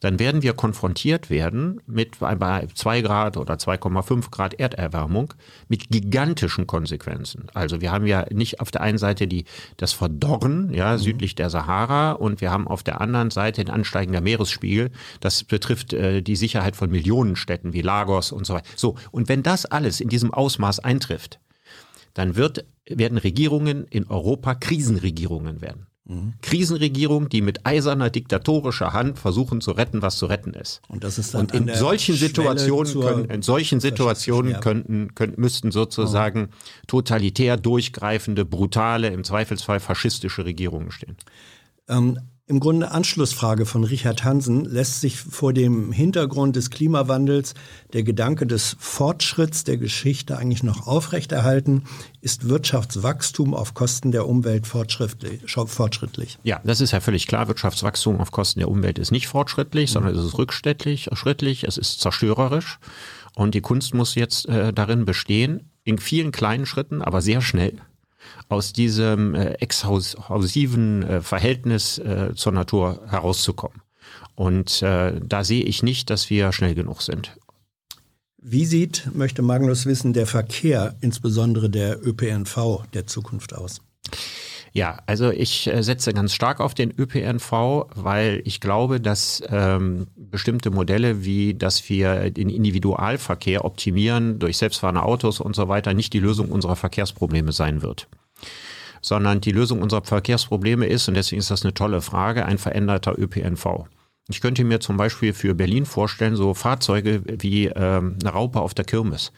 dann werden wir konfrontiert werden mit bei 2 Grad oder 2,5 Grad Erderwärmung mit gigantischen Konsequenzen. Also wir haben ja nicht auf der einen Seite die, das Verdorren, ja, mhm. südlich der Sahara und wir haben auf der anderen Seite den ansteigender Meeresspiegel. Das betrifft äh, die Sicherheit von Millionenstädten wie Lagos und so weiter. So. Und wenn das alles in diesem Ausmaß eintrifft, dann wird, werden Regierungen in Europa Krisenregierungen werden. Mhm. Krisenregierung, die mit eiserner diktatorischer Hand versuchen zu retten, was zu retten ist. Und das ist dann Und in solchen Situationen können, in solchen Situationen könnten, könnten, müssten sozusagen oh. totalitär durchgreifende, brutale, im Zweifelsfall faschistische Regierungen stehen. Ähm, im Grunde Anschlussfrage von Richard Hansen lässt sich vor dem Hintergrund des Klimawandels der Gedanke des Fortschritts der Geschichte eigentlich noch aufrechterhalten. Ist Wirtschaftswachstum auf Kosten der Umwelt fortschrittlich? Ja, das ist ja völlig klar. Wirtschaftswachstum auf Kosten der Umwelt ist nicht fortschrittlich, sondern es ist rückschrittlich, schrittlich, es ist zerstörerisch. Und die Kunst muss jetzt äh, darin bestehen, in vielen kleinen Schritten, aber sehr schnell aus diesem äh, exhausiven äh, Verhältnis äh, zur Natur herauszukommen. Und äh, da sehe ich nicht, dass wir schnell genug sind. Wie sieht, möchte Magnus wissen, der Verkehr, insbesondere der ÖPNV der Zukunft aus? Ja, also ich äh, setze ganz stark auf den ÖPNV, weil ich glaube, dass ähm, bestimmte Modelle, wie dass wir den Individualverkehr optimieren durch selbstfahrende Autos und so weiter, nicht die Lösung unserer Verkehrsprobleme sein wird sondern die Lösung unserer Verkehrsprobleme ist, und deswegen ist das eine tolle Frage, ein veränderter ÖPNV. Ich könnte mir zum Beispiel für Berlin vorstellen, so Fahrzeuge wie ähm, eine Raupe auf der Kirmes,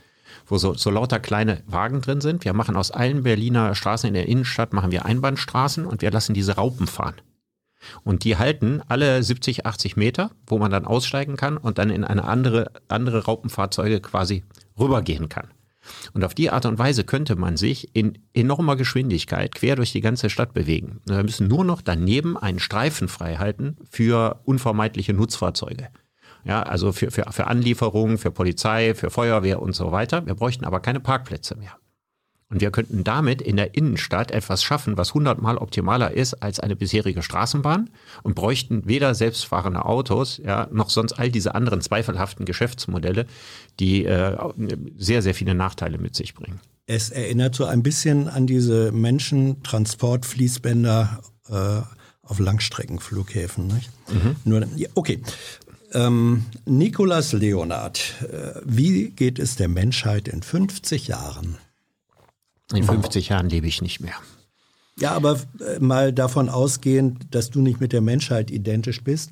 wo so, so lauter kleine Wagen drin sind. Wir machen aus allen Berliner Straßen in der Innenstadt, machen wir Einbahnstraßen und wir lassen diese Raupen fahren. Und die halten alle 70, 80 Meter, wo man dann aussteigen kann und dann in eine andere, andere Raupenfahrzeuge quasi rübergehen kann. Und auf die Art und Weise könnte man sich in enormer Geschwindigkeit quer durch die ganze Stadt bewegen. Wir müssen nur noch daneben einen Streifen frei halten für unvermeidliche Nutzfahrzeuge. Ja, also für, für, für Anlieferungen, für Polizei, für Feuerwehr und so weiter. Wir bräuchten aber keine Parkplätze mehr. Und wir könnten damit in der Innenstadt etwas schaffen, was hundertmal optimaler ist als eine bisherige Straßenbahn und bräuchten weder selbstfahrende Autos, ja, noch sonst all diese anderen zweifelhaften Geschäftsmodelle, die äh, sehr, sehr viele Nachteile mit sich bringen. Es erinnert so ein bisschen an diese Menschentransportfließbänder äh, auf Langstreckenflughäfen. Nicht? Mhm. Nur, ja, okay. Ähm, Nikolas Leonard, äh, wie geht es der Menschheit in 50 Jahren? In 50 Jahren lebe ich nicht mehr. Ja, aber äh, mal davon ausgehend, dass du nicht mit der Menschheit identisch bist,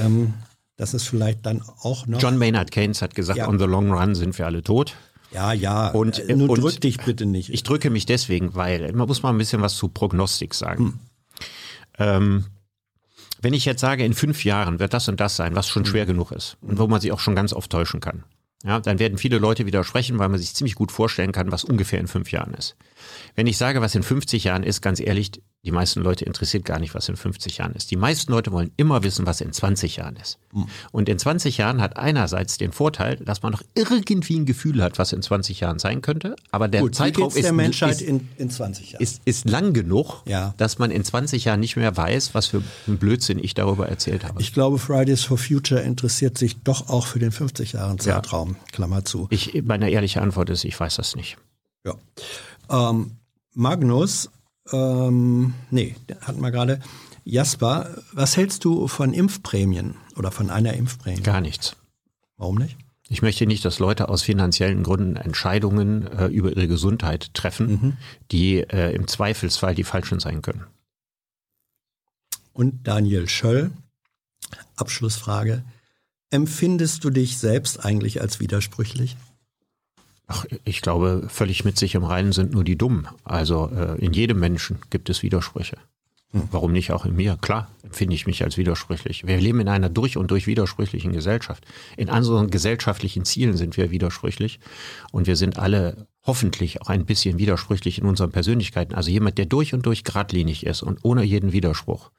ähm, dass es vielleicht dann auch noch. John Maynard Keynes hat gesagt, ja. on the long run sind wir alle tot. Ja, ja. Und, äh, Nun drück dich bitte nicht. Ich drücke mich deswegen, weil man muss mal ein bisschen was zu Prognostik sagen. Hm. Ähm, wenn ich jetzt sage, in fünf Jahren wird das und das sein, was schon hm. schwer genug ist und wo man sich auch schon ganz oft täuschen kann, Ja, dann werden viele Leute widersprechen, weil man sich ziemlich gut vorstellen kann, was ungefähr in fünf Jahren ist. Wenn ich sage, was in 50 Jahren ist, ganz ehrlich, die meisten Leute interessiert gar nicht, was in 50 Jahren ist. Die meisten Leute wollen immer wissen, was in 20 Jahren ist. Mhm. Und in 20 Jahren hat einerseits den Vorteil, dass man noch irgendwie ein Gefühl hat, was in 20 Jahren sein könnte. Aber der Gut, Zeitraum ist, der Menschheit ist, in, in 20 Jahren. Ist, ist lang genug, ja. dass man in 20 Jahren nicht mehr weiß, was für ein Blödsinn ich darüber erzählt habe. Ich glaube, Fridays for Future interessiert sich doch auch für den 50 Jahren Zeitraum. Ja. Klammer zu. Ich, meine ehrliche Antwort ist, ich weiß das nicht. Ja. Ähm, Magnus, ähm, nee, hatten wir gerade. Jasper, was hältst du von Impfprämien oder von einer Impfprämie? Gar nichts. Warum nicht? Ich möchte nicht, dass Leute aus finanziellen Gründen Entscheidungen äh, über ihre Gesundheit treffen, mhm. die äh, im Zweifelsfall die falschen sein können. Und Daniel Schöll, Abschlussfrage. Empfindest du dich selbst eigentlich als widersprüchlich? Ach, ich glaube, völlig mit sich im Reinen sind nur die Dummen. Also äh, in jedem Menschen gibt es Widersprüche. Hm. Warum nicht auch in mir? Klar, empfinde ich mich als widersprüchlich. Wir leben in einer durch und durch widersprüchlichen Gesellschaft. In unseren gesellschaftlichen Zielen sind wir widersprüchlich und wir sind alle hoffentlich auch ein bisschen widersprüchlich in unseren Persönlichkeiten. Also jemand, der durch und durch geradlinig ist und ohne jeden Widerspruch,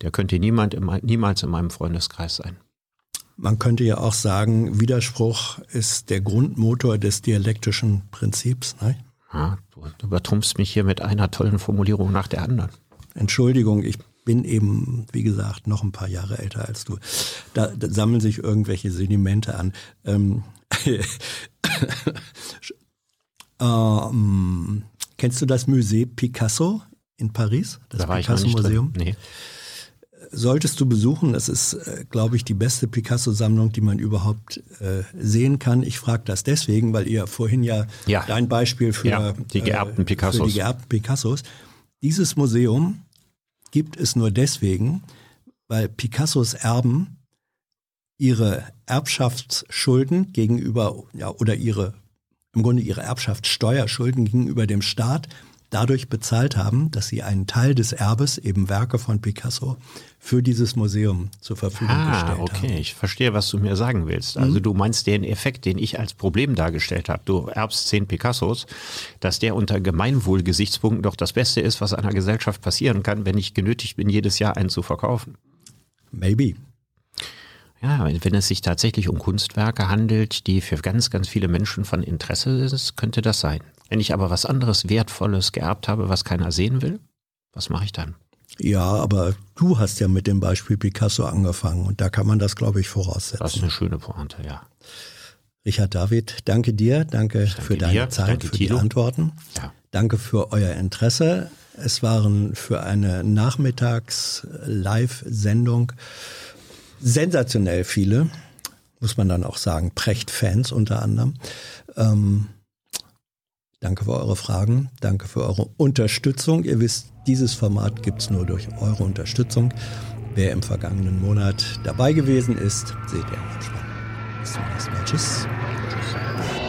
der könnte niemand im, niemals in meinem Freundeskreis sein. Man könnte ja auch sagen, Widerspruch ist der Grundmotor des dialektischen Prinzips. Ne? Ja, du übertrumpfst mich hier mit einer tollen Formulierung nach der anderen. Entschuldigung, ich bin eben, wie gesagt, noch ein paar Jahre älter als du. Da, da sammeln sich irgendwelche Sedimente an. Ähm, [laughs] ähm, kennst du das Musée Picasso in Paris? Das da Picasso-Museum? Nee solltest du besuchen. Es ist, äh, glaube ich, die beste Picasso-Sammlung, die man überhaupt äh, sehen kann. Ich frage das deswegen, weil ihr vorhin ja, ja. dein Beispiel für, ja, die geerbten Picassos. Äh, für die geerbten Picassos. Dieses Museum gibt es nur deswegen, weil Picassos Erben ihre Erbschaftsschulden gegenüber, ja, oder ihre, im Grunde ihre Erbschaftssteuerschulden gegenüber dem Staat dadurch bezahlt haben, dass sie einen Teil des Erbes, eben Werke von Picasso, für dieses Museum zur Verfügung ah, gestellt okay. haben. okay, ich verstehe, was du mir sagen willst. Also mhm. du meinst den Effekt, den ich als Problem dargestellt habe. Du erbst zehn Picassos, dass der unter Gemeinwohlgesichtspunkten doch das Beste ist, was einer Gesellschaft passieren kann, wenn ich genötigt bin, jedes Jahr einen zu verkaufen. Maybe. Ja, wenn es sich tatsächlich um Kunstwerke handelt, die für ganz, ganz viele Menschen von Interesse sind, könnte das sein. Wenn ich aber was anderes Wertvolles geerbt habe, was keiner sehen will, was mache ich dann? Ja, aber du hast ja mit dem Beispiel Picasso angefangen und da kann man das, glaube ich, voraussetzen. Das ist eine schöne Pointe, ja. Richard David, danke dir, danke, danke für deine dir, Zeit, für Tilo. die Antworten. Ja. Danke für euer Interesse. Es waren für eine Nachmittags-Live-Sendung sensationell viele, muss man dann auch sagen, Precht-Fans unter anderem. Ähm, Danke für eure Fragen, danke für eure Unterstützung. Ihr wisst, dieses Format gibt es nur durch eure Unterstützung. Wer im vergangenen Monat dabei gewesen ist, seht ihr Vorspann. Bis zum nächsten Mal. Tschüss. Tschüss.